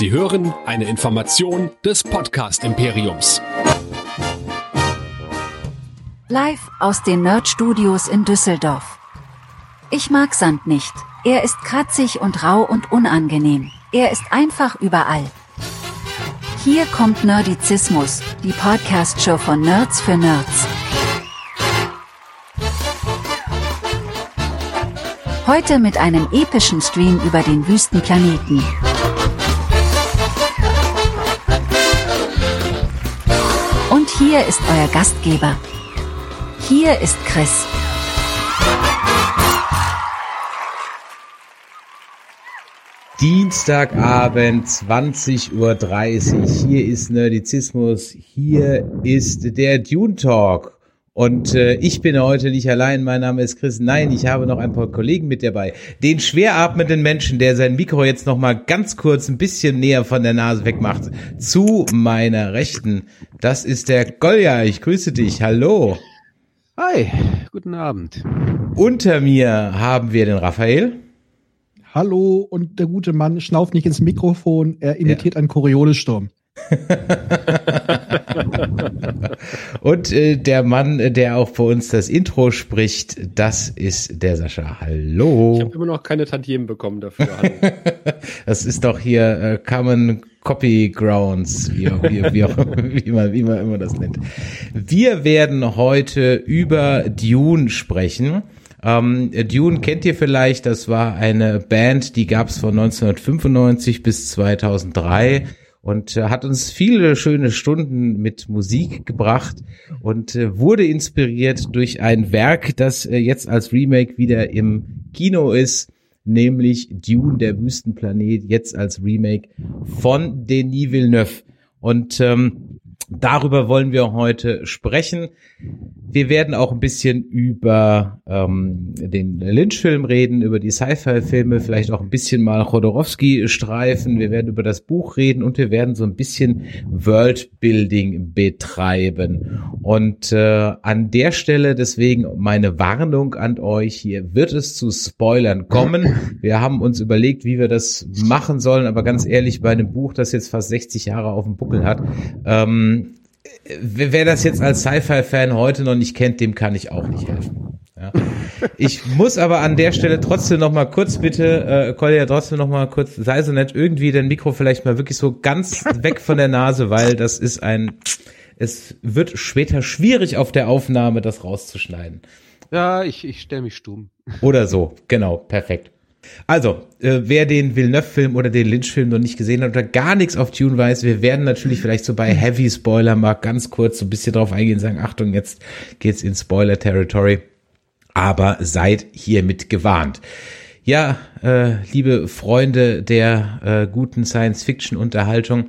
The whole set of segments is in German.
Sie hören eine Information des Podcast Imperiums. Live aus den Nerd Studios in Düsseldorf. Ich mag Sand nicht. Er ist kratzig und rau und unangenehm. Er ist einfach überall. Hier kommt Nerdizismus, die Podcast-Show von Nerds für Nerds. Heute mit einem epischen Stream über den Wüstenplaneten. Hier ist euer Gastgeber. Hier ist Chris. Dienstagabend, 20.30 Uhr. Hier ist Nerdizismus. Hier ist der Dune Talk. Und äh, ich bin heute nicht allein. Mein Name ist Chris. Nein, ich habe noch ein paar Kollegen mit dabei. Den schwer atmenden Menschen, der sein Mikro jetzt noch mal ganz kurz ein bisschen näher von der Nase wegmacht. Zu meiner Rechten. Das ist der Golja. Ich grüße dich. Hallo. Hi. Guten Abend. Unter mir haben wir den Raphael. Hallo und der gute Mann schnauft nicht ins Mikrofon. Er imitiert ja. einen Coriolis-Sturm. Und äh, der Mann, der auch für uns das Intro spricht, das ist der Sascha. Hallo. Ich habe immer noch keine Tantiemen bekommen dafür. das ist doch hier äh, Common Copy Grounds, wie, wie, wie, wie, man, wie man immer das nennt. Wir werden heute über Dune sprechen. Ähm, Dune kennt ihr vielleicht, das war eine Band, die gab es von 1995 bis 2003 und äh, hat uns viele schöne Stunden mit Musik gebracht und äh, wurde inspiriert durch ein Werk, das äh, jetzt als Remake wieder im Kino ist, nämlich Dune, der Wüstenplanet, jetzt als Remake von Denis Villeneuve. Und ähm, Darüber wollen wir heute sprechen. Wir werden auch ein bisschen über ähm, den Lynch-Film reden, über die Sci-Fi-Filme, vielleicht auch ein bisschen mal Chodorowski streifen. Wir werden über das Buch reden und wir werden so ein bisschen Worldbuilding betreiben. Und äh, an der Stelle deswegen meine Warnung an euch, hier wird es zu Spoilern kommen. Wir haben uns überlegt, wie wir das machen sollen, aber ganz ehrlich, bei einem Buch, das jetzt fast 60 Jahre auf dem Buckel hat, ähm, wer das jetzt als Sci-Fi-Fan heute noch nicht kennt, dem kann ich auch nicht helfen. Ja. Ich muss aber an der Stelle trotzdem noch mal kurz bitte, äh, Kolja, trotzdem noch mal kurz, sei so nett, irgendwie dein Mikro vielleicht mal wirklich so ganz weg von der Nase, weil das ist ein, es wird später schwierig auf der Aufnahme, das rauszuschneiden. Ja, ich, ich stelle mich stumm. Oder so, genau, perfekt. Also, äh, wer den Villeneuve-Film oder den Lynch-Film noch nicht gesehen hat oder gar nichts auf Tune weiß, wir werden natürlich vielleicht so bei Heavy Spoiler mal ganz kurz so ein bisschen drauf eingehen sagen, Achtung, jetzt geht's in Spoiler-Territory. Aber seid hiermit gewarnt. Ja, äh, liebe Freunde der äh, guten Science-Fiction-Unterhaltung,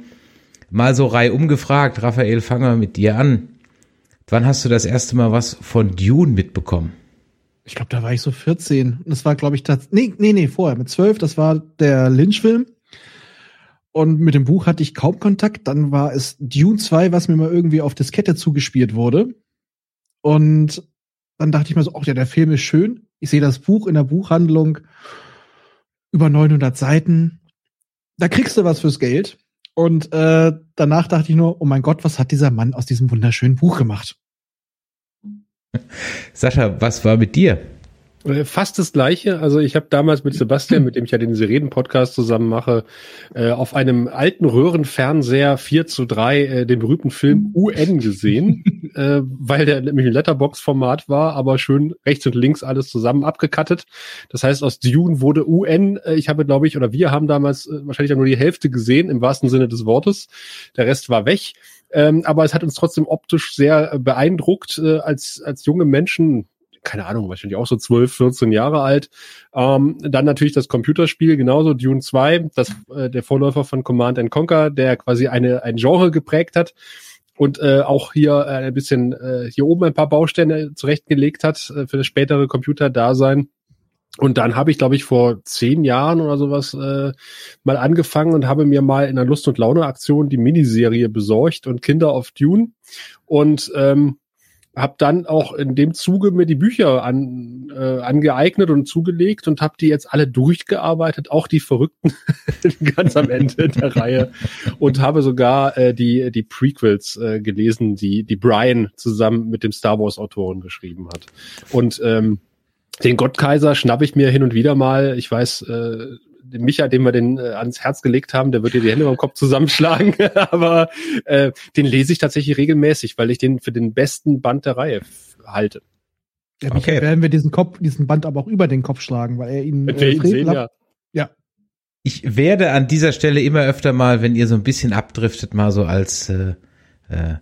mal so reihum gefragt, Raphael, fangen wir mit dir an. Wann hast du das erste Mal was von Dune mitbekommen? Ich glaube, da war ich so 14. Und das war, glaube ich, das, nee, nee, nee, vorher, mit 12, das war der Lynch-Film. Und mit dem Buch hatte ich kaum Kontakt. Dann war es Dune 2, was mir mal irgendwie auf Diskette zugespielt wurde. Und dann dachte ich mir so, ach ja, der Film ist schön. Ich sehe das Buch in der Buchhandlung über 900 Seiten. Da kriegst du was fürs Geld. Und äh, danach dachte ich nur, oh mein Gott, was hat dieser Mann aus diesem wunderschönen Buch gemacht? Sascha, was war mit dir? Äh, fast das gleiche. Also ich habe damals mit Sebastian, mit dem ich ja den Sereden-Podcast zusammen mache, äh, auf einem alten Röhrenfernseher 4 zu 3 äh, den berühmten Film UN gesehen, äh, weil der nämlich ein Letterbox-Format war, aber schön rechts und links alles zusammen abgekattet. Das heißt, aus Dune wurde UN. Ich habe, glaube ich, oder wir haben damals wahrscheinlich nur die Hälfte gesehen, im wahrsten Sinne des Wortes. Der Rest war weg. Ähm, aber es hat uns trotzdem optisch sehr beeindruckt, äh, als, als junge Menschen, keine Ahnung, wahrscheinlich auch so 12, 14 Jahre alt. Ähm, dann natürlich das Computerspiel, genauso Dune 2, das, äh, der Vorläufer von Command and Conquer, der quasi eine, ein Genre geprägt hat und äh, auch hier äh, ein bisschen äh, hier oben ein paar Bausteine zurechtgelegt hat äh, für das spätere Computerdasein. Und dann habe ich, glaube ich, vor zehn Jahren oder sowas äh, mal angefangen und habe mir mal in einer Lust- und Laune-Aktion die Miniserie besorgt und Kinder auf Dune. Und ähm, habe dann auch in dem Zuge mir die Bücher an, äh, angeeignet und zugelegt und habe die jetzt alle durchgearbeitet, auch die Verrückten ganz am Ende der Reihe und habe sogar äh, die die Prequels äh, gelesen, die die Brian zusammen mit dem Star Wars Autoren geschrieben hat. Und ähm, den Gottkaiser schnapp ich mir hin und wieder mal. Ich weiß, äh, Micha, dem wir den äh, ans Herz gelegt haben, der wird dir die Hände beim Kopf zusammenschlagen. Aber äh, den lese ich tatsächlich regelmäßig, weil ich den für den besten Band der Reihe halte. Ja, okay. werden wir diesen Kopf, diesen Band aber auch über den Kopf schlagen, weil er ihn, Wenn wir äh, ihn sehen, ja. ja. Ich werde an dieser Stelle immer öfter mal, wenn ihr so ein bisschen abdriftet, mal so als äh, äh,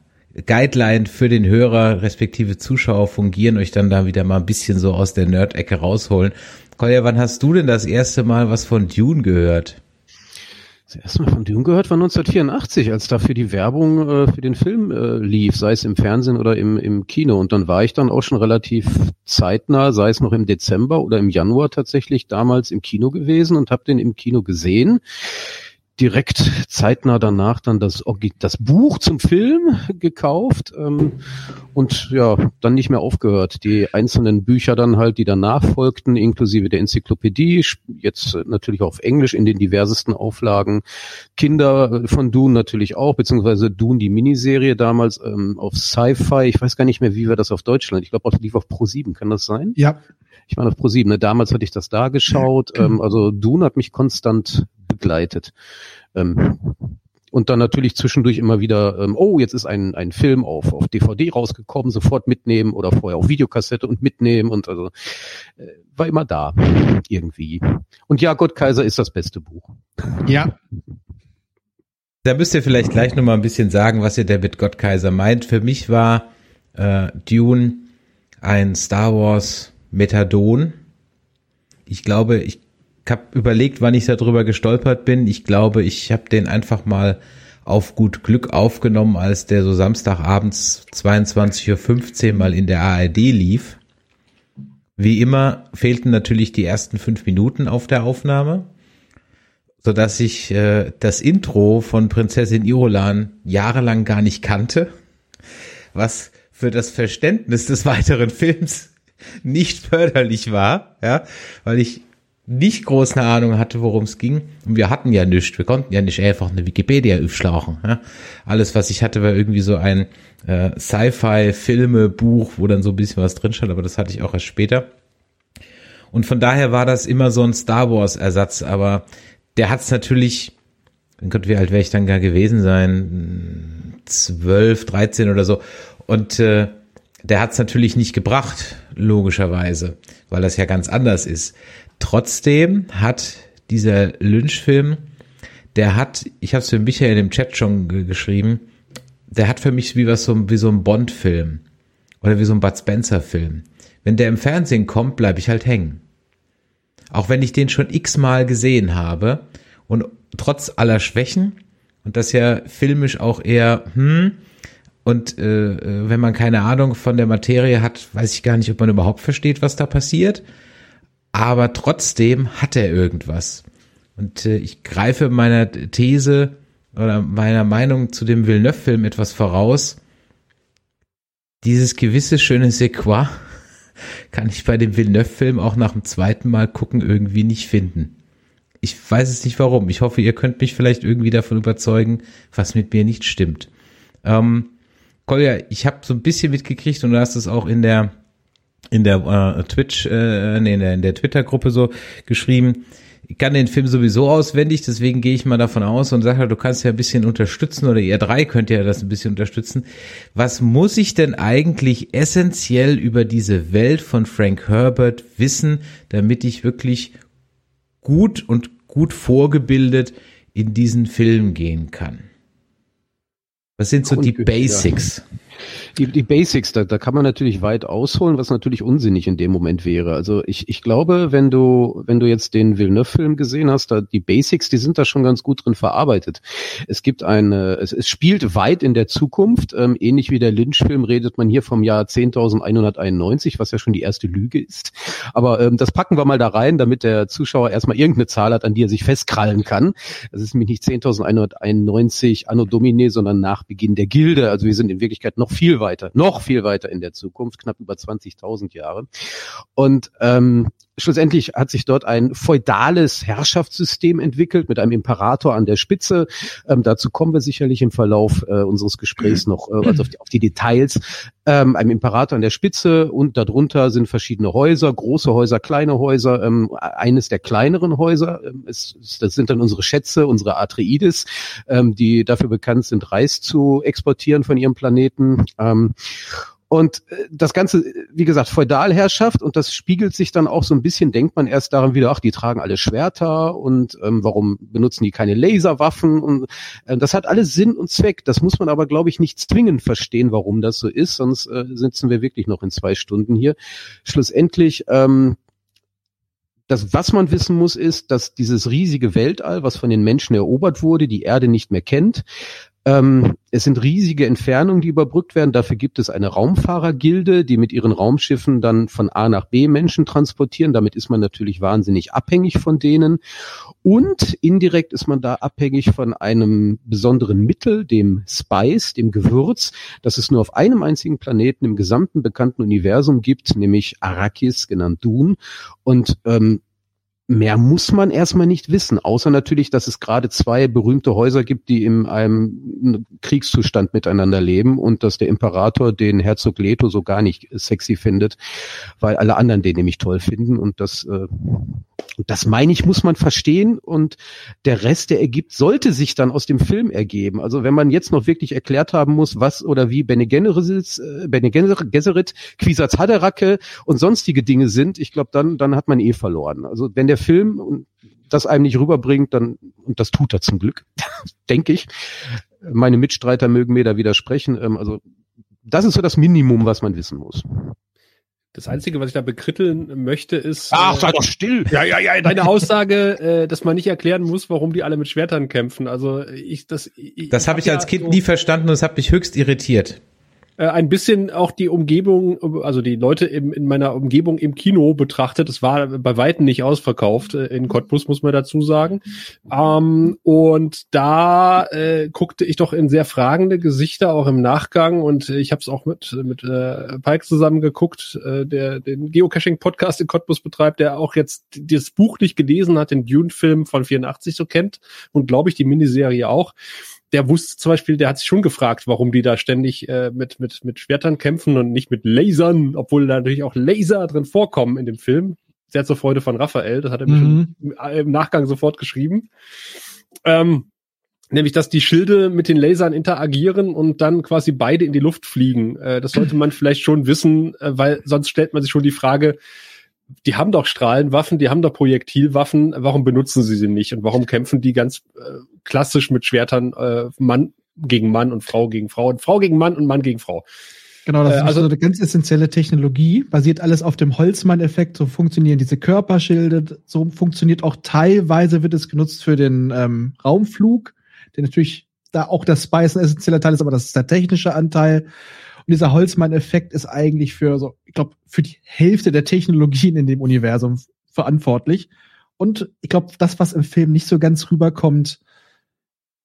Guideline für den Hörer respektive Zuschauer fungieren, euch dann da wieder mal ein bisschen so aus der Nerd-Ecke rausholen. Kolja, wann hast du denn das erste Mal was von Dune gehört? Das erste Mal von Dune gehört war 1984, als dafür die Werbung äh, für den Film äh, lief, sei es im Fernsehen oder im, im Kino. Und dann war ich dann auch schon relativ zeitnah, sei es noch im Dezember oder im Januar tatsächlich damals im Kino gewesen und habe den im Kino gesehen direkt zeitnah danach dann das, das Buch zum Film gekauft ähm, und ja, dann nicht mehr aufgehört. Die einzelnen Bücher dann halt, die danach folgten, inklusive der Enzyklopädie, jetzt natürlich auch auf Englisch in den diversesten Auflagen. Kinder von Dune natürlich auch, beziehungsweise Dune, die Miniserie damals ähm, auf Sci-Fi. Ich weiß gar nicht mehr, wie wir das auf Deutschland. Ich glaube, lief auf Pro7, kann das sein? Ja. Ich meine auf Pro7, ne? damals hatte ich das da geschaut. Ähm, also Dune hat mich konstant begleitet. Ähm, und dann natürlich zwischendurch immer wieder, ähm, oh, jetzt ist ein, ein Film auf, auf DVD rausgekommen, sofort mitnehmen oder vorher auf Videokassette und mitnehmen und also äh, war immer da irgendwie. Und ja, Gott Kaiser ist das beste Buch. Ja. Da müsst ihr vielleicht gleich nochmal ein bisschen sagen, was ihr der mit Gott Kaiser meint. Für mich war äh, Dune ein Star Wars Methadon. Ich glaube, ich habe überlegt, wann ich darüber gestolpert bin. Ich glaube, ich habe den einfach mal auf gut Glück aufgenommen, als der so Samstagabends 22.15 Uhr mal in der ARD lief. Wie immer fehlten natürlich die ersten fünf Minuten auf der Aufnahme, so dass ich äh, das Intro von Prinzessin Irolan jahrelang gar nicht kannte, was für das Verständnis des weiteren Films nicht förderlich war, ja, weil ich nicht groß eine Ahnung hatte, worum es ging. Und wir hatten ja nichts. Wir konnten ja nicht einfach eine Wikipedia aufschlagen. Ja? Alles, was ich hatte, war irgendwie so ein äh, Sci-Fi-Filme-Buch, wo dann so ein bisschen was drin stand, aber das hatte ich auch erst später. Und von daher war das immer so ein Star Wars-Ersatz, aber der hat es natürlich, Gott, wie alt wäre ich dann gar gewesen sein? Zwölf, dreizehn oder so. Und äh, der hat es natürlich nicht gebracht, logischerweise, weil das ja ganz anders ist. Trotzdem hat dieser Lynch-Film, der hat, ich habe es für Michael im Chat schon geschrieben, der hat für mich wie was so wie so ein Bond-Film oder wie so ein Bud Spencer-Film. Wenn der im Fernsehen kommt, bleibe ich halt hängen. Auch wenn ich den schon x-mal gesehen habe und trotz aller Schwächen und das ja filmisch auch eher hm und äh, äh wenn man keine Ahnung von der Materie hat, weiß ich gar nicht, ob man überhaupt versteht, was da passiert aber trotzdem hat er irgendwas. Und äh, ich greife meiner These oder meiner Meinung zu dem Villeneuve-Film etwas voraus. Dieses gewisse schöne Sequoia kann ich bei dem Villeneuve-Film auch nach dem zweiten Mal gucken irgendwie nicht finden. Ich weiß es nicht warum. Ich hoffe, ihr könnt mich vielleicht irgendwie davon überzeugen, was mit mir nicht stimmt. Ähm, Kolja, ich habe so ein bisschen mitgekriegt und du hast es auch in der in der äh, Twitch, äh, nee, in der, in der Twitter-Gruppe so geschrieben, ich kann den Film sowieso auswendig, deswegen gehe ich mal davon aus und sage, du kannst ja ein bisschen unterstützen oder ihr drei könnt ja das ein bisschen unterstützen. Was muss ich denn eigentlich essentiell über diese Welt von Frank Herbert wissen, damit ich wirklich gut und gut vorgebildet in diesen Film gehen kann? Was sind so die Basics? Ja die, die Basics, da, da kann man natürlich weit ausholen, was natürlich unsinnig in dem Moment wäre. Also ich, ich glaube, wenn du, wenn du jetzt den Villeneuve-Film gesehen hast, da die Basics, die sind da schon ganz gut drin verarbeitet. Es gibt eine, es, es spielt weit in der Zukunft, ähm, ähnlich wie der Lynch-Film redet man hier vom Jahr 10.191, was ja schon die erste Lüge ist. Aber ähm, das packen wir mal da rein, damit der Zuschauer erstmal irgendeine Zahl hat, an die er sich festkrallen kann. Das ist nämlich nicht 10.191 Anno Domine, sondern nach Beginn der Gilde. Also wir sind in Wirklichkeit noch viel weiter, noch viel weiter in der Zukunft, knapp über 20.000 Jahre. Und ähm, schlussendlich hat sich dort ein feudales Herrschaftssystem entwickelt mit einem Imperator an der Spitze. Ähm, dazu kommen wir sicherlich im Verlauf äh, unseres Gesprächs noch äh, also auf, die, auf die Details. Ähm, ein Imperator an der Spitze und darunter sind verschiedene Häuser, große Häuser, kleine Häuser. Ähm, eines der kleineren Häuser, ähm, ist, das sind dann unsere Schätze, unsere Atreides, ähm, die dafür bekannt sind, Reis zu exportieren von ihrem Planeten. Ähm, und äh, das Ganze, wie gesagt, Feudalherrschaft und das spiegelt sich dann auch so ein bisschen, denkt man erst daran wieder, ach, die tragen alle Schwerter und ähm, warum benutzen die keine Laserwaffen? Und äh, das hat alles Sinn und Zweck. Das muss man aber, glaube ich, nicht zwingend verstehen, warum das so ist, sonst äh, sitzen wir wirklich noch in zwei Stunden hier. Schlussendlich ähm, das, was man wissen muss, ist, dass dieses riesige Weltall, was von den Menschen erobert wurde, die Erde nicht mehr kennt. Ähm, es sind riesige Entfernungen, die überbrückt werden. Dafür gibt es eine Raumfahrergilde, die mit ihren Raumschiffen dann von A nach B Menschen transportieren. Damit ist man natürlich wahnsinnig abhängig von denen. Und indirekt ist man da abhängig von einem besonderen Mittel, dem Spice, dem Gewürz, das es nur auf einem einzigen Planeten im gesamten bekannten Universum gibt, nämlich Arrakis, genannt Dun. Und ähm, mehr muss man erstmal nicht wissen, außer natürlich, dass es gerade zwei berühmte Häuser gibt, die in einem Kriegszustand miteinander leben und dass der Imperator den Herzog Leto so gar nicht sexy findet, weil alle anderen den nämlich toll finden und das äh, das meine ich, muss man verstehen und der Rest, der ergibt, sollte sich dann aus dem Film ergeben. Also wenn man jetzt noch wirklich erklärt haben muss, was oder wie Bene Gesserit, äh, Bene Gesserit Quisatz Haderacke und sonstige Dinge sind, ich glaube, dann, dann hat man eh verloren. Also wenn der Film das einem nicht rüberbringt, dann, und das tut er zum Glück, denke ich. Meine Mitstreiter mögen mir da widersprechen. Ähm, also das ist so das Minimum, was man wissen muss. Das Einzige, was ich da bekritteln möchte, ist. Ach, sei doch still! Ja, ja, ja, deine Aussage, äh, dass man nicht erklären muss, warum die alle mit Schwertern kämpfen. Also ich das. Ich, das habe ich, hab ich als Kind so nie verstanden und das hat mich höchst irritiert äh, ein bisschen auch die Umgebung, also die Leute im, in meiner Umgebung im Kino betrachtet. Es war bei Weitem nicht ausverkauft äh, in Cottbus, muss man dazu sagen. Ähm, und da äh, guckte ich doch in sehr fragende Gesichter auch im Nachgang und ich habe es auch mit mit äh, Pike zusammen geguckt, äh, der den Geocaching-Podcast in Cottbus betreibt, der auch jetzt das Buch nicht gelesen hat, den Dune-Film von 84 so kennt und glaube ich die Miniserie auch der wusste zum Beispiel, der hat sich schon gefragt, warum die da ständig äh, mit, mit, mit Schwertern kämpfen und nicht mit Lasern, obwohl da natürlich auch Laser drin vorkommen in dem Film. Sehr zur Freude von Raphael, das hat er mhm. mir schon im Nachgang sofort geschrieben. Ähm, nämlich, dass die Schilde mit den Lasern interagieren und dann quasi beide in die Luft fliegen. Äh, das sollte man vielleicht schon wissen, äh, weil sonst stellt man sich schon die Frage, die haben doch Strahlenwaffen, die haben doch Projektilwaffen, warum benutzen sie sie nicht? Und warum kämpfen die ganz äh, klassisch mit Schwertern äh, Mann gegen Mann und Frau gegen Frau und Frau gegen Mann und Mann gegen Frau. Genau, das äh, ist also eine ganz essentielle Technologie, basiert alles auf dem Holzmann-Effekt, so funktionieren diese Körperschilde, so funktioniert auch teilweise wird es genutzt für den ähm, Raumflug, der natürlich da auch das Spice ein essentieller Teil ist, aber das ist der technische Anteil. Und dieser Holzmann-Effekt ist eigentlich für so, ich glaube, für die Hälfte der Technologien in dem Universum verantwortlich. Und ich glaube, das, was im Film nicht so ganz rüberkommt,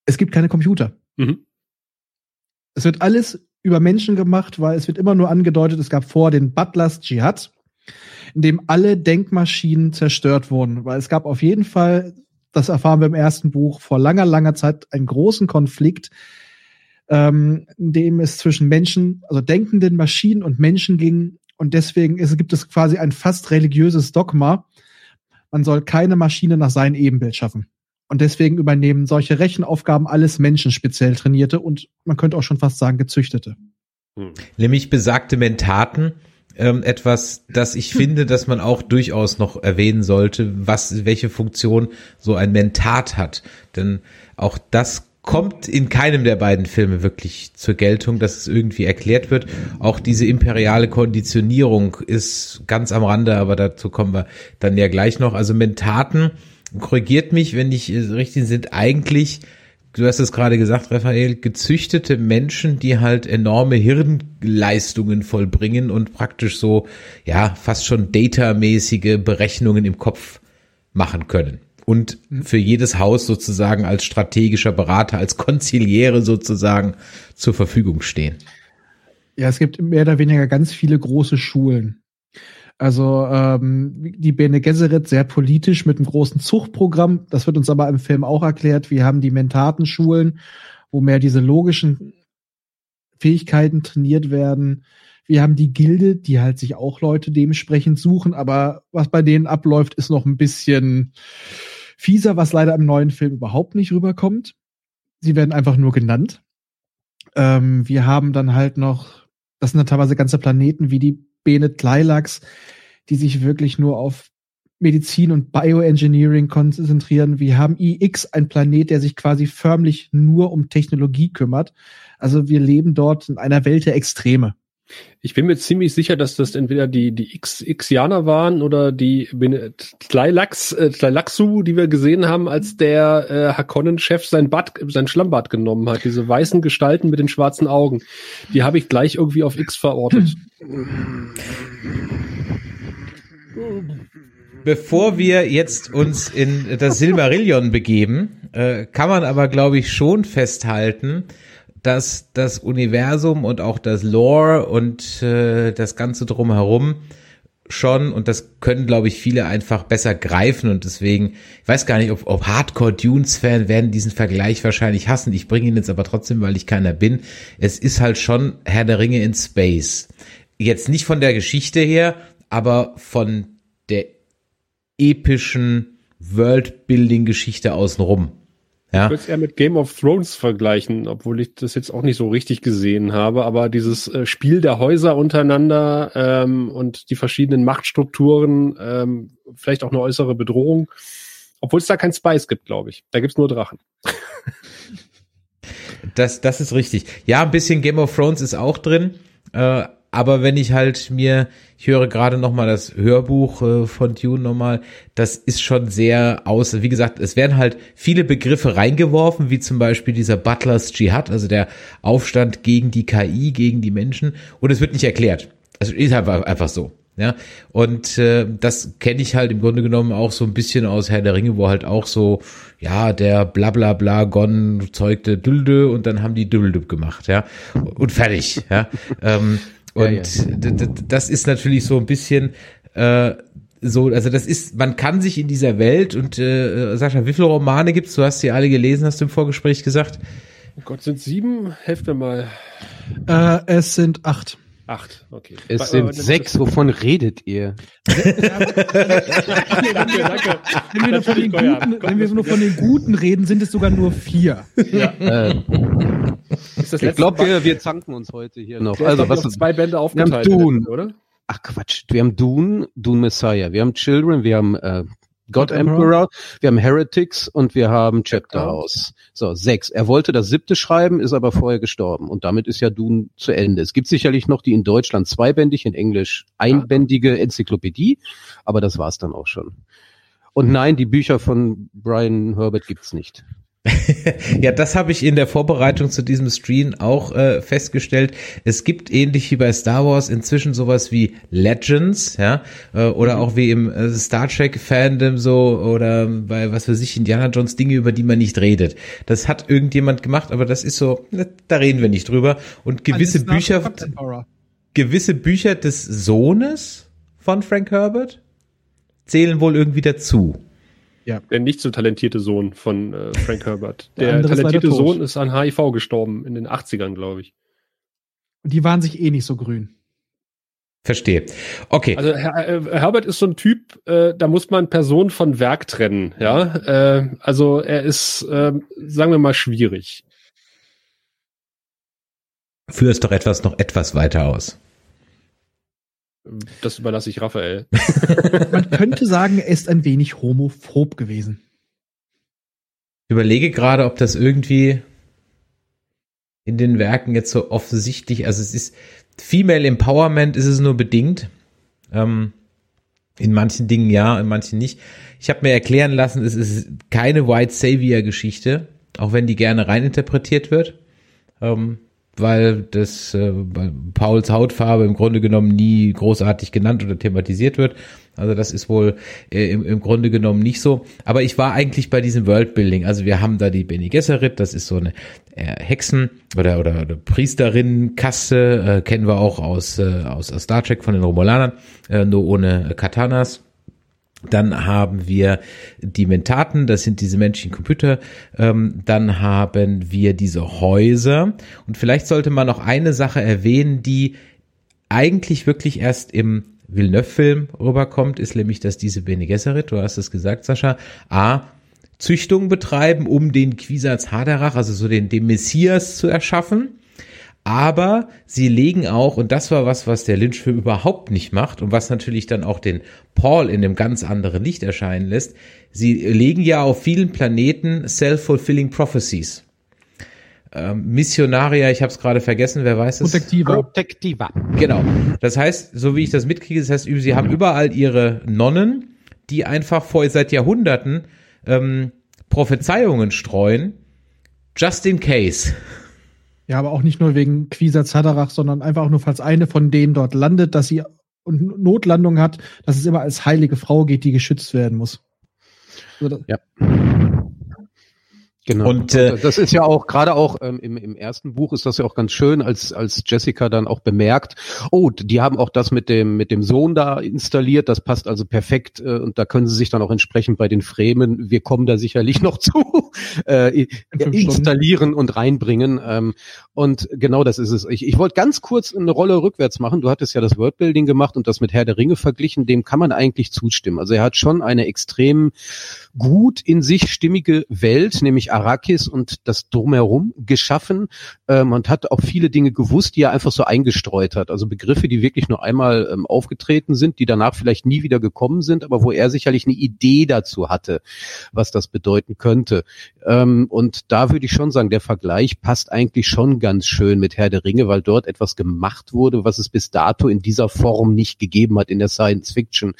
es gibt keine Computer. Mhm. Es wird alles über Menschen gemacht, weil es wird immer nur angedeutet, es gab vor den Butlers Dschihad, in dem alle Denkmaschinen zerstört wurden. Weil es gab auf jeden Fall, das erfahren wir im ersten Buch, vor langer, langer Zeit einen großen Konflikt ähm, in dem es zwischen Menschen, also denkenden Maschinen und Menschen ging. Und deswegen ist, gibt es quasi ein fast religiöses Dogma. Man soll keine Maschine nach seinem Ebenbild schaffen. Und deswegen übernehmen solche Rechenaufgaben alles Menschen speziell trainierte und man könnte auch schon fast sagen gezüchtete. Hm. Nämlich besagte Mentaten, ähm, etwas, das ich finde, dass man auch durchaus noch erwähnen sollte, was, welche Funktion so ein Mentat hat. Denn auch das kommt in keinem der beiden Filme wirklich zur Geltung, dass es irgendwie erklärt wird. Auch diese imperiale Konditionierung ist ganz am Rande, aber dazu kommen wir dann ja gleich noch. Also Mentaten, korrigiert mich, wenn ich richtig sind, eigentlich, du hast es gerade gesagt, Raphael, gezüchtete Menschen, die halt enorme Hirnleistungen vollbringen und praktisch so, ja, fast schon datamäßige Berechnungen im Kopf machen können und für jedes Haus sozusagen als strategischer Berater, als Konziliere sozusagen zur Verfügung stehen. Ja, es gibt mehr oder weniger ganz viele große Schulen. Also ähm, die Bene Gesserit sehr politisch mit einem großen Zuchtprogramm. Das wird uns aber im Film auch erklärt. Wir haben die Mentatenschulen, wo mehr diese logischen Fähigkeiten trainiert werden. Wir haben die Gilde, die halt sich auch Leute dementsprechend suchen, aber was bei denen abläuft, ist noch ein bisschen fieser, was leider im neuen Film überhaupt nicht rüberkommt. Sie werden einfach nur genannt. Ähm, wir haben dann halt noch, das sind dann teilweise ganze Planeten wie die Bene Tleilax, die sich wirklich nur auf Medizin und Bioengineering konzentrieren. Wir haben IX, ein Planet, der sich quasi förmlich nur um Technologie kümmert. Also wir leben dort in einer Welt der Extreme. Ich bin mir ziemlich sicher, dass das entweder die, die X, Xianer waren oder die Tleilax, äh, Tleilaxu, die wir gesehen haben, als der äh, Hakonnen-Chef sein Bad, sein Schlammbad genommen hat. Diese weißen Gestalten mit den schwarzen Augen. Die habe ich gleich irgendwie auf X verortet. Bevor wir jetzt uns in das Silmarillion begeben, äh, kann man aber, glaube ich, schon festhalten, dass das Universum und auch das Lore und äh, das Ganze drumherum schon, und das können, glaube ich, viele einfach besser greifen und deswegen, ich weiß gar nicht, ob, ob Hardcore-Dunes-Fan werden diesen Vergleich wahrscheinlich hassen. Ich bringe ihn jetzt aber trotzdem, weil ich keiner bin. Es ist halt schon Herr der Ringe in Space. Jetzt nicht von der Geschichte her, aber von der epischen Worldbuilding-Geschichte außenrum. Ja. Ich würde es eher mit Game of Thrones vergleichen, obwohl ich das jetzt auch nicht so richtig gesehen habe. Aber dieses äh, Spiel der Häuser untereinander ähm, und die verschiedenen Machtstrukturen, ähm, vielleicht auch eine äußere Bedrohung, obwohl es da kein Spice gibt, glaube ich. Da gibt's nur Drachen. das, das ist richtig. Ja, ein bisschen Game of Thrones ist auch drin. Äh, aber wenn ich halt mir, ich höre gerade noch mal das Hörbuch äh, von Tune nochmal, das ist schon sehr aus, wie gesagt, es werden halt viele Begriffe reingeworfen, wie zum Beispiel dieser Butlers Jihad, also der Aufstand gegen die KI, gegen die Menschen, und es wird nicht erklärt. Also ist halt einfach so. Ja, und äh, das kenne ich halt im Grunde genommen auch so ein bisschen aus Herr der Ringe, wo halt auch so, ja, der Blablabla Gon zeugte Dülde und dann haben die Dülde gemacht, ja, und fertig, ja. ähm, und ja, ja. das ist natürlich so ein bisschen äh, so, also das ist, man kann sich in dieser Welt und äh, Sascha, wie viele Romane gibt's? Du hast sie alle gelesen, hast du im Vorgespräch gesagt? Oh Gott, sind sieben? Helft mir mal. Äh, es sind acht. Acht, okay. Es sind sechs, wovon redet ihr? danke, danke. Wenn wir, nur von, den guten, wenn wir nur von den Guten reden, sind es sogar nur vier. Ja. Äh, ich glaube, wir, wir zanken uns heute hier noch. Der also, was noch zwei Bände aufgeteilt, wir haben Dune, oder? Ach Quatsch, wir haben Dune, Dune Messiah, wir haben Children, wir haben äh, God, Emperor, wir haben Heretics und wir haben Chapter House. So, sechs. Er wollte das siebte schreiben, ist aber vorher gestorben. Und damit ist ja Dune zu Ende. Es gibt sicherlich noch die in Deutschland zweibändig, in Englisch einbändige Enzyklopädie, aber das war's dann auch schon. Und nein, die Bücher von Brian Herbert gibt's nicht. ja, das habe ich in der Vorbereitung zu diesem Stream auch äh, festgestellt. Es gibt ähnlich wie bei Star Wars inzwischen sowas wie Legends, ja, äh, oder mhm. auch wie im äh, Star Trek Fandom so oder bei was weiß ich Indiana Jones Dinge, über die man nicht redet. Das hat irgendjemand gemacht, aber das ist so, ne, da reden wir nicht drüber. Und gewisse Bücher, gewisse Bücher des Sohnes von Frank Herbert zählen wohl irgendwie dazu. Ja. Der nicht so talentierte Sohn von äh, Frank Herbert. Der, der talentierte Sohn ist an HIV gestorben in den 80ern, glaube ich. Und die waren sich eh nicht so grün. Verstehe. Okay. Also Her äh, Herbert ist so ein Typ, äh, da muss man Person von Werk trennen, ja. Äh, also er ist, äh, sagen wir mal, schwierig. Führ es doch etwas noch etwas weiter aus. Das überlasse ich Raphael. Man könnte sagen, er ist ein wenig homophob gewesen. Ich überlege gerade, ob das irgendwie in den Werken jetzt so offensichtlich, also es ist Female Empowerment ist es nur bedingt. Ähm, in manchen Dingen ja, in manchen nicht. Ich habe mir erklären lassen, es ist keine White Savior Geschichte, auch wenn die gerne reininterpretiert wird. Ähm, weil das äh, Pauls Hautfarbe im Grunde genommen nie großartig genannt oder thematisiert wird. Also das ist wohl äh, im, im Grunde genommen nicht so. Aber ich war eigentlich bei diesem Worldbuilding. Also wir haben da die Bene Gesserit, das ist so eine äh, Hexen- oder, oder, oder Priesterinnenkaste, äh, kennen wir auch aus, äh, aus Star Trek von den Romulanern, äh, nur ohne Katanas. Dann haben wir die Mentaten, das sind diese menschlichen Computer. Ähm, dann haben wir diese Häuser. Und vielleicht sollte man noch eine Sache erwähnen, die eigentlich wirklich erst im Villeneuve-Film rüberkommt, ist nämlich, dass diese Bene Gesserit, du hast es gesagt, Sascha, A, Züchtung betreiben, um den Quisatz Haderach, also so den, den Messias zu erschaffen. Aber sie legen auch, und das war was, was der Lynch-Film überhaupt nicht macht und was natürlich dann auch den Paul in einem ganz anderen Licht erscheinen lässt, sie legen ja auf vielen Planeten self-fulfilling prophecies. Ähm, Missionaria, ich habe es gerade vergessen, wer weiß es? Protektiva. Protektiva. Genau. Das heißt, so wie ich das mitkriege, das heißt, sie haben überall ihre Nonnen, die einfach vor seit Jahrhunderten ähm, Prophezeiungen streuen, just in case. Ja, aber auch nicht nur wegen Quisa Zadarach, sondern einfach auch nur, falls eine von denen dort landet, dass sie und Notlandung hat, dass es immer als heilige Frau geht, die geschützt werden muss. Also Ja. Genau. Und, äh, das ist ja auch gerade auch ähm, im, im ersten Buch ist das ja auch ganz schön, als als Jessica dann auch bemerkt, oh, die haben auch das mit dem mit dem Sohn da installiert, das passt also perfekt äh, und da können sie sich dann auch entsprechend bei den Fremen, wir kommen da sicherlich noch zu, äh, installieren und reinbringen. Ähm, und genau das ist es. Ich, ich wollte ganz kurz eine Rolle rückwärts machen. Du hattest ja das Worldbuilding gemacht und das mit Herr der Ringe verglichen. Dem kann man eigentlich zustimmen. Also er hat schon eine extrem gut in sich stimmige Welt, nämlich Arrakis und das drumherum geschaffen ähm, und hat auch viele Dinge gewusst, die er einfach so eingestreut hat. Also Begriffe, die wirklich nur einmal ähm, aufgetreten sind, die danach vielleicht nie wieder gekommen sind, aber wo er sicherlich eine Idee dazu hatte, was das bedeuten könnte. Ähm, und da würde ich schon sagen, der Vergleich passt eigentlich schon ganz schön mit Herr der Ringe, weil dort etwas gemacht wurde, was es bis dato in dieser Form nicht gegeben hat in der Science Fiction,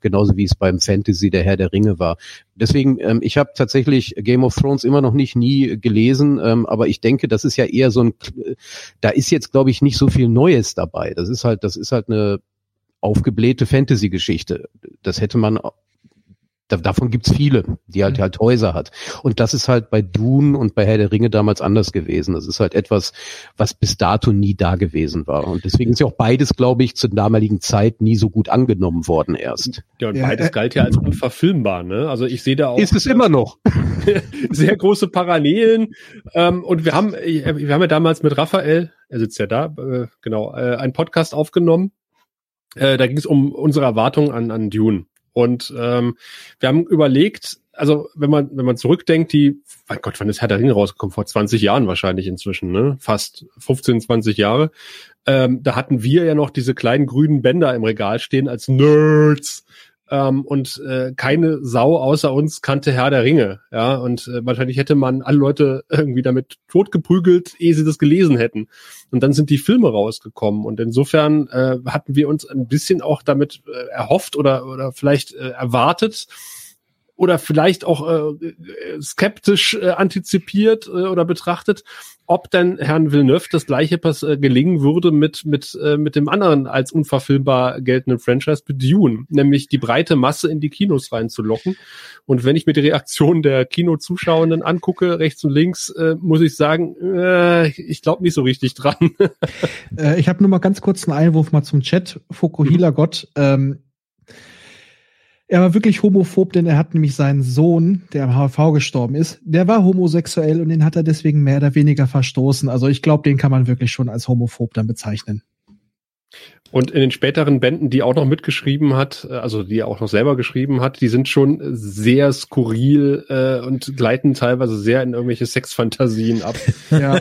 genauso wie es beim Fantasy der Herr der Ringe war. Deswegen, ähm, ich habe tatsächlich Game of Thrones immer noch nicht nie gelesen, ähm, aber ich denke, das ist ja eher so ein, da ist jetzt, glaube ich, nicht so viel Neues dabei. Das ist halt, das ist halt eine aufgeblähte Fantasy-Geschichte. Das hätte man davon gibt's viele, die halt halt Häuser hat. Und das ist halt bei Dune und bei Herr der Ringe damals anders gewesen. Das ist halt etwas, was bis dato nie da gewesen war. Und deswegen ist ja auch beides, glaube ich, zur damaligen Zeit nie so gut angenommen worden erst. Ja, und Ja, beides äh, galt ja als unverfilmbar, ne? Also ich sehe da auch Ist es immer noch. sehr große Parallelen. Ähm, und wir haben, äh, wir haben ja damals mit Raphael, er sitzt ja da, äh, genau, äh, einen Podcast aufgenommen. Äh, da ging es um unsere Erwartungen an, an Dune. Und ähm, wir haben überlegt, also wenn man, wenn man zurückdenkt, die, mein Gott, wann ist Herr der Ringe rausgekommen? Vor 20 Jahren wahrscheinlich inzwischen, ne? Fast 15, 20 Jahre. Ähm, da hatten wir ja noch diese kleinen grünen Bänder im Regal stehen als Nerds. Ähm, und äh, keine Sau außer uns kannte Herr der Ringe. Ja, und äh, wahrscheinlich hätte man alle Leute irgendwie damit totgeprügelt, ehe sie das gelesen hätten. Und dann sind die Filme rausgekommen. Und insofern äh, hatten wir uns ein bisschen auch damit äh, erhofft oder, oder vielleicht äh, erwartet, oder vielleicht auch äh, skeptisch äh, antizipiert äh, oder betrachtet, ob denn Herrn Villeneuve das gleiche pass äh, gelingen würde mit mit äh, mit dem anderen als unverfilmbar geltenden Franchise Dune, nämlich die breite Masse in die Kinos reinzulocken. Und wenn ich mir die Reaktion der Kinozuschauenden angucke, rechts und links, äh, muss ich sagen, äh, ich glaube nicht so richtig dran. Äh, ich habe nur mal ganz kurz einen Einwurf mal zum Chat. Fokuhila Gott. Ähm, er war wirklich homophob, denn er hat nämlich seinen Sohn, der am HIV gestorben ist, der war homosexuell und den hat er deswegen mehr oder weniger verstoßen. Also ich glaube, den kann man wirklich schon als homophob dann bezeichnen. Und in den späteren Bänden, die auch noch mitgeschrieben hat, äh, also die er auch noch selber geschrieben hat, die sind schon sehr skurril äh, und gleiten teilweise sehr in irgendwelche Sexfantasien ab. Ja.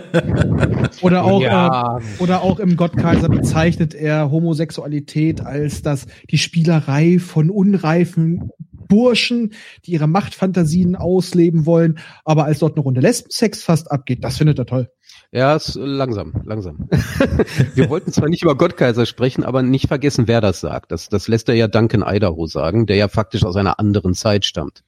oder auch Ja. äh, oder auch im Gottkaiser bezeichnet er Homosexualität als das die Spielerei von unreifen Burschen, die ihre Machtfantasien ausleben wollen, aber als dort eine Runde Lesbensex fast abgeht, das findet er toll. Ja, ist langsam, langsam. Wir wollten zwar nicht über Gottkaiser sprechen, aber nicht vergessen, wer das sagt. Das, das lässt er ja Duncan Idaho sagen, der ja faktisch aus einer anderen Zeit stammt.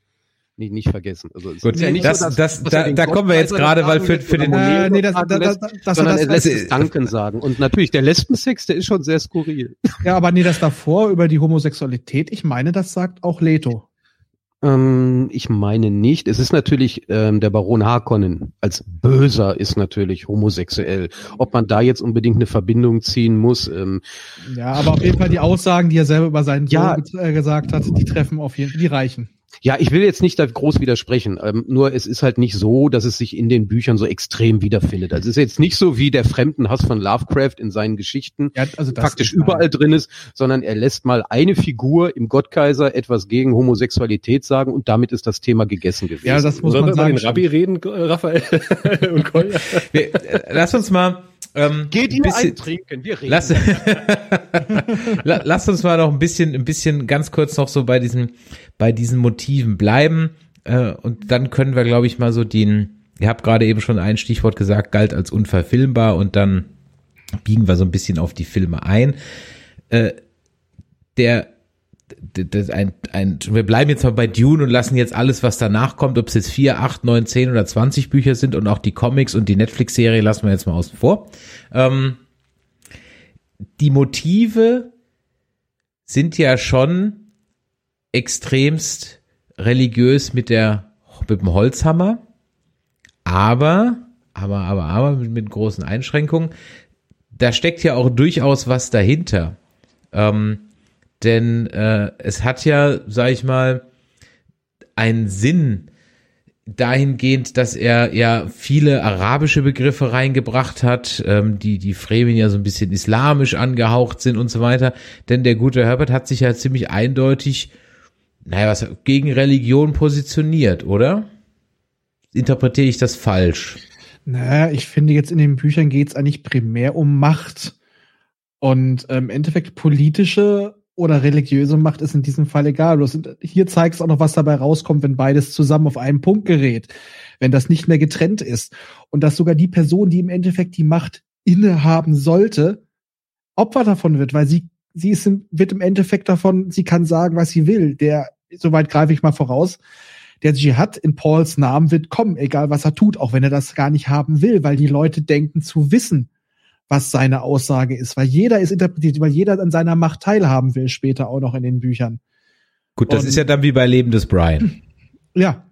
nicht, nicht vergessen. Also Gut, ist ja nicht das, so, dass, das, dass da, da kommen wir jetzt gerade, weil sagen für, für den, Äh, nee, das- sagen da- da- lässt, da- dass er sondern das- er lässt das- es Danken sagen. Und natürlich, der Lesbensex, der ist schon sehr skurril. Ja, aber nee, das davor über die Homosexualität, ich meine, das sagt auch Leto. Ähm, ich meine nicht. Es ist natürlich, ähm, der Baron Harkonnen als Böser ist natürlich homosexuell. Ob man da jetzt unbedingt eine Verbindung ziehen muss, ähm, Ja, aber auf jeden Fall die Aussagen, die er selber über seinen Ja. Sohn äh, gesagt hat, die treffen auf jeden Fall, die reichen. Ja, ich will jetzt nicht da groß widersprechen, ähm, nur es ist halt nicht so, dass es sich in den Büchern so extrem wiederfindet. Also es ist jetzt nicht so wie der Fremdenhass von Lovecraft in seinen Geschichten Ja, also praktisch überall drin ist, sondern er lässt mal eine Figur im Gottkaiser etwas gegen Homosexualität sagen und damit ist das Thema gegessen gewesen. Ja, das muss Sollen wir man über sagen. den Rabbi reden, Raphael und Kolja? wir, äh, lass uns mal, ähm, Geht ihr bisschen, eintrinken, wir reden. Lass, La- lass uns mal noch ein bisschen, ein bisschen ganz kurz noch so bei diesen, bei diesen Motiven bleiben. Äh, und dann können wir, glaube ich, mal so den, ihr habt gerade eben schon ein Stichwort gesagt, galt als unverfilmbar und dann biegen wir so ein bisschen auf die Filme ein. Äh, der, das ein, ein, wir bleiben jetzt mal bei Dune und lassen jetzt alles, was danach kommt, ob es jetzt vier, acht, neun, zehn oder zwanzig Bücher sind und auch die Comics und die Netflix-Serie lassen wir jetzt mal außen vor. Ähm, die Motive sind ja schon extremst religiös mit der mit dem Holzhammer, aber aber aber aber mit, mit großen Einschränkungen. Da steckt ja auch durchaus was dahinter, ähm, denn äh, es hat ja, sag ich mal, einen Sinn dahingehend, dass er ja viele arabische Begriffe reingebracht hat, ähm, die die Fremen ja so ein bisschen islamisch angehaucht sind und so weiter. Denn der gute Herbert hat sich ja ziemlich eindeutig, naja, was gegen Religion positioniert, oder? Interpretiere ich das falsch? Naja, ich finde jetzt in den Büchern geht es eigentlich primär um Macht. Und ähm, im Endeffekt politische oder religiöse Macht ist in diesem Fall egal. Hast, hier zeigst auch noch, was dabei rauskommt, wenn beides zusammen auf einen Punkt gerät. Wenn das nicht mehr getrennt ist. Und dass sogar die Person, die im Endeffekt die Macht innehaben sollte, Opfer davon wird, weil sie, sie ist, im- wird im Endeffekt davon, sie kann sagen, was sie will. Der, soweit greife ich mal voraus, der Dschihad in Pauls Namen wird kommen, egal was er tut, auch wenn er das gar nicht haben will, weil die Leute denken zu wissen, was seine Aussage ist, weil jeder ist interpretiert, weil jeder an seiner Macht teilhaben will, später auch noch in den Büchern. Gut, das Und- ist ja dann wie bei Leben des Brian. Ja.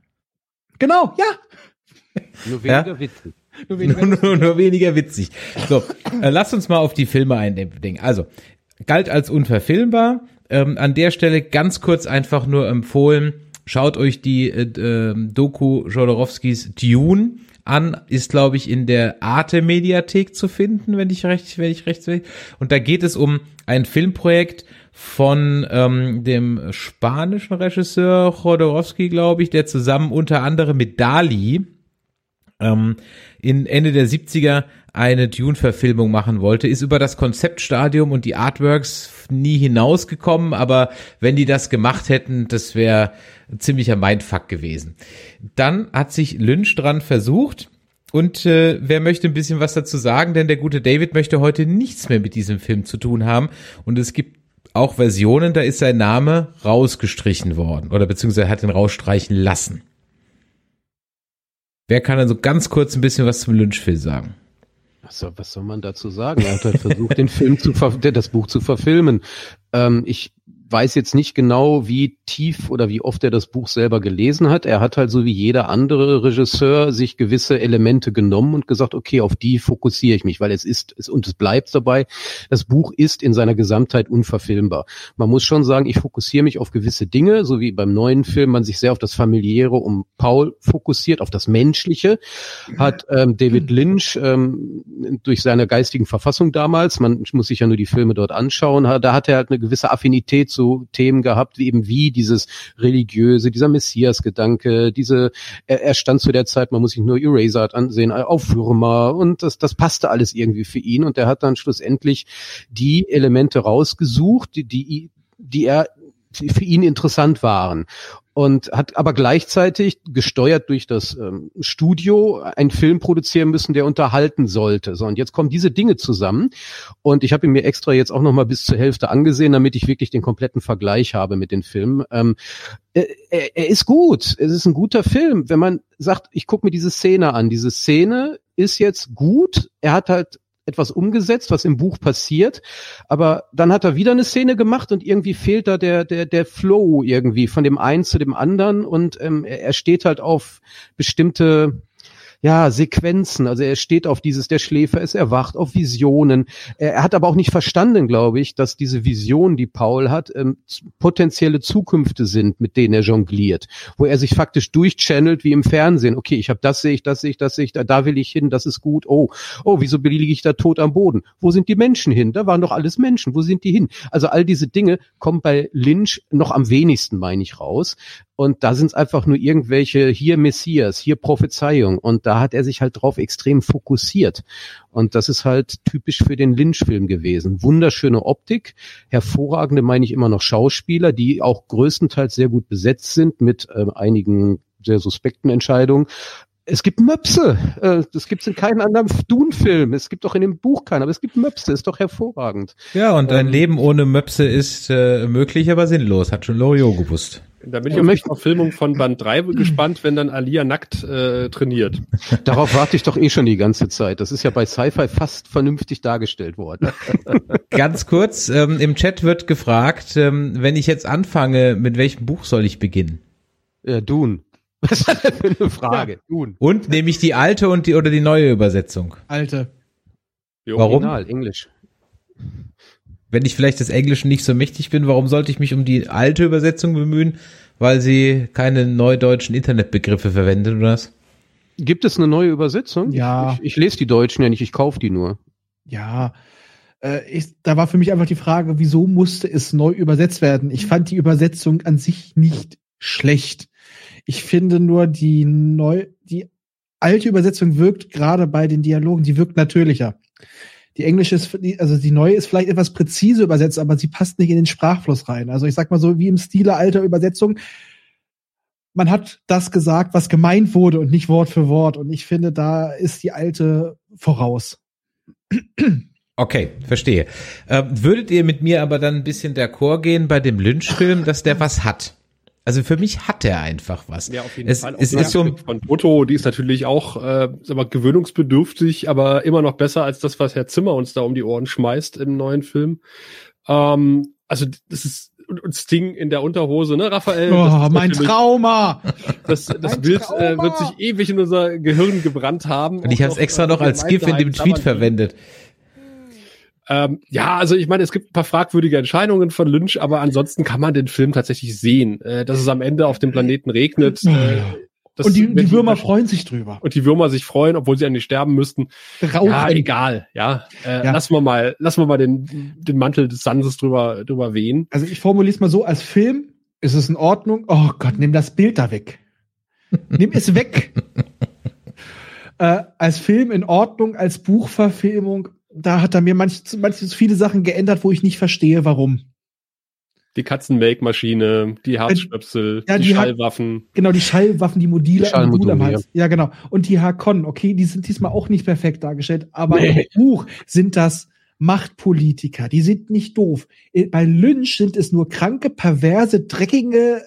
Genau, ja. Nur Ja? weniger witzig. Nur nur, nur, nur weniger witzig. So, äh, lasst uns mal auf die Filme eindenken. Also, galt als unverfilmbar. Ähm, an der Stelle ganz kurz einfach nur empfohlen, schaut euch die äh, ähm, Doku Jodorowskis Dune an, ist glaube ich in der Arte Mediathek zu finden, wenn ich recht, wenn ich recht sehe. Und da geht es um ein Filmprojekt von ähm, dem spanischen Regisseur Jodorowsky, glaube ich, der zusammen unter anderem mit Dali ähm, in Ende der 70er eine Dune-Verfilmung machen wollte, ist über das Konzeptstadium und die Artworks nie hinausgekommen, aber wenn die das gemacht hätten, das wäre ziemlicher Mindfuck gewesen. Dann hat sich Lynch dran versucht und äh, wer möchte ein bisschen was dazu sagen, denn der gute David möchte heute nichts mehr mit diesem Film zu tun haben und es gibt auch Versionen, da ist sein Name rausgestrichen worden oder beziehungsweise hat ihn rausstreichen lassen. Wer kann also ganz kurz ein bisschen was zum Lynch-Film sagen? Was soll, was soll man dazu sagen? Er hat halt versucht, den Film zu ver das Buch zu verfilmen. Ähm, ich weiß jetzt nicht genau, wie tief oder wie oft er das Buch selber gelesen hat. Er hat halt so wie jeder andere Regisseur sich gewisse Elemente genommen und gesagt, okay, auf die fokussiere ich mich, weil es ist, es, und es bleibt dabei, das Buch ist in seiner Gesamtheit unverfilmbar. Man muss schon sagen, ich fokussiere mich auf gewisse Dinge, so wie beim neuen Film man sich sehr auf das Familiäre um Paul fokussiert, auf das Menschliche, hat ähm, David Lynch ähm, durch seine geistigen Verfassung damals, man muss sich ja nur die Filme dort anschauen, da hat er halt eine gewisse Affinität zu Themen gehabt, wie eben wie dieses religiöse, dieser Messias-Gedanke, diese, er, er stand zu der Zeit, man muss sich nur Eraser ansehen, auf Würmer und das, das passte alles irgendwie für ihn und er hat dann schlussendlich die Elemente rausgesucht, die, die, die er für ihn interessant waren. Und hat aber gleichzeitig gesteuert durch das ähm, Studio einen Film produzieren müssen, der unterhalten sollte. So und jetzt kommen diese Dinge zusammen und ich habe ihn mir extra jetzt auch noch mal bis zur Hälfte angesehen, damit ich wirklich den kompletten Vergleich habe mit den Filmen. Ähm, er, er ist gut, es ist ein guter Film, wenn man sagt, ich gucke mir diese Szene an. Diese Szene ist jetzt gut. Er hat halt etwas umgesetzt, was im Buch passiert, aber dann hat er wieder eine Szene gemacht und irgendwie fehlt da der der der Flow irgendwie von dem einen zu dem anderen. Und ähm, er steht halt auf bestimmte ja, Sequenzen. Also er steht auf dieses, der Schläfer ist erwacht, auf Visionen. Er, hat aber auch nicht verstanden, glaube ich, dass diese Visionen, die Paul hat, ähm, potenzielle Zukünfte sind, mit denen er jongliert. Wo er sich faktisch durchchannelt wie im Fernsehen. Okay, ich habe das sehe ich, das sehe ich, das sehe ich, da, da will ich hin, das ist gut. Oh, oh, wieso liege ich da tot am Boden? Wo sind die Menschen hin? Da waren doch alles Menschen. Wo sind die hin? Also all diese Dinge kommen bei Lynch noch am wenigsten, meine ich, raus. Und da sind es einfach nur irgendwelche hier Messias, hier Prophezeiung. Und da hat er sich halt drauf extrem fokussiert. Und das ist halt typisch für den Lynch-Film gewesen. Wunderschöne Optik, hervorragende, meine ich immer noch Schauspieler, die auch größtenteils sehr gut besetzt sind mit äh, einigen sehr suspekten Entscheidungen. Es gibt Möpse. Äh, das gibt es in keinem anderen Dune-Film. Es gibt auch in dem Buch keinen, aber es gibt Möpse. Ist doch hervorragend. Ja, und ein Ähm, Leben ohne Möpse ist äh, möglich, aber sinnlos. Hat schon Loriot gewusst. Da bin ich auf die Verfilmung von Band 3 gespannt, wenn dann Alia nackt äh, trainiert. Darauf warte ich doch eh schon die ganze Zeit. Das ist ja bei Sci-Fi fast vernünftig dargestellt worden. Ganz kurz, ähm, im Chat wird gefragt, ähm, wenn ich jetzt anfange, mit welchem Buch soll ich beginnen? Ja, Dune. Was ist das denn für eine Frage? Dune. Und nehme ich die alte und die oder die neue Übersetzung? Alte. Jo. Warum? Original, Englisch. Wenn ich vielleicht des Englischen nicht so mächtig bin, warum sollte ich mich um die alte Übersetzung bemühen? Weil sie keine neudeutschen Internetbegriffe verwendet oder was? Gibt es eine neue Übersetzung? Ja. Ich, ich lese die Deutschen ja nicht, ich kaufe die nur. Ja, äh, ich, da war für mich einfach die Frage, wieso musste es neu übersetzt werden? Ich fand die Übersetzung an sich nicht schlecht. Ich finde nur die neu, die alte Übersetzung wirkt gerade bei den Dialogen, die wirkt natürlicher. Die englische ist, also die neue ist vielleicht etwas präzise übersetzt, aber sie passt nicht in den Sprachfluss rein. Also ich sag mal so, wie im Stile alter Übersetzung. Man hat das gesagt, was gemeint wurde und nicht Wort für Wort. Und ich finde, da ist die alte voraus. Okay, verstehe. Ähm, würdet ihr mit mir aber dann ein bisschen d'accord gehen bei dem Lynch-Film, dass der was hat? Also für mich hat er einfach was. Ja, auf jeden es, Fall. Es die ist so, von Toto, die ist natürlich auch äh, sag mal, gewöhnungsbedürftig, aber immer noch besser als das, was Herr Zimmer uns da um die Ohren schmeißt im neuen Film. Ähm, also das ist und Sting in der Unterhose, ne, Raphael? Oh, mein Trauma! Das, das Mein Bild äh, wird sich ewig in unser Gehirn gebrannt haben. und ich habe es extra äh, noch als GIF in dem Tweet verwendet. Ähm, ja, also ich meine, es gibt ein paar fragwürdige Entscheidungen von Lynch, aber ansonsten kann man den Film tatsächlich sehen. Äh, dass es am Ende auf dem Planeten regnet. Äh, und die, die Würmer freuen sich drüber. und die Würmer sich freuen, obwohl sie eigentlich sterben müssten. Rauchen. Ja, egal, ja. Äh, Ja. Lassen wir mal, lassen wir mal den, den Mantel des Sanses drüber, drüber wehen. Also ich formuliere es mal so, als Film ist es in Ordnung. Oh Gott, nimm das Bild da weg. nimm es weg. äh, als Film in Ordnung, als Buchverfilmung, da hat er mir manch, manche viele Sachen geändert, wo ich nicht verstehe, warum. Die Katzenmelkmaschine, die Herzstöpsel, Ja, die, die hat- Schallwaffen. Genau, die Schallwaffen, die Module, Die Schallmodule, Module am Hals. Ja. genau. Und die Hakon, okay, die sind diesmal auch nicht perfekt dargestellt, aber Nee. im Buch sind das Machtpolitiker, die sind nicht doof. Äh, Bei Lynch sind es nur kranke, perverse, dreckige,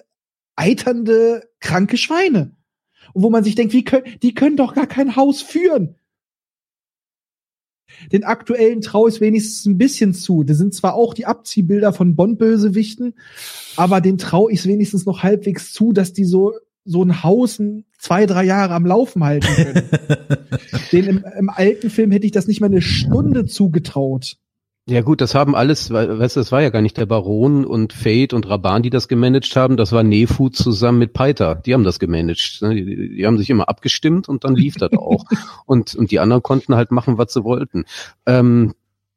eiternde, kranke Schweine. Und wo man sich denkt, wie können, die können doch gar kein Haus führen. Den aktuellen traue ich wenigstens ein bisschen zu. Das sind zwar auch die Abziehbilder von Bond-Bösewichten, aber den traue ich wenigstens noch halbwegs zu, dass die so so ein Haus zwei, drei Jahre am Laufen halten können. den im, im alten Film hätte ich das nicht mal eine Stunde zugetraut. Ja gut, das haben alles, we- weißt du, das war ja gar nicht der Baron und Fate und Raban, die das gemanagt haben, das war Nefu zusammen mit Peiter, die haben das gemanagt. ne? Die, die die haben sich immer abgestimmt und dann lief das auch. Und, und die anderen konnten halt machen, was sie wollten. Ähm,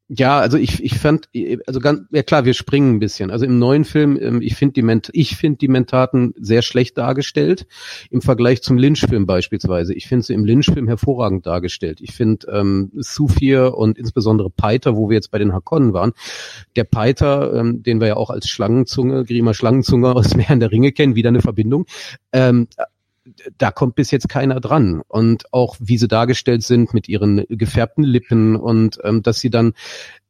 Ja, also ich, ich fand, also ganz, ja klar, wir springen ein bisschen. Also im neuen Film, ähm, ich finde die, Ment ich finde die Mentaten sehr schlecht dargestellt im Vergleich zum Lynch-Film beispielsweise. Ich finde sie im Lynch-Film hervorragend dargestellt. Ich finde ähm, Sufir und insbesondere Peiter, wo wir jetzt bei den Hakonnen waren, der Peiter, ähm, den wir ja auch als Schlangenzunge, Grima Schlangenzunge aus Meer der Ringe kennen, wieder eine Verbindung. Ähm, da kommt bis jetzt keiner dran. Und auch wie sie dargestellt sind mit ihren gefärbten Lippen und ähm, dass sie dann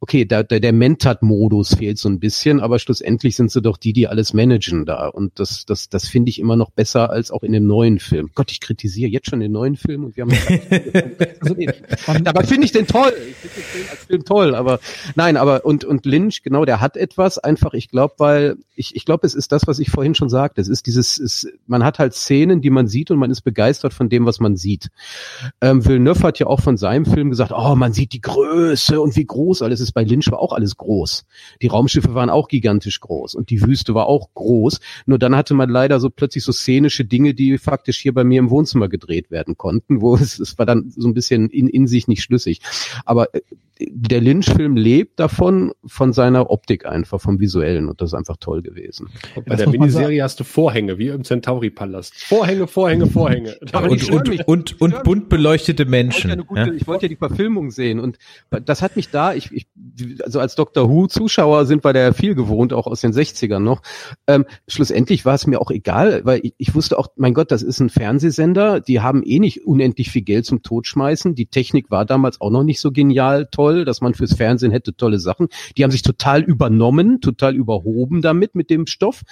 okay, da, der, der Mentat-Modus fehlt so ein bisschen, aber schlussendlich sind sie doch die, die alles managen da. Und das, das, das finde ich immer noch besser als auch in dem neuen Film. Gott, ich kritisiere jetzt schon den neuen Film und wir haben. also, nee, aber finde ich den toll. Ich finde den Film als Film toll. Aber nein, aber und und Lynch, genau, der hat etwas einfach. Ich glaube, weil ich ich glaube, es ist das, was ich vorhin schon sagte. Es ist dieses, es, man hat halt Szenen, die man sieht und man ist begeistert von dem, was man sieht. Ähm, Villeneuve hat ja auch von seinem Film gesagt, oh, man sieht die Größe und wie groß alles ist bei Lynch war auch alles groß. Die Raumschiffe waren auch gigantisch groß und die Wüste war auch groß. Nur dann hatte man leider so plötzlich so szenische Dinge, die faktisch hier bei mir im Wohnzimmer gedreht werden konnten, wo es, es war dann so ein bisschen in, in sich nicht schlüssig. Aber äh, der Lynch-Film lebt davon, von seiner Optik einfach, vom Visuellen und das ist einfach toll gewesen. Und bei das der Miniserie hast du Vorhänge, wie im Centauri-Palast. Vorhänge, Vorhänge, Vorhänge. Aber und, und, und, und, bunt beleuchtete Menschen. Ich wollte ja, gute, ich wollte ja die Verfilmung sehen und das hat mich da, ich, ich also als Doctor Who-Zuschauer sind wir da ja viel gewohnt, auch aus den 60ern noch. Ähm, schlussendlich war es mir auch egal, weil ich, ich wusste auch, mein Gott, das ist ein Fernsehsender, die haben eh nicht unendlich viel Geld zum Totschmeißen. Die Technik war damals auch noch nicht so genial toll, dass man fürs Fernsehen hätte tolle Sachen. Die haben sich total übernommen, total überhoben damit mit dem Stoff.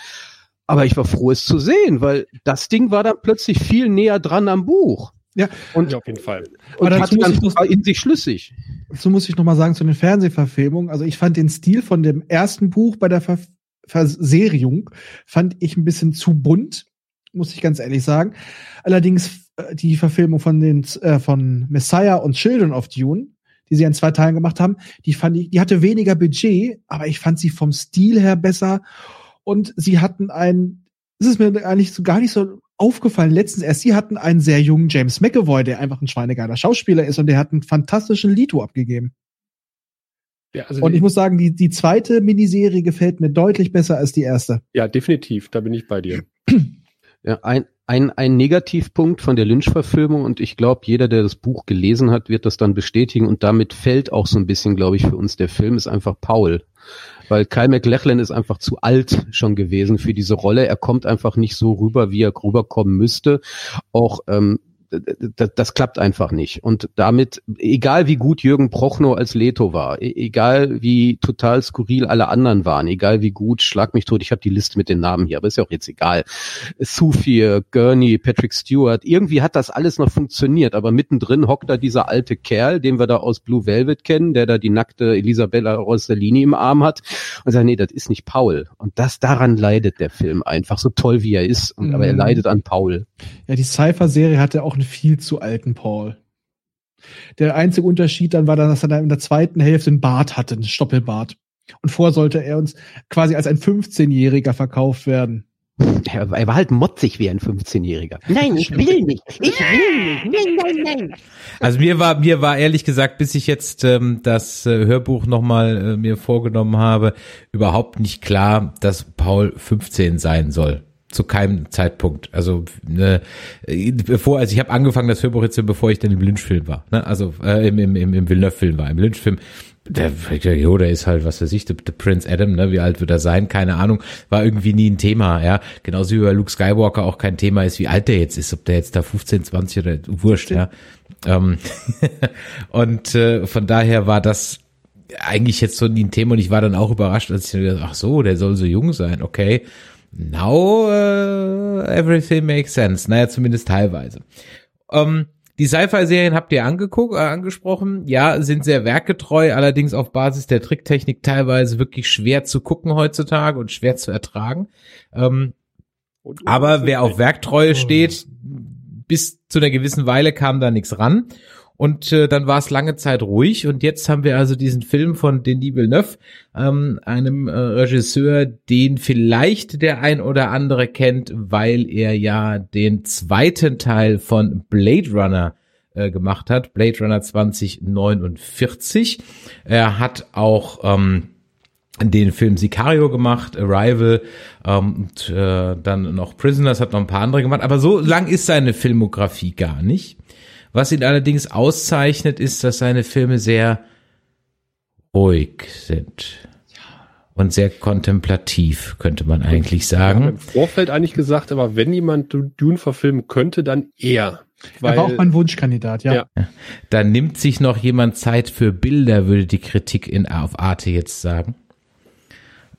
Aber ich war froh, es zu sehen, weil das Ding war dann plötzlich viel näher dran am Buch. Ja, und ja, auf jeden Fall. Und Aber dazu muss ich noch, in sich schlüssig. So muss ich noch mal sagen zu den Fernsehverfilmungen. Also ich fand den Stil von dem ersten Buch bei der Ver Verserierung fand ich ein bisschen zu bunt, muss ich ganz ehrlich sagen. Allerdings äh, die Verfilmung von den äh, von Messiah und Children of Dune die sie in zwei Teilen gemacht haben, die fand ich, die hatte weniger Budget, aber ich fand sie vom Stil her besser und sie hatten ein, es ist mir eigentlich so gar nicht so aufgefallen letztens erst, sie hatten einen sehr jungen James McAvoy, der einfach ein schweinegeiler Schauspieler ist und der hat einen fantastischen Lito abgegeben. Ja, also und ich muss sagen, die, die zweite Miniserie gefällt mir deutlich besser als die erste. Ja, definitiv, da bin ich bei dir. Ja, ein, ein, ein Negativpunkt von der Lynch-Verfilmung und ich glaube, jeder, der das Buch gelesen hat, wird das dann bestätigen und damit fällt auch so ein bisschen, glaube ich, für uns der Film, ist einfach Paul. Weil Kyle McLachlan ist einfach zu alt schon gewesen für diese Rolle. Er kommt einfach nicht so rüber, wie er rüberkommen müsste. Auch ähm, das, das klappt einfach nicht. Und damit, egal wie gut Jürgen Prochnow als Leto war, e, egal wie total skurril alle anderen waren, egal wie gut, schlag mich tot, ich habe die Liste mit den Namen hier, aber ist ja auch jetzt egal. Sophie, Gurney, Patrick Stewart, irgendwie hat das alles noch funktioniert, aber mittendrin hockt da dieser alte Kerl, den wir da aus Blue Velvet kennen, der da die nackte Elisabella Rossellini im Arm hat und sagt, nee, das ist nicht Paul. Und das daran leidet der Film einfach, so toll wie er ist, und, mhm. aber er mhm. leidet an Paul. Ja, die Cypher-Serie hatte auch einen viel zu alten Paul. Der einzige Unterschied dann war, dass er in der zweiten Hälfte einen Bart hatte, einen Stoppelbart. Und vorher sollte er uns quasi als ein 15-Jähriger verkauft werden. Er war halt motzig wie ein 15-Jähriger. Nein, ich will nicht. Ich will nicht. Nein, nein, nein. Also mir war mir war ehrlich gesagt, bis ich jetzt ähm, das äh, Hörbuch nochmal äh, mir vorgenommen habe, überhaupt nicht klar, dass Paul 15 sein soll zu keinem Zeitpunkt. Also ne, bevor, also ich habe angefangen, das Hörbuch jetzt, bevor ich dann im Lynch-Film war. Ne? Also äh, im, im, im, im Villeneuve-Film war. Im Lynch-Film der, jo, der ist halt, was weiß ich, der, der Prince Adam, ne, wie alt wird er sein, keine Ahnung, war irgendwie nie ein Thema, ja, genauso wie bei Luke Skywalker auch kein Thema ist, wie alt der jetzt ist, ob der jetzt da 15, 20 oder wurscht, ja, ähm, und äh, von daher war das eigentlich jetzt so nie ein Thema und ich war dann auch überrascht, als ich dachte, ach so, der soll so jung sein, okay, now uh, everything makes sense. Naja, zumindest teilweise. Ähm, die Sci-Fi-Serien habt ihr angeguckt, äh, angesprochen. Ja, sind sehr werkgetreu, allerdings auf Basis der Tricktechnik teilweise wirklich schwer zu gucken heutzutage und schwer zu ertragen. Ähm, aber wer auf Werktreue steht, bis zu einer gewissen Weile kam da nichts ran. Und äh, dann war es lange Zeit ruhig und jetzt haben wir also diesen Film von Denis Villeneuve, ähm, einem äh, Regisseur, den vielleicht der ein oder andere kennt, weil er ja den zweiten Teil von Blade Runner äh, gemacht hat, Blade Runner 2049. Er hat auch ähm, den Film Sicario gemacht, Arrival ähm, und äh, dann noch Prisoners, hat noch ein paar andere gemacht, aber so lang ist seine Filmografie gar nicht. Was ihn allerdings auszeichnet, ist, dass seine Filme sehr ruhig sind und sehr kontemplativ, könnte man eigentlich Wir haben sagen. im Vorfeld eigentlich gesagt, aber wenn jemand Dune verfilmen könnte, dann er. Er war auch mein Wunschkandidat, ja. Ja. Da nimmt sich noch jemand Zeit für Bilder, würde die Kritik in auf Arte jetzt sagen.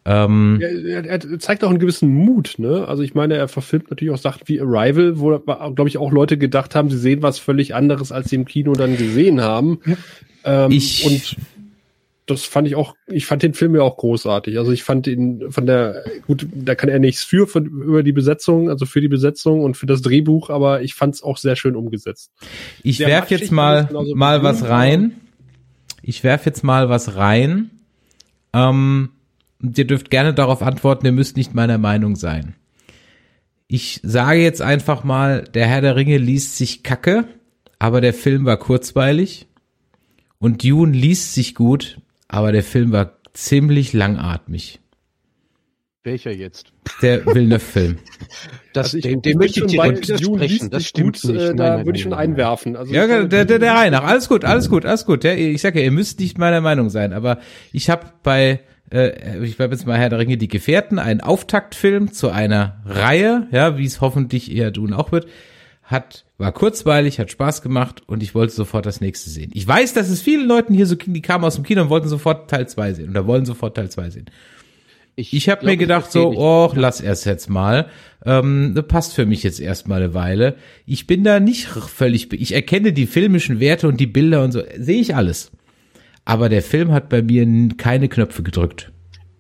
Ähm, Er, er, er zeigt auch einen gewissen Mut, ne? Also ich meine, er verfilmt natürlich auch Sachen wie Arrival, wo, glaube ich, auch Leute gedacht haben, sie sehen was völlig anderes, als sie im Kino dann gesehen haben. Ähm, Ich- und das fand ich auch, ich fand den Film ja auch großartig. Also ich fand ihn von der, gut, da kann er nichts für, von, über die Besetzung, also für die Besetzung und für das Drehbuch, aber ich fand es auch sehr schön umgesetzt. Ich Sehr werf jetzt mal mal was rein. Ich werf jetzt mal was rein. Ähm, und ihr dürft gerne darauf antworten, ihr müsst nicht meiner Meinung sein. Ich sage jetzt einfach mal, der Herr der Ringe liest sich kacke, aber der Film war kurzweilig. Und Dune liest sich gut, aber der Film war ziemlich langatmig. Welcher jetzt? Der Villeneuve-Film. Das, Also ich, den, den möchte ich schon dir bei nicht Dune widersprechen. liest Das stimmt gut, nicht. äh, Nein, da nein, würde ich schon nein. einwerfen. Also Ja, der, der, der Reihe nach. Alles gut, alles gut, alles gut. Ja, ich sage ja, ihr müsst nicht meiner Meinung sein, aber ich habe bei, äh, ich habe jetzt mal Herr der Ringe, die Gefährten, einen Auftaktfilm zu einer Reihe, ja, wie es hoffentlich eher Dune auch wird, hat, war kurzweilig, hat Spaß gemacht und ich wollte sofort das nächste sehen. Ich weiß, dass es vielen Leuten hier so, die kamen aus dem Kino und wollten sofort Teil 2 sehen oder wollen sofort Teil 2 sehen. Ich habe glaub, mir gedacht so, dich. oh, lass erst jetzt mal. Ähm, das passt für mich jetzt erstmal eine Weile. Ich bin da nicht völlig, ich erkenne die filmischen Werte und die Bilder und so, sehe ich alles. Aber der Film hat bei mir keine Knöpfe gedrückt.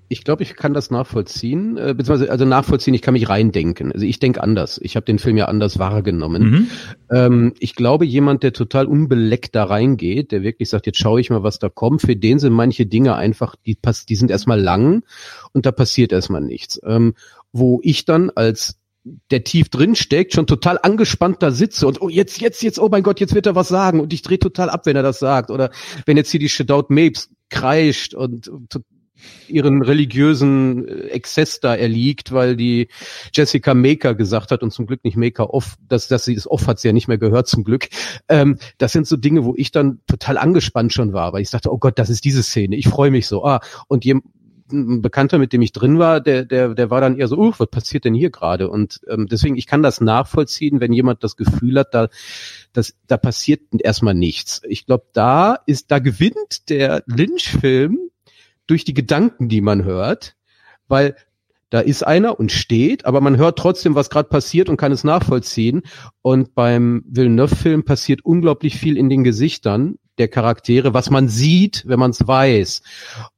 Ich glaube, ich kann das nachvollziehen, äh, beziehungsweise also nachvollziehen, ich kann mich reindenken. Also ich denke anders. Ich habe den Film ja anders wahrgenommen. Mhm. Ähm, ich glaube, jemand, der total unbeleckt da reingeht, der wirklich sagt, jetzt schaue ich mal, was da kommt, für den sind manche Dinge einfach, die, pass die sind erstmal lang und da passiert erstmal nichts. Ähm, wo ich dann als der tief drin steckt, schon total angespannt da sitze und oh jetzt, jetzt, jetzt, oh mein Gott, jetzt wird er was sagen und ich drehe total ab, wenn er das sagt. Oder wenn jetzt hier die Shadow Mapes kreischt und, und ihren religiösen äh, Exzess da erliegt, weil die Jessica Maker gesagt hat und zum Glück nicht Maker off, dass, dass sie das off hat sie ja nicht mehr gehört zum Glück. Ähm, das sind so Dinge, wo ich dann total angespannt schon war, weil ich dachte, oh Gott, das ist diese Szene, ich freue mich so. Ah, und jem, ein Bekannter, mit dem ich drin war, der, der, der war dann eher so, uh, was passiert denn hier gerade? Und ähm, deswegen, ich kann das nachvollziehen, wenn jemand das Gefühl hat, da, das, da passiert erstmal nichts. Ich glaube, da ist, da gewinnt der Lynch-Film durch die Gedanken, die man hört, weil da ist einer und steht, aber man hört trotzdem, was gerade passiert und kann es nachvollziehen. Und beim Villeneuve-Film passiert unglaublich viel in den Gesichtern der Charaktere, was man sieht, wenn man es weiß.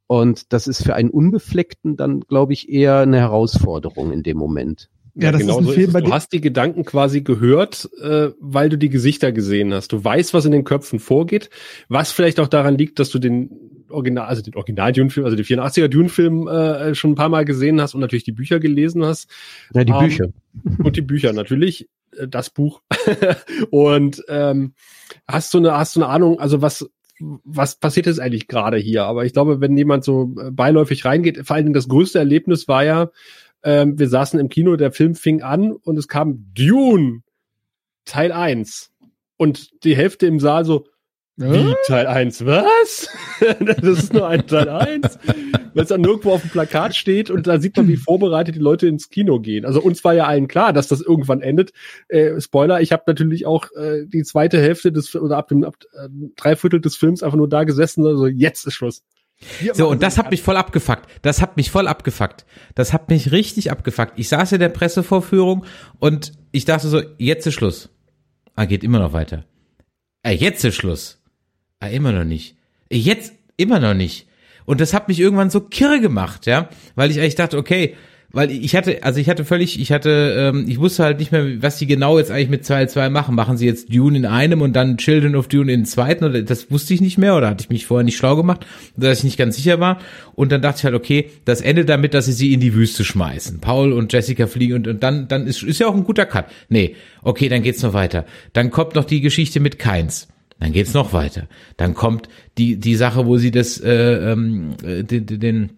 Und das ist für einen Unbefleckten dann, glaube ich, eher eine Herausforderung in dem Moment. Ja, das ist genau ein so Film, bei Du hast die Gedanken quasi gehört, äh, weil du die Gesichter gesehen hast. Du weißt, was in den Köpfen vorgeht, was vielleicht auch daran liegt, dass du den Original, also den Original Dune-Film, also den 84er Dune-Film äh, schon ein paar Mal gesehen hast und natürlich die Bücher gelesen hast. Ja, die Ähm, Bücher. Und die Bücher natürlich, das Buch. und ähm, hast du eine, hast du eine Ahnung, also was was passiert jetzt eigentlich gerade hier? Aber ich glaube, wenn jemand so äh, beiläufig reingeht, vor Dingen das größte Erlebnis war ja, ähm, wir saßen im Kino, der Film fing an und es kam Dune Teil 1. Und die Hälfte im Saal so, wie Teil 1? Was? das ist nur ein Teil 1. Weil es dann nirgendwo auf dem Plakat steht und da sieht man, wie vorbereitet die Leute ins Kino gehen. Also uns war ja allen klar, dass das irgendwann endet. Äh, Spoiler, ich habe natürlich auch äh, die zweite Hälfte des oder ab dem ab, äh, Dreiviertel des Films einfach nur da gesessen, also jetzt ist Schluss. Hier So, und das hat mich voll abgefuckt. Das hat mich voll abgefuckt. Das hat mich richtig abgefuckt. Ich saß in der Pressevorführung und ich dachte so, jetzt ist Schluss. Ah, geht immer noch weiter. Ah, jetzt ist Schluss. Ah, immer noch nicht. Jetzt immer noch nicht. Und das hat mich irgendwann so kirre gemacht, ja, weil ich eigentlich dachte, okay, weil ich hatte, also ich hatte völlig, ich hatte, ähm, ich wusste halt nicht mehr, was die genau jetzt eigentlich mit 2 2 machen. Machen sie jetzt Dune in einem und dann Children of Dune in zweiten oder das wusste ich nicht mehr oder hatte ich mich vorher nicht schlau gemacht, dass ich nicht ganz sicher war. Und dann dachte ich halt, okay, das endet damit, dass sie sie in die Wüste schmeißen. Paul und Jessica fliegen und, und dann, dann ist, ist ja auch ein guter Cut. Nee, okay, dann geht's noch weiter. Dann kommt noch die Geschichte mit Keins. Dann geht's noch weiter. Dann kommt die, die Sache, wo sie das, äh, ähm, äh, den, den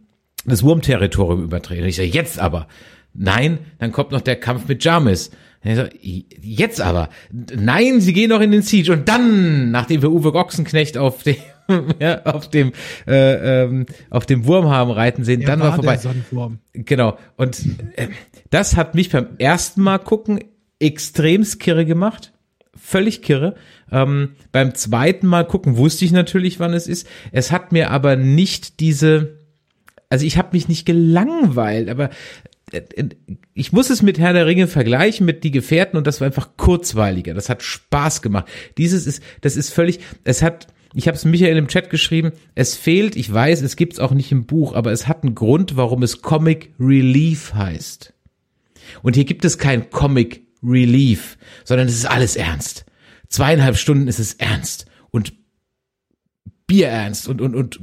das Wurmterritorium übertreten. Und ich sage, jetzt aber. Nein, dann kommt noch der Kampf mit Jarmis. Sag, jetzt aber. Nein, sie gehen noch in den Siege. Und dann, nachdem wir Uwe Ochsenknecht auf dem, ja, auf dem, äh, ähm, auf dem Wurm haben reiten sehen, Er dann war, war vorbei. Genau. Und äh, das hat mich beim ersten Mal gucken extremst kirre gemacht. Völlig kirre. Ähm, beim zweiten Mal gucken wusste ich natürlich, wann es ist. Es hat mir aber nicht diese, also ich habe mich nicht gelangweilt, aber äh, äh, ich muss es mit Herr der Ringe vergleichen mit die Gefährten und das war einfach kurzweiliger. Das hat Spaß gemacht. Dieses ist, das ist völlig, es hat, ich habe es Michael im Chat geschrieben, es fehlt, ich weiß, es gibt's auch nicht im Buch, aber es hat einen Grund, warum es Comic Relief heißt. Und hier gibt es kein Comic Relief, sondern es ist alles ernst. Zweieinhalb Stunden ist es ernst und bierernst und und und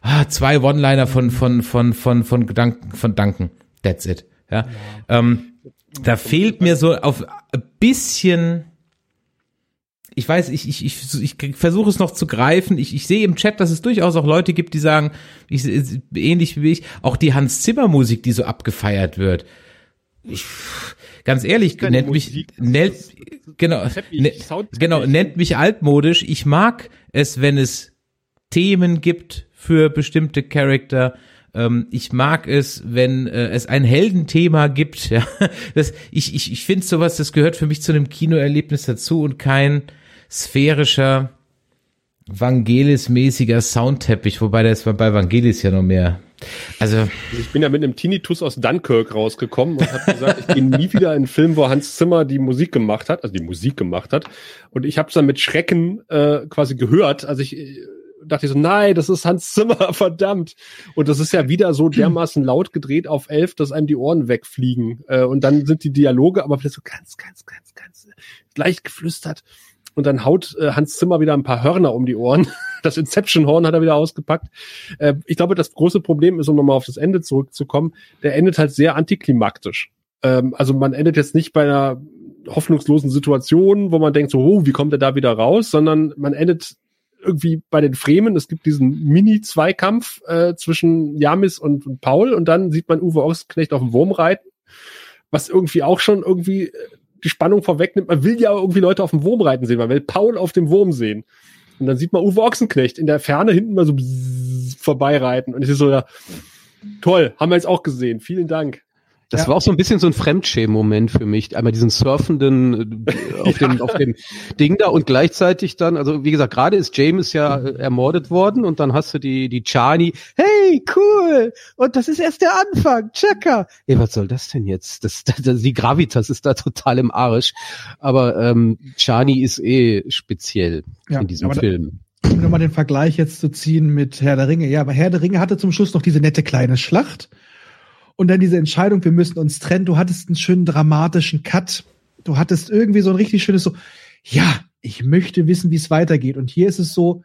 ah, zwei One-Liner von von von von von Gedanken von Danken. That's it. Ja. Ähm, da fehlt mir so auf ein bisschen ich weiß, ich, ich, ich, ich versuche es noch zu greifen. Ich, ich sehe im Chat, dass es durchaus auch Leute gibt, die sagen, ich, ähnlich wie ich, auch die Hans Zimmer Musik, die so abgefeiert wird. Ich, ganz ehrlich, nennt mich, Musik, das nennt, genau, ne, genau, nennt mich altmodisch. Ich mag es, wenn es Themen gibt für bestimmte Charakter. Ähm, ich mag es, wenn äh, es ein Heldenthema gibt. Ja, das, ich ich, ich finde sowas, das gehört für mich zu einem Kinoerlebnis dazu und kein sphärischer, Vangelis-mäßiger Soundteppich, wobei das bei Vangelis ja noch mehr. Also, Ich bin ja mit einem Tinnitus aus Dunkirk rausgekommen und habe gesagt, ich gehe nie wieder in einen Film, wo Hans Zimmer die Musik gemacht hat, also die Musik gemacht hat. Und ich habe es dann mit Schrecken äh, quasi gehört. Also ich äh, dachte so, nein, das ist Hans Zimmer, verdammt. Und das ist ja wieder so dermaßen laut gedreht auf elf, dass einem die Ohren wegfliegen. Äh, und dann sind die Dialoge aber vielleicht so ganz, ganz, ganz, ganz leicht geflüstert. Und dann haut äh, Hans Zimmer wieder ein paar Hörner um die Ohren. Das Inception-Horn hat er wieder ausgepackt. Äh, ich glaube, das große Problem ist, um nochmal auf das Ende zurückzukommen, der endet halt sehr antiklimaktisch. Ähm, also man endet jetzt nicht bei einer hoffnungslosen Situation, wo man denkt so, oh, wie kommt er da wieder raus, sondern man endet irgendwie bei den Fremen. Es gibt diesen Mini-Zweikampf äh, zwischen Jamis und, und Paul und dann sieht man Uwe Ochsenknecht auf dem Wurm reiten, was irgendwie auch schon irgendwie äh, die Spannung vorwegnimmt. Man will ja irgendwie Leute auf dem Wurm reiten sehen, man will Paul auf dem Wurm sehen. Und dann sieht man Uwe Ochsenknecht in der Ferne hinten mal so vorbeireiten. Und es ist so, ja, toll, haben wir jetzt auch gesehen. Vielen Dank. Das Ja. war auch so ein bisschen so ein Fremdschämen-Moment für mich. Einmal diesen surfenden äh, auf, dem, auf dem Ding da und gleichzeitig dann, also wie gesagt, gerade ist James ja äh, ermordet worden und dann hast du die, die Chani, hey, cool! Und das ist erst der Anfang, Checker! Ey, was soll das denn jetzt? Das, das, die Gravitas ist da total im Arsch. Aber ähm, Chani ist eh speziell Ja, in diesem Film. um nochmal den Vergleich jetzt zu ziehen mit Herr der Ringe. Ja, aber Herr der Ringe hatte zum Schluss noch diese nette kleine Schlacht und dann diese Entscheidung, wir müssen uns trennen. Du hattest einen schönen dramatischen Cut. Du hattest irgendwie so ein richtig schönes so, ja, ich möchte wissen, wie es weitergeht. Und hier ist es so,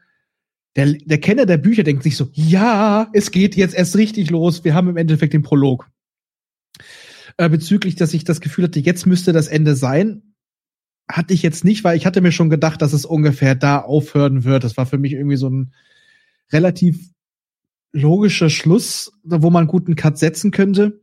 der, der Kenner der Bücher denkt sich so, ja, es geht jetzt erst richtig los. Wir haben im Endeffekt den Prolog. Äh, bezüglich, dass ich das Gefühl hatte, jetzt müsste das Ende sein, hatte ich jetzt nicht, weil ich hatte mir schon gedacht, dass es ungefähr da aufhören wird. Das war für mich irgendwie so ein relativ logischer Schluss, wo man guten Cut setzen könnte.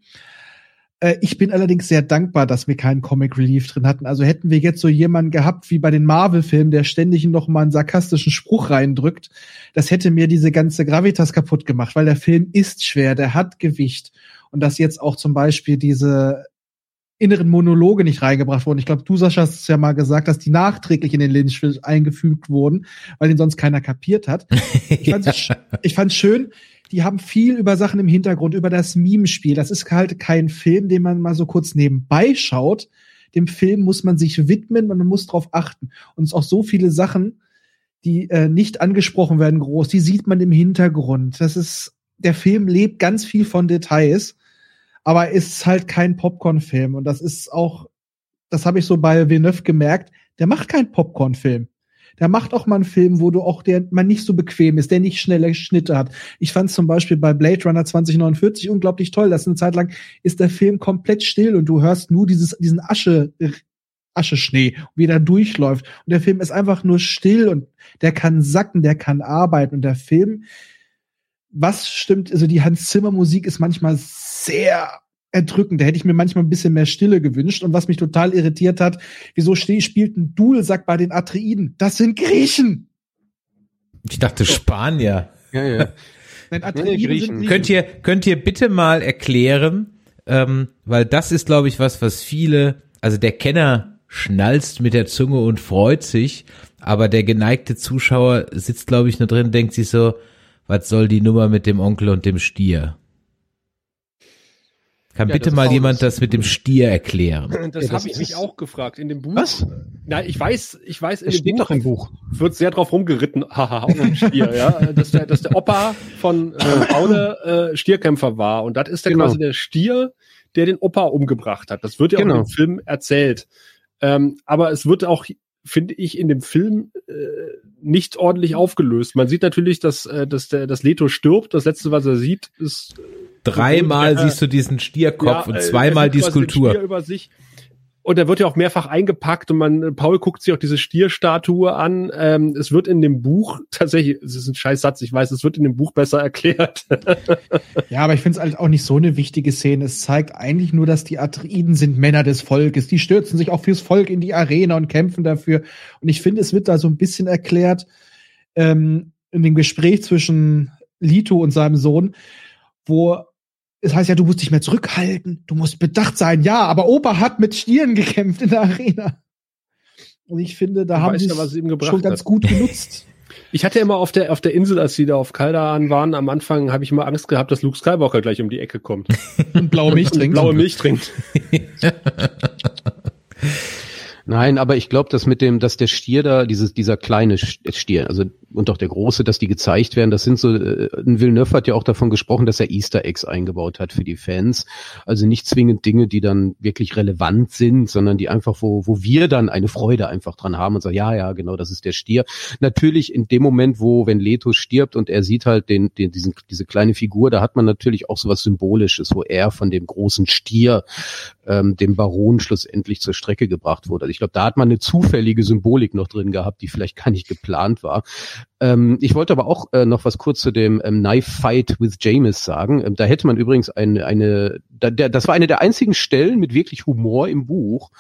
Äh, ich bin allerdings sehr dankbar, dass wir keinen Comic Relief drin hatten. Also hätten wir jetzt so jemanden gehabt wie bei den Marvel-Filmen, der ständig noch mal einen sarkastischen Spruch reindrückt, das hätte mir diese ganze Gravitas kaputt gemacht, weil der Film ist schwer, der hat Gewicht. Und dass jetzt auch zum Beispiel diese inneren Monologe nicht reingebracht wurden. Ich glaube, du, Sascha, hast es ja mal gesagt, dass die nachträglich in den Lynch-Film eingefügt wurden, weil den sonst keiner kapiert hat. Ich ich fand's schön, die haben viel über Sachen im Hintergrund, über das Meme-Spiel. Das ist halt kein Film, den man mal so kurz nebenbei schaut. Dem Film muss man sich widmen, man muss drauf achten. Und es ist auch so viele Sachen, die äh, nicht angesprochen werden groß, die sieht man im Hintergrund. Das ist, der Film lebt ganz viel von Details. aber ist halt kein Popcorn-Film. Und das ist auch, das habe ich so bei Villeneuve gemerkt, der macht keinen Popcorn-Film. Der macht auch mal einen Film, wo du auch der man nicht so bequem ist, der nicht schnelle Schnitte hat. Ich fand zum Beispiel bei Blade Runner 2049 unglaublich toll. Das ist eine Zeit lang ist der Film komplett still und du hörst nur dieses diesen Asche Ascheschnee, wie der durchläuft. Und der Film ist einfach nur still und der kann sacken, der kann arbeiten. Und der Film, was stimmt, also die Hans Zimmer Musik ist manchmal sehr erdrückend. Da hätte ich mir manchmal ein bisschen mehr Stille gewünscht. Und was mich total irritiert hat, wieso spielt ein Dualsack bei den Atreiden? Das sind Griechen! Ich dachte Spanier. Ja, ja. Nein, Nee, Griechen. Könnt ihr, könnt ihr bitte mal erklären, ähm, weil das ist, glaube ich, was, was viele, also der Kenner schnalzt mit der Zunge und freut sich, aber der geneigte Zuschauer sitzt, glaube ich, nur drin und denkt sich so, was soll die Nummer mit dem Onkel und dem Stier? Kann Ja, bitte mal auch- jemand das mit dem Stier erklären? Das, Ja, das habe ich mich auch gefragt. In dem Buch. Was? Na, ich weiß, ich weiß, in Es dem steht Buch doch im Buch. wird sehr drauf rumgeritten, haha, auf dem Stier, ja, dass der, dass der Opa von äh, Paule äh, Stierkämpfer war und das ist der Genau. quasi der Stier, der den Opa umgebracht hat. Das wird ja auch Genau. im Film erzählt. Ähm, aber es wird auch, finde ich, in dem Film äh, nicht ordentlich aufgelöst. Man sieht natürlich, dass, äh, dass der, dass Leto stirbt. Das letzte, was er sieht, ist Dreimal Ja, siehst du diesen Stierkopf ja, und äh, zweimal die Skulptur. Über sich. Und er wird ja auch mehrfach eingepackt und man, Paul guckt sich auch diese Stierstatue an. Ähm, es wird in dem Buch tatsächlich, es ist ein scheiß Satz, ich weiß, es wird in dem Buch besser erklärt. Ja, aber ich finde es halt auch nicht so eine wichtige Szene. Es zeigt eigentlich nur, dass die Atreiden sind Männer des Volkes. Die stürzen sich auch fürs Volk in die Arena und kämpfen dafür. Und ich finde, es wird da so ein bisschen erklärt ähm, in dem Gespräch zwischen Lito und seinem Sohn, wo es heißt ja, du musst dich mehr zurückhalten, du musst bedacht sein. Ja, aber Opa hat mit Stieren gekämpft in der Arena. Und ich finde, da Du haben sie ja, schon ganz hat. gut genutzt. Ich hatte immer auf der, auf der Insel, als sie da auf Kaldaan waren, am Anfang habe ich immer Angst gehabt, dass Luke Skywalker gleich um die Ecke kommt. Und blaue Milch Und trinkt. Blaue Milch trinkt. Nein, aber ich glaube, dass mit dem, dass der Stier da, dieses, dieser kleine Stier, also und auch der große, dass die gezeigt werden, das sind so, äh, Villeneuve hat ja auch davon gesprochen, dass er Easter Eggs eingebaut hat für die Fans. Also nicht zwingend Dinge, die dann wirklich relevant sind, sondern die einfach, wo, wo wir dann eine Freude einfach dran haben und sagen, ja, ja, genau, das ist der Stier. Natürlich in dem Moment, wo, wenn Leto stirbt und er sieht halt den, den, diesen, diese kleine Figur, da hat man natürlich auch sowas Symbolisches, wo er von dem großen Stier ähm, dem Baron schlussendlich zur Strecke gebracht wurde. Also ich glaube, da hat man eine zufällige Symbolik noch drin gehabt, die vielleicht gar nicht geplant war. Ähm, ich wollte aber auch äh, noch was kurz zu dem ähm, Knife Fight with James sagen. Ähm, da hätte man übrigens eine, eine da, der, das war eine der einzigen Stellen mit wirklich Humor im Buch,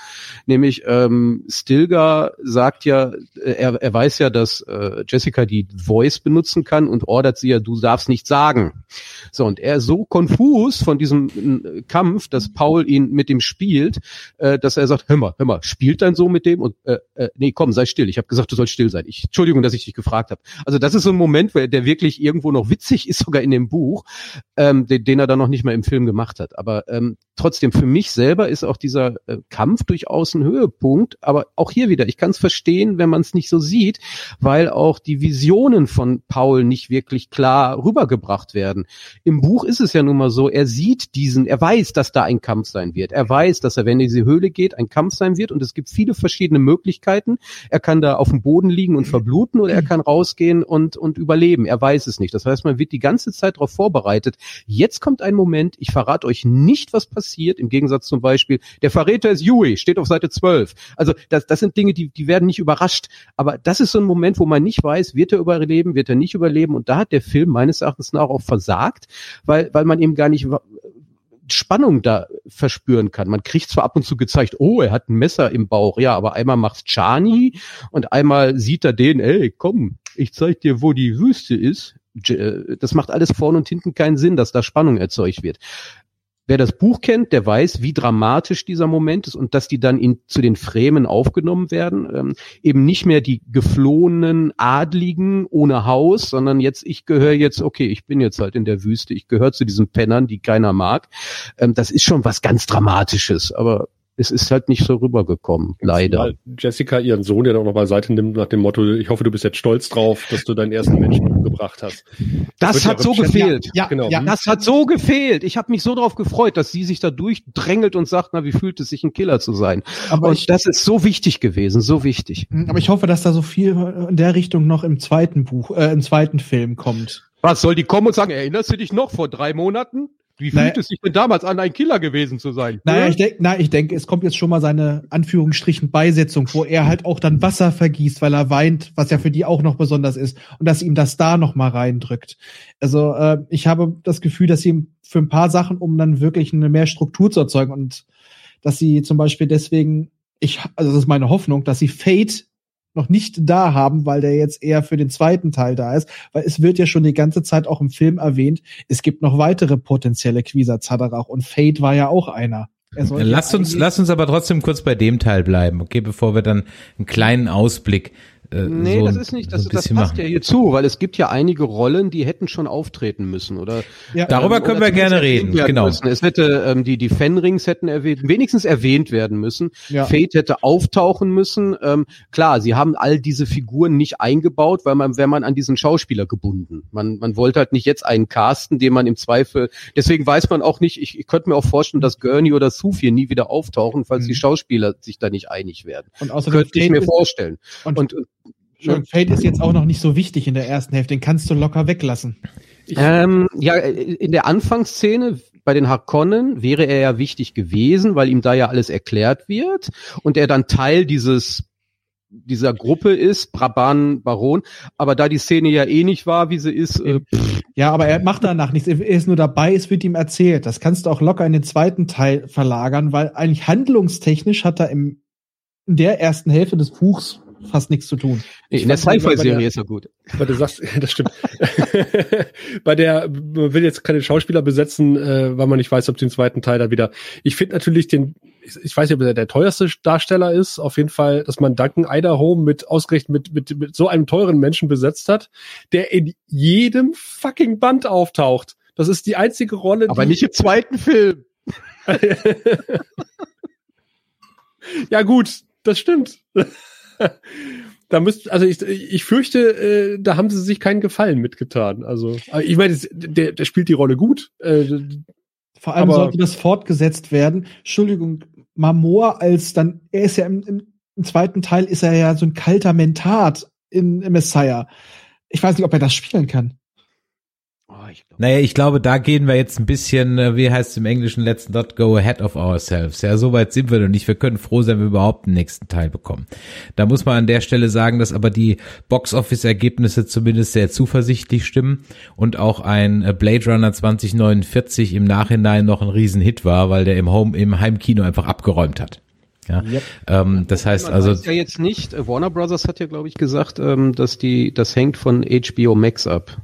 nämlich ähm, Stilgar sagt ja, äh, er, er weiß ja, dass äh, Jessica die Voice benutzen kann und ordert sie ja, du darfst nicht sagen. So, und er ist so konfus von diesem äh, Kampf, dass Paul ihn mit dem spielt, äh, dass er sagt, hör mal, hör mal, spielt dein so mit dem? Und äh, äh, nee, komm, sei still. Ich habe gesagt, du sollst still sein. Ich, Entschuldigung, dass ich dich gefragt habe. Also das ist so ein Moment, der wirklich irgendwo noch witzig ist, sogar in dem Buch, ähm, den, den er dann noch nicht mal im Film gemacht hat. Aber ähm, trotzdem, für mich selber ist auch dieser äh, Kampf durchaus ein Höhepunkt. Aber auch hier wieder, ich kann es verstehen, wenn man es nicht so sieht, weil auch die Visionen von Paul nicht wirklich klar rübergebracht werden. Im Buch ist es ja nun mal so, er sieht diesen, er weiß, dass da ein Kampf sein wird. Er weiß, dass er, wenn er in diese Höhle geht, ein Kampf sein wird und es gibt viele verschiedene Möglichkeiten. Er kann da auf dem Boden liegen und verbluten oder er kann rausgehen und, und überleben. Er weiß es nicht. Das heißt, man wird die ganze Zeit darauf vorbereitet. Jetzt kommt ein Moment, ich verrate euch nicht, was passiert, im Gegensatz zum Beispiel, der Verräter ist Yui, steht auf Seite 12. Also das, das sind Dinge, die, die werden nicht überrascht. Aber das ist so ein Moment, wo man nicht weiß, wird er überleben, wird er nicht überleben. Und da hat der Film meines Erachtens nach auch versagt, weil, weil man eben gar nicht Spannung da verspüren kann. Man kriegt zwar ab und zu gezeigt, oh, er hat ein Messer im Bauch, ja, aber einmal macht's Chani und einmal sieht er den, ey, komm, ich zeig dir, wo die Wüste ist. Äh, Das macht alles vorne und hinten keinen Sinn, dass da Spannung erzeugt wird. Wer das Buch kennt, der weiß, wie dramatisch dieser Moment ist und dass die dann in, zu den Fremen aufgenommen werden. Ähm, eben nicht mehr die geflohenen Adligen ohne Haus, sondern jetzt, ich gehöre jetzt, okay, ich bin jetzt halt in der Wüste, ich gehöre zu diesen Pennern, die keiner mag. Ähm, das ist schon was ganz Dramatisches, aber es ist halt nicht so rübergekommen, leider. Weil Jessica ihren Sohn ja auch noch beiseite nimmt nach dem Motto, ich hoffe, du bist jetzt stolz drauf, dass du deinen ersten Menschen umgebracht hast. Das ja hat so gefehlt. Ja, Genau. ja. Das hat so gefehlt. Ich habe mich so darauf gefreut, dass sie sich da durchdrängelt und sagt, na, wie fühlt es sich, ein Killer zu sein? Aber und ich, das ist so wichtig gewesen, so wichtig. aber ich hoffe, dass da so viel in der Richtung noch im zweiten Buch, äh, im zweiten Film kommt. Was soll die kommen und sagen, erinnerst du dich noch vor drei Monaten? Wie Naja. fühlt es sich denn damals an, ein Killer gewesen zu sein? Naja, ich denke, na, ich denke, es kommt jetzt schon mal seine Anführungsstrichen Beisetzung, wo er halt auch dann Wasser vergießt, weil er weint, was ja für die auch noch besonders ist, und dass ihm das da noch mal reindrückt. Also äh, ich habe das Gefühl, dass sie für ein paar Sachen, um dann wirklich eine mehr Struktur zu erzeugen und dass sie zum Beispiel deswegen, ich, also das ist meine Hoffnung, dass sie Fate noch nicht da haben, weil der jetzt eher für den zweiten Teil da ist, weil es wird ja schon die ganze Zeit auch im Film erwähnt, es gibt noch weitere potenzielle Quieser Zadarach und Fate war ja auch einer. Er Lasst ja uns, lasst uns aber trotzdem kurz bei dem Teil bleiben, okay, bevor wir dann einen kleinen Ausblick äh, Nee, so, das ist nicht, das, so ein das passt machen. ja hier zu, weil es gibt ja einige Rollen, die hätten schon auftreten müssen oder ja, Darüber ähm, können oder wir gerne reden, genau. Müssen. Es hätte ähm, die die Fenrings hätten erwähnt, wenigstens erwähnt werden müssen. Ja. Fate hätte auftauchen müssen. Ähm, klar, sie haben all diese Figuren nicht eingebaut, weil man wäre man an diesen Schauspieler gebunden. Man man wollte halt nicht jetzt einen casten, den man im Zweifel. Deswegen weiß man auch nicht. Ich, ich könnte mir auch vorstellen, dass Gurney oder Sufir nie wieder auftauchen, falls Mhm. die Schauspieler sich da nicht einig werden. und außerdem Könnte ich mir vorstellen. und, Und und Fate ist jetzt auch noch nicht so wichtig in der ersten Hälfte, den kannst du locker weglassen. Ähm, ja, in der Anfangsszene bei den Harkonnen wäre er ja wichtig gewesen, weil ihm da ja alles erklärt wird und er dann Teil dieses dieser Gruppe ist, Braban Baron, aber da die Szene ja eh nicht war, wie sie ist, äh, Ja, aber er macht danach nichts. Er ist nur dabei, es wird ihm erzählt. Das kannst du auch locker in den zweiten Teil verlagern, weil eigentlich handlungstechnisch hat er im, in der ersten Hälfte des Buchs fast nichts zu tun. in der Sci-Fi-Serie ist er gut. Weil du sagst, das stimmt. Bei der, man will jetzt keine Schauspieler besetzen, äh, weil man nicht weiß, ob den zweiten Teil da wieder. Ich finde natürlich den, ich, ich weiß nicht, ob er der teuerste Darsteller ist. Auf jeden Fall, dass man Duncan Idaho mit ausgerechnet mit, mit, mit so einem teuren Menschen besetzt hat, der in jedem fucking Band auftaucht. Das ist die einzige Rolle, Aber nicht im zweiten Film. ja gut, das stimmt. Da müsst, also ich, ich fürchte, äh, da haben sie sich keinen Gefallen mitgetan. Also, aber ich meine, der, der spielt die Rolle gut. Äh, Vor allem sollte das fortgesetzt werden. Entschuldigung, Mamor als dann, er ist ja im, im, im zweiten Teil ist er ja so ein kalter Mentat in, in Messiah. Ich weiß nicht, ob er das spielen kann. Ich glaub, Naja, ich glaube, da gehen wir jetzt ein bisschen, äh, wie heißt es im Englischen, let's not go ahead of ourselves. Ja, so weit sind wir noch nicht. Wir können froh sein, wenn wir überhaupt einen nächsten Teil bekommen. Da muss man an der Stelle sagen, dass aber die Box-Office-Ergebnisse zumindest sehr zuversichtlich stimmen und auch ein äh, Blade Runner 2049 im Nachhinein noch ein Riesenhit war, weil der im Home, im Heimkino einfach abgeräumt hat. Ja, ähm, das heißt man also, ja jetzt nicht, äh, Warner Brothers hat ja, glaube ich, gesagt, ähm, dass die, das hängt von HBO Max ab.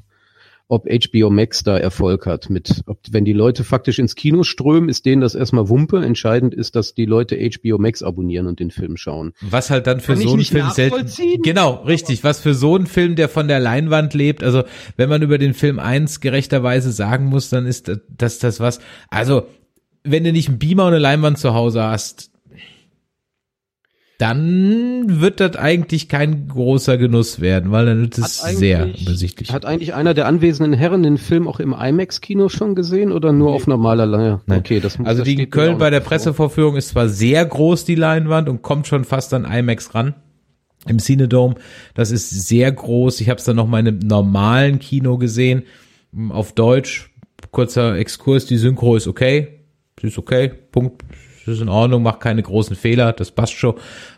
Ob HBO Max da Erfolg hat mit, ob, wenn die Leute faktisch ins Kino strömen, ist denen das erstmal Wumpe. Entscheidend ist, dass die Leute HBO Max abonnieren und den Film schauen. Was halt dann für Kann so einen Film selten. Genau, richtig. Was für so einen Film, der von der Leinwand lebt. Also, wenn man über den Film eins gerechterweise sagen muss, dann ist das das was. Also, wenn du nicht einen Beamer und eine Leinwand zu Hause hast, dann wird das eigentlich kein großer Genuss werden, weil dann wird es sehr übersichtlich. Hat eigentlich einer der anwesenden Herren den Film auch im IMAX-Kino schon gesehen oder nur auf normaler? Nein. Okay, das muss Also das die in Köln bei der. Pressevorführung ist zwar sehr groß, die Leinwand, und kommt schon fast an IMAX ran. Im Cinedome. Das ist sehr groß. Ich habe es dann noch mal in einem normalen Kino gesehen. Auf Deutsch. Kurzer Exkurs. Die Synchro ist okay. Sie ist okay. Punkt. Sie ist in Ordnung. Macht keine großen Fehler. Das passt schon.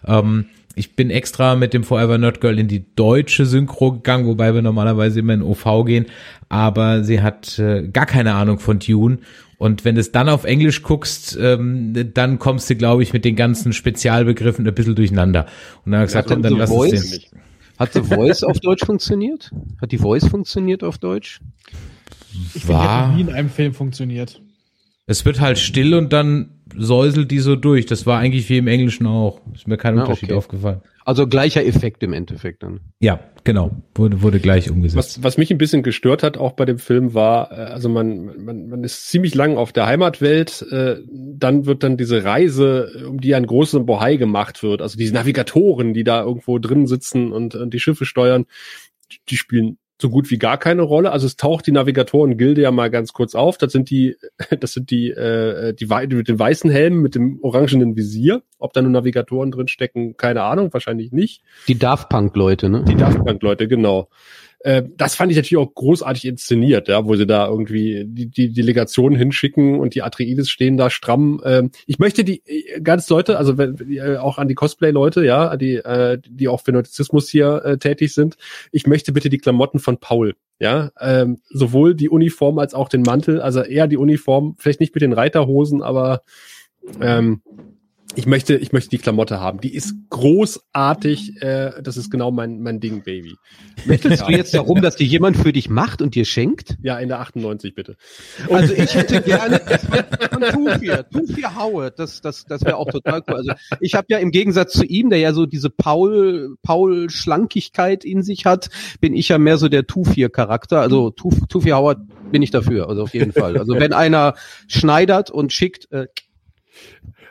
Ähm, ich bin extra mit dem Forever Nerd Girl in die deutsche Synchro gegangen, wobei wir normalerweise immer in OV gehen. Aber sie hat äh, gar keine Ahnung von Dune. Und wenn du es dann auf Englisch guckst, ähm, dann kommst du, glaube ich, mit den ganzen Spezialbegriffen ein bisschen durcheinander. Und dann habe ich gesagt, dann The lass es Voice, den. hat The Voice auf Deutsch funktioniert? Hat die Voice funktioniert auf Deutsch? Ich finde, die hat War- noch nie in einem Film funktioniert. Es wird halt still und dann säuselt die so durch. Das war eigentlich wie im Englischen auch. Ist mir kein Ah, Unterschied okay. aufgefallen. Also gleicher Effekt im Endeffekt dann. Ja, genau. Wurde, wurde gleich umgesetzt. Was, was mich ein bisschen gestört hat, auch bei dem Film, war, äh, also man, man, man ist ziemlich lang auf der Heimatwelt, äh, dann wird dann diese Reise, um die ein großer Bohai gemacht wird, also diese Navigatoren, die da irgendwo drin sitzen und, und die Schiffe steuern, die spielen so gut wie gar keine Rolle. Also es taucht die Navigatoren-Gilde ja mal ganz kurz auf. Das sind die, das sind die, äh, die, Wei- mit den weißen Helmen mit dem orangenen Visier. Ob da nur Navigatoren drin stecken, keine Ahnung, wahrscheinlich nicht. Die Daft Punk-Leute, ne? Die Daft Punk-Leute, genau. Äh, das fand ich natürlich auch großartig inszeniert, ja, wo sie da irgendwie die, die Delegation hinschicken und die Atreides stehen da stramm. Ähm, ich möchte die äh, ganz Leute, also wenn, äh, auch an die Cosplay-Leute, ja, die, äh, die auch für Nerdizismus hier äh, tätig sind, ich möchte bitte die Klamotten von Paul. Ja, ähm, sowohl die Uniform als auch den Mantel, also eher die Uniform, vielleicht nicht mit den Reiterhosen, aber ähm, ich möchte, ich möchte die Klamotte haben. Die ist großartig. Äh, das ist genau mein, mein Ding, Baby. Bettelst du jetzt darum, dass dir jemand für dich macht und dir schenkt? Ja, in der 98 bitte. Also ich hätte gerne das von, von Tufir, Tufir Howard, das, das, das wäre auch total cool. Also ich habe ja im Gegensatz zu ihm, der ja so diese Paul, Paul Schlankigkeit in sich hat, bin ich ja mehr so der Tufir Charakter. Also Tuf, Tufir Howard bin ich dafür, also auf jeden Fall. Also wenn einer schneidert und schickt, äh,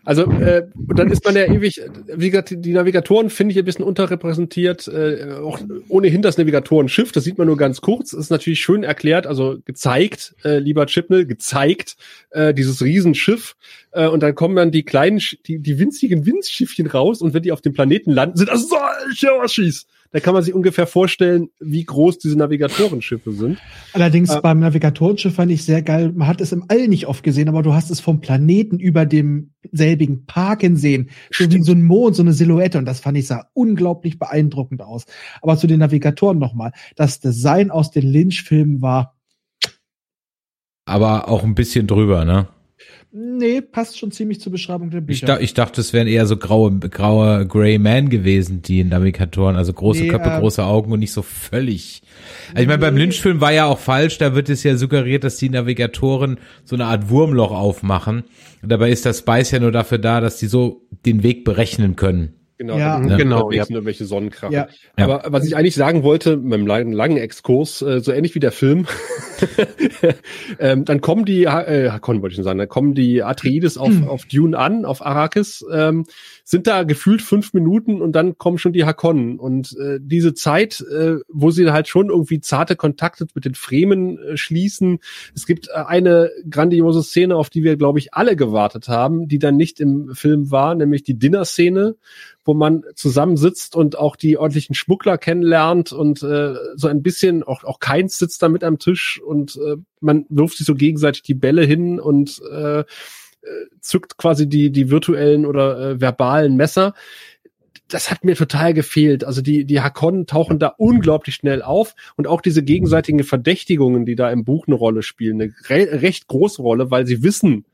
Also äh, dann ist man ja ewig, wie gesagt, die Navigatoren finde ich ein bisschen unterrepräsentiert, äh, auch ohnehin das Navigatorenschiff, das sieht man nur ganz kurz, ist natürlich schön erklärt, also gezeigt, äh, lieber Chipnell, gezeigt, äh, dieses Riesenschiff äh, und dann kommen dann die kleinen, die, die winzigen Windschiffchen raus und wenn die auf dem Planeten landen, sind das solche Oschis. Da kann man sich ungefähr vorstellen, wie groß diese Navigatorenschiffe sind. Allerdings Äh, beim Navigatorenschiff fand ich sehr geil. Man hat es im All nicht oft gesehen, aber du hast es vom Planeten über dem selbigen Parken sehen. So wie so ein Mond, so eine Silhouette. Und das fand ich sah unglaublich beeindruckend aus. Aber zu den Navigatoren nochmal. Das Design aus den Lynch-Filmen war, Aber auch ein bisschen drüber, ne? Nee, passt schon ziemlich zur Beschreibung der Ich, Bücher. da, ich dachte, es wären eher so graue, graue Grey Man gewesen, die Navigatoren, also große Nee, Köpfe, ähm, große Augen und nicht so völlig. Also ich meine, beim Lynch-Film war ja auch falsch, da wird es ja suggeriert, dass die Navigatoren so eine Art Wurmloch aufmachen. Und dabei ist das Spice ja nur dafür da, dass die so den Weg berechnen können. Genau, Ja. ja, Genau, ja. irgendwelche Sonnenkraft. Ja. Aber was ich eigentlich sagen wollte, mit einem langen, langen Exkurs, äh, so ähnlich wie der Film, ähm, dann kommen die, äh, Hakon wollte ich schon sagen, dann kommen die Atreides auf, auf Dune an, auf Arrakis, ähm, sind da gefühlt fünf Minuten und dann kommen schon die Hakonnen. Und äh, diese Zeit, äh, wo sie halt schon irgendwie zarte Kontakte mit den Fremen äh, schließen. Es gibt äh, eine grandiose Szene, auf die wir, glaube ich, alle gewartet haben, die dann nicht im Film war, nämlich die Dinner-Szene, wo man zusammensitzt und auch die ordentlichen Schmuggler kennenlernt und äh, so ein bisschen, auch, auch keins sitzt da mit am Tisch und äh, man wirft sich so gegenseitig die Bälle hin und äh, zückt quasi die, die virtuellen oder äh, verbalen Messer. Das hat mir total gefehlt. Also die, die Hakonnen tauchen da unglaublich schnell auf und auch diese gegenseitigen Verdächtigungen, die da im Buch eine Rolle spielen, eine re recht große Rolle, weil sie wissen,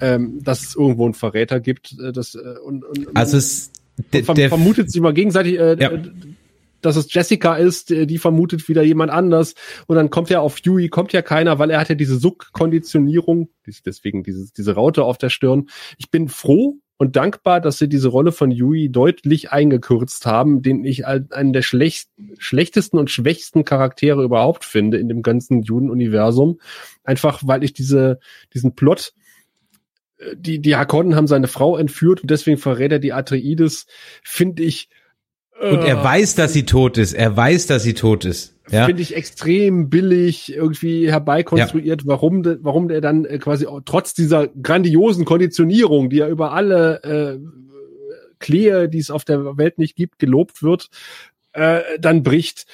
ähm, dass es irgendwo einen Verräter gibt. Äh, das, äh, und, und, Also es, der, vermutet sich mal gegenseitig, äh, Ja. Dass es Jessica ist, äh, die vermutet wieder jemand anders. Und dann kommt ja auf Yui, kommt ja keiner, weil er hat ja diese Suck-Konditionierung, deswegen dieses, diese Raute auf der Stirn. Ich bin froh und dankbar, dass sie diese Rolle von Yui deutlich eingekürzt haben, den ich als einen der schlecht, schlechtesten und schwächsten Charaktere überhaupt finde in dem ganzen Dune-Universum. Einfach, weil ich diese, diesen Plot äh, die, die Hakonnen haben seine Frau entführt und deswegen verrät er die Atreides, finde ich. Und er äh, weiß, dass sie tot ist. Er weiß, dass sie tot ist. Ja. Finde ich extrem billig irgendwie herbeikonstruiert, warum, de, warum der dann äh, quasi trotz dieser grandiosen Konditionierung, die ja über alle äh, Klee, die es auf der Welt nicht gibt, gelobt wird, äh, dann bricht.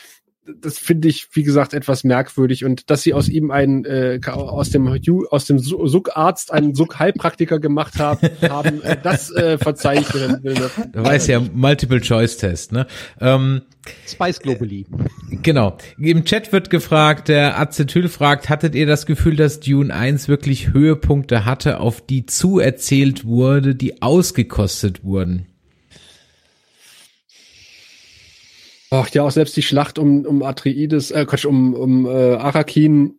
Das finde ich, wie gesagt, etwas merkwürdig und dass sie aus ihm einen äh, aus dem aus dem Su- Suckarzt einen Suck-Heilpraktiker gemacht haben, haben äh, das äh, verzeihe ich mir. Da weiß ja Multiple-Choice-Test, ne? Ähm, Spice Globally. Genau. Im Chat wird gefragt, der Acetyl fragt, hattet ihr das Gefühl, dass Dune 1 wirklich Höhepunkte hatte, auf die zuerzählt wurde, die ausgekostet wurden? Ach ja, auch selbst die Schlacht um, um Atreides, äh, Quatsch, um, um äh, Arakin,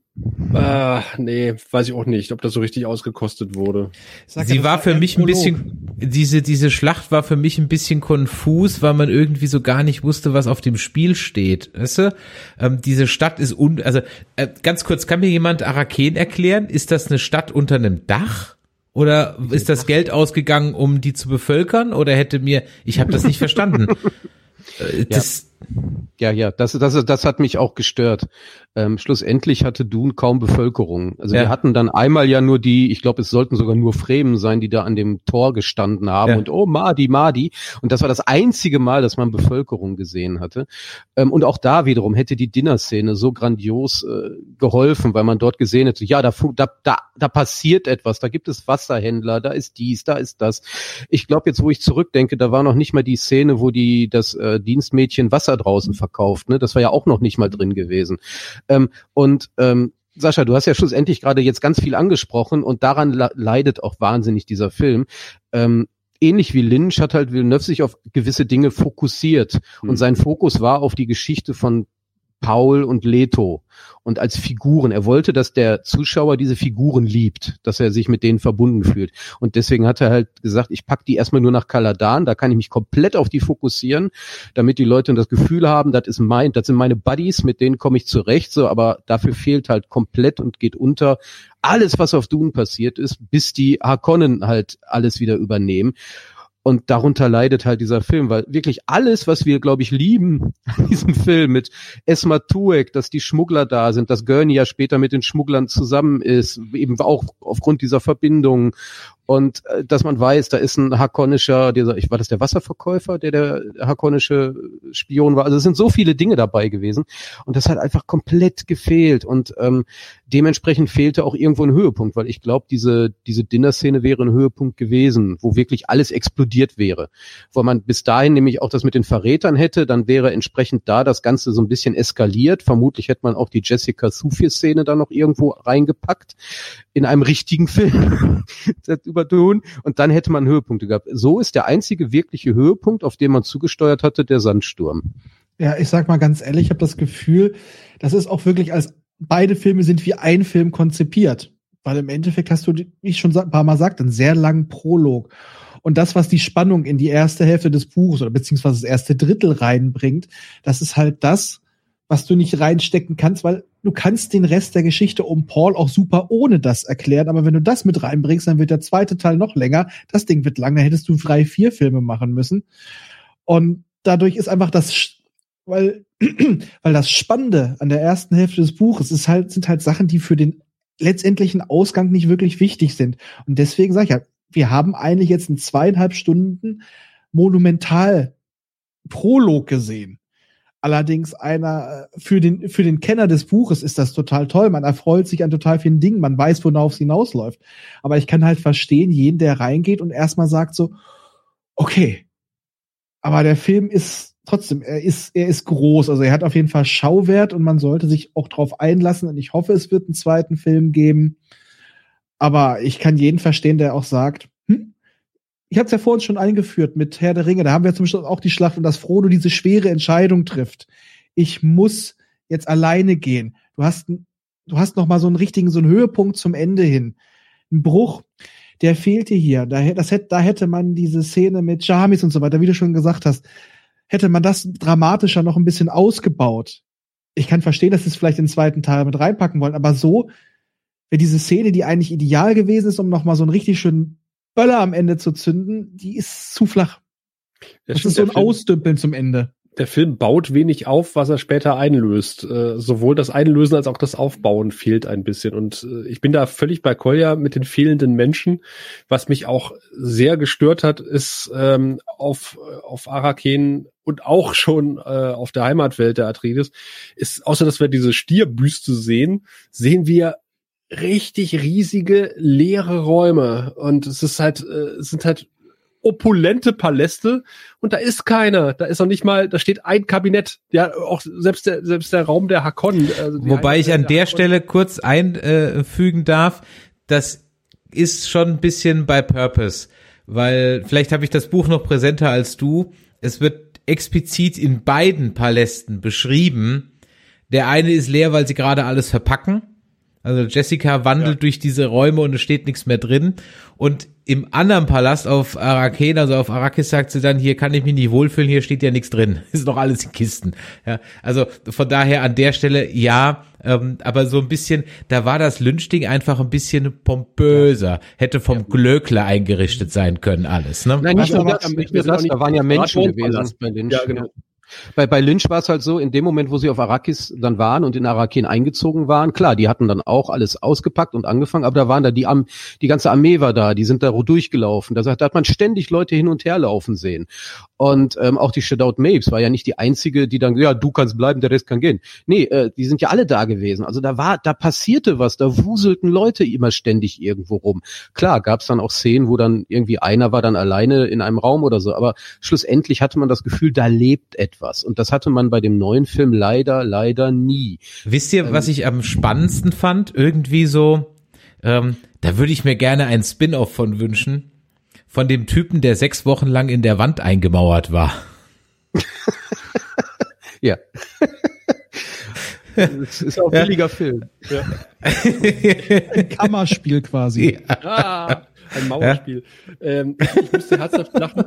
äh, nee, weiß ich auch nicht, ob das so richtig ausgekostet wurde. Sag ja, Sie das war für mich ein Prolog. bisschen, diese, diese Schlacht war für mich ein bisschen konfus, weil man irgendwie so gar nicht wusste, was auf dem Spiel steht. Weißt du? Ähm, diese Stadt ist un, also, äh, ganz kurz, kann mir jemand Araken erklären? Ist das eine Stadt unter einem Dach? Oder ist das Geld ausgegangen, um die zu bevölkern? Oder hätte mir, ich habe das nicht verstanden. Äh, das, Ja, ja, das, das, das hat mich auch gestört. Ähm, schlussendlich hatte Dune kaum Bevölkerung. Also Ja. wir hatten dann einmal ja nur die, ich glaube, es sollten sogar nur Fremen sein, die da an dem Tor gestanden haben Ja. und oh, Madi, Madi. Und das war das einzige Mal, dass man Bevölkerung gesehen hatte. Ähm, und auch da wiederum hätte die Dinner-Szene so grandios äh, geholfen, weil man dort gesehen hätte, ja, da, da, da, da passiert etwas, da gibt es Wasserhändler, da ist dies, da ist das. Ich glaube, jetzt, wo ich zurückdenke, da war noch nicht mal die Szene, wo die das äh, Dienstmädchen Wasser draußen verkauft. Ne? Das war ja auch noch nicht mal drin gewesen. Ähm, und ähm, Sascha, du hast ja schlussendlich gerade jetzt ganz viel angesprochen und daran le- leidet auch wahnsinnig dieser Film. Ähm, ähnlich wie Lynch hat halt Villeneuve sich auf gewisse Dinge fokussiert und sein Fokus war auf die Geschichte von Paul und Leto und als Figuren. Er wollte, dass der Zuschauer diese Figuren liebt, dass er sich mit denen verbunden fühlt. Und deswegen hat er halt gesagt, ich pack die erstmal nur nach Kaladan, da kann ich mich komplett auf die fokussieren, damit die Leute das Gefühl haben, das ist mein, das sind meine Buddies, mit denen komme ich zurecht, so, aber dafür fehlt halt komplett und geht unter alles, was auf Dune passiert ist, bis die Harkonnen halt alles wieder übernehmen. Und darunter leidet halt dieser Film, weil wirklich alles, was wir, glaube ich, lieben an diesem Film mit Esma Tuek, dass die Schmuggler da sind, dass Gurney ja später mit den Schmugglern zusammen ist, eben auch aufgrund dieser Verbindung und äh, dass man weiß, da ist ein hakonischer, dieser, ich war das der Wasserverkäufer, der der hakonische Spion war. Also es sind so viele Dinge dabei gewesen. Und das hat einfach komplett gefehlt. Und ähm, dementsprechend fehlte auch irgendwo ein Höhepunkt, weil ich glaube, diese diese Dinner-Szene wäre ein Höhepunkt gewesen, wo wirklich alles explodiert wäre, wo man bis dahin nämlich auch das mit den Verrätern hätte, dann wäre entsprechend da das Ganze so ein bisschen eskaliert. Vermutlich hätte man auch die Jessica Sufir-Szene da noch irgendwo reingepackt. In einem richtigen Film das über Dune und dann hätte man Höhepunkte gehabt. So ist der einzige wirkliche Höhepunkt, auf den man zugesteuert hatte, der Sandsturm. Ja, ich sag mal ganz ehrlich, ich habe das Gefühl, das ist auch wirklich als beide Filme sind wie ein Film konzipiert. Weil im Endeffekt hast du, wie ich schon ein paar Mal sagte, einen sehr langen Prolog. Und das, was die Spannung in die erste Hälfte des Buches oder beziehungsweise das erste Drittel reinbringt, das ist halt das, was du nicht reinstecken kannst, weil du kannst den Rest der Geschichte um Paul auch super ohne das erklären. Aber wenn du das mit reinbringst, dann wird der zweite Teil noch länger. Das Ding wird lang, dann hättest du drei, vier Filme machen müssen. Und dadurch ist einfach das, weil, weil das Spannende an der ersten Hälfte des Buches ist halt, sind halt Sachen, die für den letztendlichen Ausgang nicht wirklich wichtig sind. Und deswegen sage ich ja, wir haben eigentlich jetzt einen zweieinhalb Stunden monumental Prolog gesehen. Allerdings einer äh, für den für den Kenner des Buches ist das total toll. Man erfreut sich an total vielen Dingen. Man weiß, worauf es hinausläuft. Aber ich kann halt verstehen, jeden, der reingeht und erstmal sagt so, okay, aber der Film ist trotzdem, er ist er ist groß. Also er hat auf jeden Fall Schauwert und man sollte sich auch drauf einlassen. Und ich hoffe, es wird einen zweiten Film geben. Aber ich kann jeden verstehen, der auch sagt, ich habe es ja vorhin schon eingeführt mit Herr der Ringe. Da haben wir zum Beispiel auch die Schlacht und dass Frodo diese schwere Entscheidung trifft. Ich muss jetzt alleine gehen. Du hast, du hast noch mal so einen richtigen, so einen Höhepunkt zum Ende hin. Ein Bruch, der fehlte hier. Da, das hätte, da hätte man diese Szene mit Jamis und so weiter, wie du schon gesagt hast, hätte man das dramatischer noch ein bisschen ausgebaut. Ich kann verstehen, dass sie es vielleicht den zweiten Teil mit reinpacken wollen, aber so wäre diese Szene, die eigentlich ideal gewesen ist, um noch mal so einen richtig schönen Böller am Ende zu zünden, die ist zu flach. Ja, Das stimmt, ist so ein Film- Ausdümpeln zum Ende. der Film baut wenig auf, was er später einlöst. Äh, sowohl das Einlösen als auch das Aufbauen fehlt ein bisschen. Und äh, ich bin da völlig bei Kolja mit den fehlenden Menschen. Was mich auch sehr gestört hat, ist ähm, auf, auf Araken und auch schon äh, auf der Heimatwelt der Atreides, ist, außer dass wir diese Stierbüste sehen, sehen wir richtig riesige leere Räume. Und es ist halt, äh, es sind halt opulente Paläste und da ist keiner. Da ist noch nicht mal, da steht ein Kabinett. Ja, auch selbst der, selbst der Raum der Hakonnen. Also Wobei ich an der Hakonnen- Stelle kurz einfügen darf, das ist schon ein bisschen bei Purpose, weil vielleicht habe ich das Buch noch präsenter als du. Es wird explizit in beiden Palästen beschrieben. Der eine ist leer, weil sie gerade alles verpacken. Also Jessica wandelt durch diese Räume und es steht nichts mehr drin. Und im anderen Palast auf Araken, also auf Arrakis, sagt sie dann, hier kann ich mich nicht wohlfühlen, hier steht ja nichts drin. Ist noch alles in Kisten. Ja, also von daher an der Stelle ja, ähm, aber so ein bisschen, da war das Lynchding einfach ein bisschen pompöser. Hätte vom Glöckler eingerichtet sein können alles. Ne? Nein, nicht nur das, nicht das, nicht da waren ja Menschen gewesen bei Lynch. Ja, genau. Bei, bei Lynch war es halt so, in dem Moment, wo sie auf Arrakis dann waren und in Arakin eingezogen waren, klar, die hatten dann auch alles ausgepackt und angefangen, aber da waren da die, Am die ganze Armee war da, die sind da durchgelaufen. Da, da hat man ständig Leute hin und her laufen sehen. Und ähm, auch die Shadow Mapes war ja nicht die einzige, die dann, ja, du kannst bleiben, der Rest kann gehen. Nee, äh, die sind ja alle da gewesen. Also da war, da passierte was, da wuselten Leute immer ständig irgendwo rum. Klar, gab es dann auch Szenen, wo dann irgendwie einer war dann alleine in einem Raum oder so, aber schlussendlich hatte man das Gefühl, da lebt etwas. Und das hatte man bei dem neuen Film leider, leider nie. Wisst ihr, was ich am spannendsten fand? Irgendwie so, ähm, da würde ich mir gerne einen Spin-off von wünschen. Von dem Typen, der sechs Wochen lang in der Wand eingemauert war. Ja. Das ist auch ein billiger Film. Ein Kammerspiel quasi. Ah, ein Mauerspiel. Ähm, ich musste herzhaft lachen,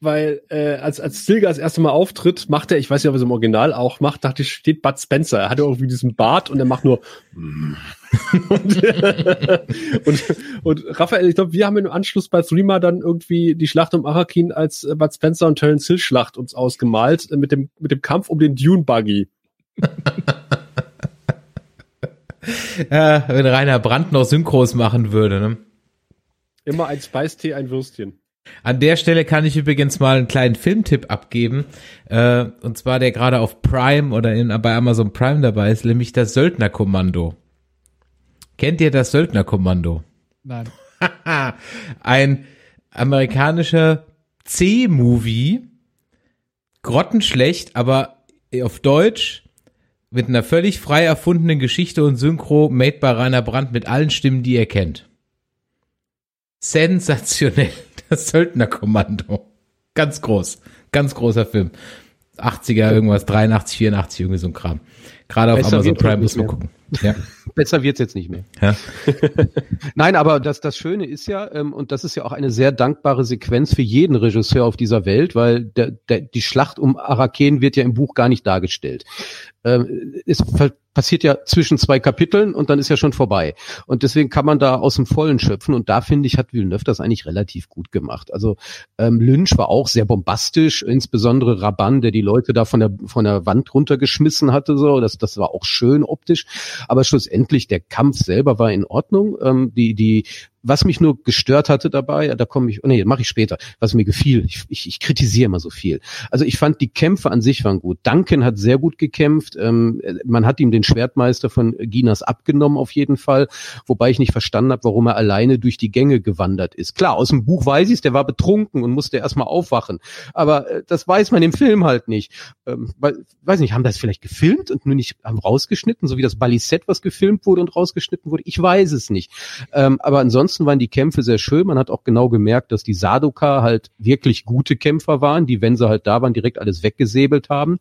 weil äh, als als Stilgar das erste Mal auftritt, macht er, ich weiß nicht, ob er es im Original auch macht, dachte ich, steht Bud Spencer. Er hat irgendwie diesen Bart und er macht nur und, und, und Raphael, ich glaube, wir haben im Anschluss bei Thrima dann irgendwie die Schlacht um Arakin als äh, Bud Spencer und Terence Hill Schlacht uns ausgemalt äh, mit dem mit dem Kampf um den Dune Buggy. Ja, wenn Rainer Brandt noch Synchros machen würde. Ne? Immer ein Speistee, ein Würstchen. An der Stelle kann ich übrigens mal einen kleinen Filmtipp abgeben. Äh, und zwar der gerade auf Prime oder in, bei Amazon Prime dabei ist, nämlich das Söldnerkommando. Kennt ihr das Söldnerkommando? Nein. Ein amerikanischer C-Movie. Grottenschlecht, aber auf Deutsch mit einer völlig frei erfundenen Geschichte und Synchro made by Rainer Brandt mit allen Stimmen, die ihr kennt. Sensationell. Das Söldnerkommando. Ganz groß. Ganz großer Film. 80er, irgendwas, 83, 84, irgendwie so ein Kram. Gerade auf Besser Amazon Prime muss man gucken. Ja. Besser wird's jetzt nicht mehr. ja. Nein, aber das, das Schöne ist ja, ähm, und das ist ja auch eine sehr dankbare Sequenz für jeden Regisseur auf dieser Welt, weil der, der, die Schlacht um Araken wird ja im Buch gar nicht dargestellt. Ähm, es ver- passiert ja zwischen zwei Kapiteln und dann ist ja schon vorbei. Und deswegen kann man da aus dem Vollen schöpfen. Und da finde ich, hat Villeneuve das eigentlich relativ gut gemacht. Also ähm, Lynch war auch sehr bombastisch, insbesondere Raban, der die Leute da von der von der Wand runtergeschmissen hatte. So, das das war auch schön optisch. Aber schlussendlich der Kampf selber war in Ordnung. Ähm, die die was mich nur gestört hatte dabei, da komme ich, oh nee, mache ich später, was mir gefiel. Ich, ich, ich kritisiere immer so viel. Also ich fand die Kämpfe an sich waren gut. Duncan hat sehr gut gekämpft. Ähm, man hat ihm den Schwertmeister von Ginas abgenommen auf jeden Fall, wobei ich nicht verstanden habe, warum er alleine durch die Gänge gewandert ist. Klar, aus dem Buch weiß ich es, der war betrunken und musste erstmal aufwachen. Aber äh, das weiß man im Film halt nicht. Ähm, weiß nicht, haben das vielleicht gefilmt und nur nicht haben rausgeschnitten, so wie das Balisett, was gefilmt wurde und rausgeschnitten wurde? Ich weiß es nicht. Ähm, aber ansonsten waren die Kämpfe sehr schön. Man hat auch genau gemerkt, dass die Sadoka halt wirklich gute Kämpfer waren, die, wenn sie halt da waren, direkt alles weggesäbelt haben.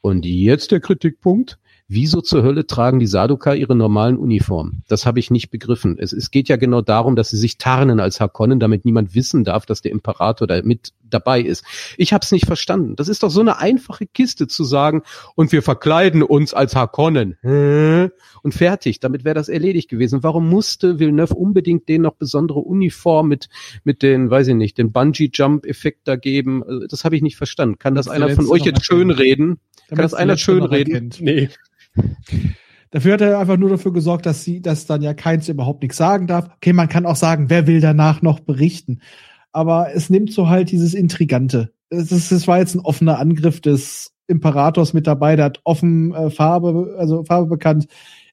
Und jetzt der Kritikpunkt. Wieso zur Hölle tragen die Sadoka ihre normalen Uniformen? Das habe ich nicht begriffen. Es, es geht ja genau darum, dass sie sich tarnen als Harkonnen, damit niemand wissen darf, dass der Imperator da mit dabei ist. Ich habe es nicht verstanden. Das ist doch so eine einfache Kiste zu sagen, und wir verkleiden uns als Harkonnen. Hä? Und fertig. Damit wäre das erledigt gewesen. Warum musste Villeneuve unbedingt denen noch besondere Uniform mit, mit den, weiß ich nicht, den Bungee-Jump-Effekt da geben? Also, Das habe ich nicht verstanden. Kann das Damit einer von euch jetzt schön erkennt. reden? Kann das einer Letzte schön noch reden? erkennt. Nee. Dafür hat er einfach nur dafür gesorgt, dass sie, dass dann ja keins überhaupt nichts sagen darf. Okay, man kann auch sagen, wer will danach noch berichten. Aber es nimmt so halt dieses Intrigante. Es, ist, es war jetzt ein offener Angriff des Imperators mit dabei, der hat offen äh, Farbe, also Farbe bekannt.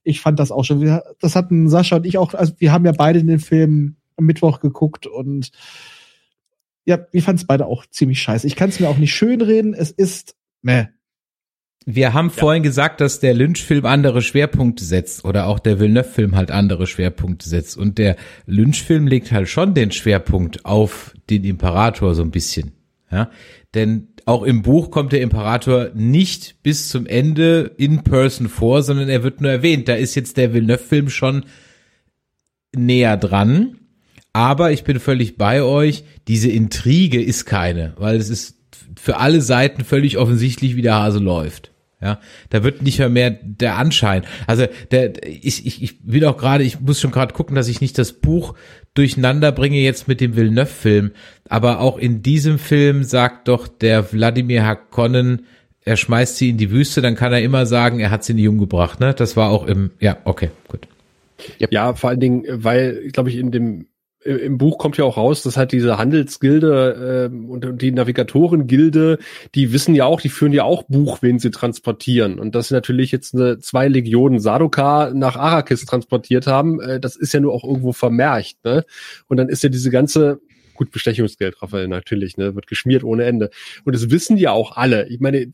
Ich fand das auch schon. Wir, das hatten Sascha und ich auch, also wir haben ja beide den Film am Mittwoch geguckt und ja, wir fanden es beide auch ziemlich scheiße. Ich kann es mir auch nicht schönreden. Es ist meh. Wir haben vorhin gesagt, dass der Lynch-Film andere Schwerpunkte setzt oder auch der Villeneuve-Film halt andere Schwerpunkte setzt. Und der Lynch-Film legt halt schon den Schwerpunkt auf den Imperator so ein bisschen. Ja, denn auch im Buch kommt der Imperator nicht bis zum Ende in Person vor, sondern er wird nur erwähnt. Da ist jetzt der Villeneuve-Film schon näher dran. Aber ich bin völlig bei euch. Diese Intrige ist keine, weil es ist für alle Seiten völlig offensichtlich, wie der Hase läuft. Ja, da wird nicht mehr mehr der Anschein. Also der, ich, ich, ich will auch gerade, ich muss schon gerade gucken, dass ich nicht das Buch durcheinander bringe jetzt mit dem Villeneuve-Film. Aber auch in diesem Film sagt doch der Wladimir Hakonnen, er schmeißt sie in die Wüste, dann kann er immer sagen, er hat sie nicht umgebracht. Ne? Das war auch im, ja, okay, gut. Ja, vor allen Dingen, weil, glaube ich, in dem im Buch kommt ja auch raus, dass halt diese Handelsgilde äh, und die Navigatorengilde, die wissen ja auch, die führen ja auch Buch, wen sie transportieren. Und dass sie natürlich jetzt eine, zwei Legionen Sarduka nach Arrakis transportiert haben, äh, das ist ja nur auch irgendwo vermerkt. Ne? Und dann ist ja diese ganze gut Bestechungsgeld, Raphael, natürlich, ne, wird geschmiert ohne Ende. Und das wissen ja auch alle. Ich meine,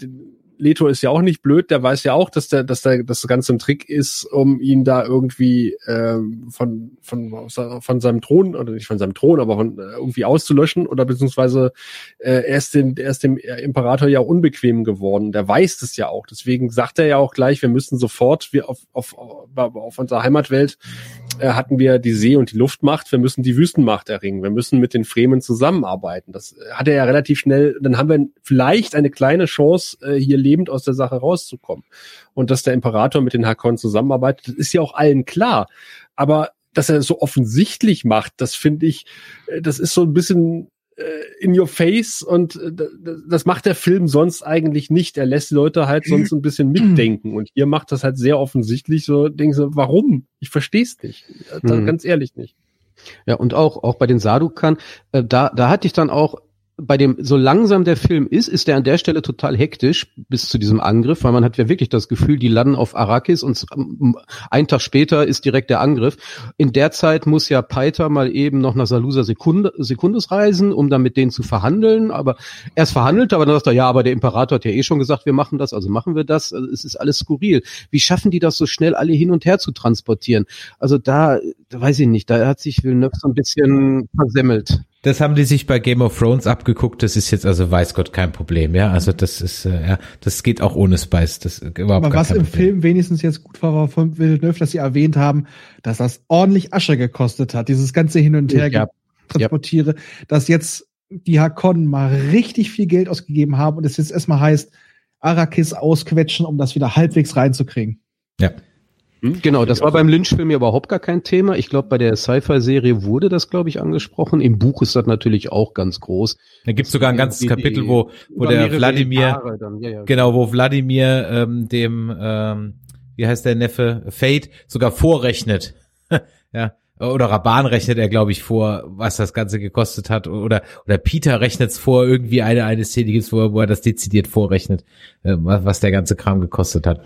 Leto ist ja auch nicht blöd, der weiß ja auch, dass der, dass der, das Ganze ein Trick ist, um ihn da irgendwie ähm, von, von, von seinem Thron, oder nicht von seinem Thron, aber von äh, irgendwie auszulöschen oder beziehungsweise äh, er ist, den, er ist dem Imperator ja unbequem geworden. Der weiß das ja auch. Deswegen sagt er ja auch gleich, wir müssen sofort wir auf, auf, auf unserer Heimatwelt hatten wir die See- und die Luftmacht, wir müssen die Wüstenmacht erringen, wir müssen mit den Fremen zusammenarbeiten. Das hat er ja relativ schnell, dann haben wir vielleicht eine kleine Chance, äh, hier lebend aus der Sache rauszukommen. Und dass der Imperator mit den Hakon zusammenarbeitet, ist ja auch allen klar. Aber dass er so offensichtlich macht, das finde ich, äh, das ist so ein bisschen äh, in your face und äh, das macht der Film sonst eigentlich nicht. Er lässt die Leute halt sonst ein bisschen mitdenken und ihr macht das halt sehr offensichtlich so, denken so, warum? Ich verstehe es nicht. Mhm. Ganz ehrlich nicht. Ja, und auch, auch bei den Sadukan, äh, da, da hatte ich dann auch bei dem, so langsam der Film ist, ist er an der Stelle total hektisch bis zu diesem Angriff, weil man hat ja wirklich das Gefühl, die landen auf Arrakis und ein Tag später ist direkt der Angriff. In der Zeit muss ja Peiter mal eben noch nach Salusa Sekunde, Sekundes reisen, um dann mit denen zu verhandeln, aber er ist verhandelt, aber dann sagt er, ja, aber der Imperator hat ja eh schon gesagt, wir machen das, also machen wir das. Also es ist alles skurril. Wie schaffen die das so schnell alle hin und her zu transportieren? Also da, da weiß ich nicht, da hat sich Villeneuve so ein bisschen versemmelt. Das haben die sich bei Game of Thrones abgeguckt. Das ist jetzt also weiß Gott kein Problem. Ja, also das ist äh, ja, das geht auch ohne Spice. Das überhaupt Aber was im Problem. Film wenigstens jetzt gut war, war von Villeneuve, dass sie erwähnt haben, dass das ordentlich Asche gekostet hat. Dieses ganze Hin und Her ja. transportiere, ja. dass jetzt die Hakon mal richtig viel Geld ausgegeben haben und es jetzt erstmal heißt, Arrakis ausquetschen, um das wieder halbwegs reinzukriegen. Ja. Hm? Genau, das war beim Lynch-Film ja überhaupt gar kein Thema. Ich glaube, bei der Sci-Fi-Serie wurde das, glaube ich, angesprochen. Im Buch ist das natürlich auch ganz groß. Da gibt's sogar ein ganzes Kapitel, wo, wo der Wladimir, dann, ja, ja. genau, wo Wladimir ähm, dem, ähm, wie heißt der Neffe, Fate sogar vorrechnet. ja. Oder Raban rechnet er, glaube ich, vor, was das Ganze gekostet hat. Oder, oder Peter rechnet's vor, irgendwie eine, eine Szene gibt's, wo, wo er das dezidiert vorrechnet, äh, was der ganze Kram gekostet hat.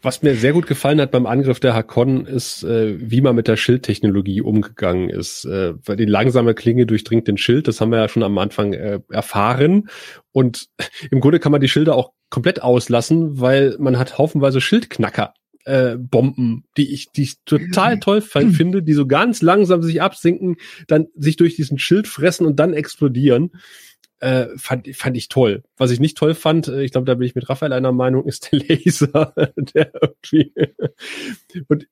Was mir sehr gut gefallen hat beim Angriff der Hakon ist, äh, wie man mit der Schildtechnologie umgegangen ist. Äh, weil die langsame Klinge durchdringt den Schild, das haben wir ja schon am Anfang äh, erfahren. Und im Grunde kann man die Schilder auch komplett auslassen, weil man hat haufenweise Schildknacker. Äh, Bomben, die ich, die ich total toll finde, die so ganz langsam sich absinken, dann sich durch diesen Schild fressen und dann explodieren äh, fand, fand ich toll. Was ich nicht toll fand, äh, ich glaube, da bin ich mit Raphael einer Meinung, ist der Laser, der irgendwie und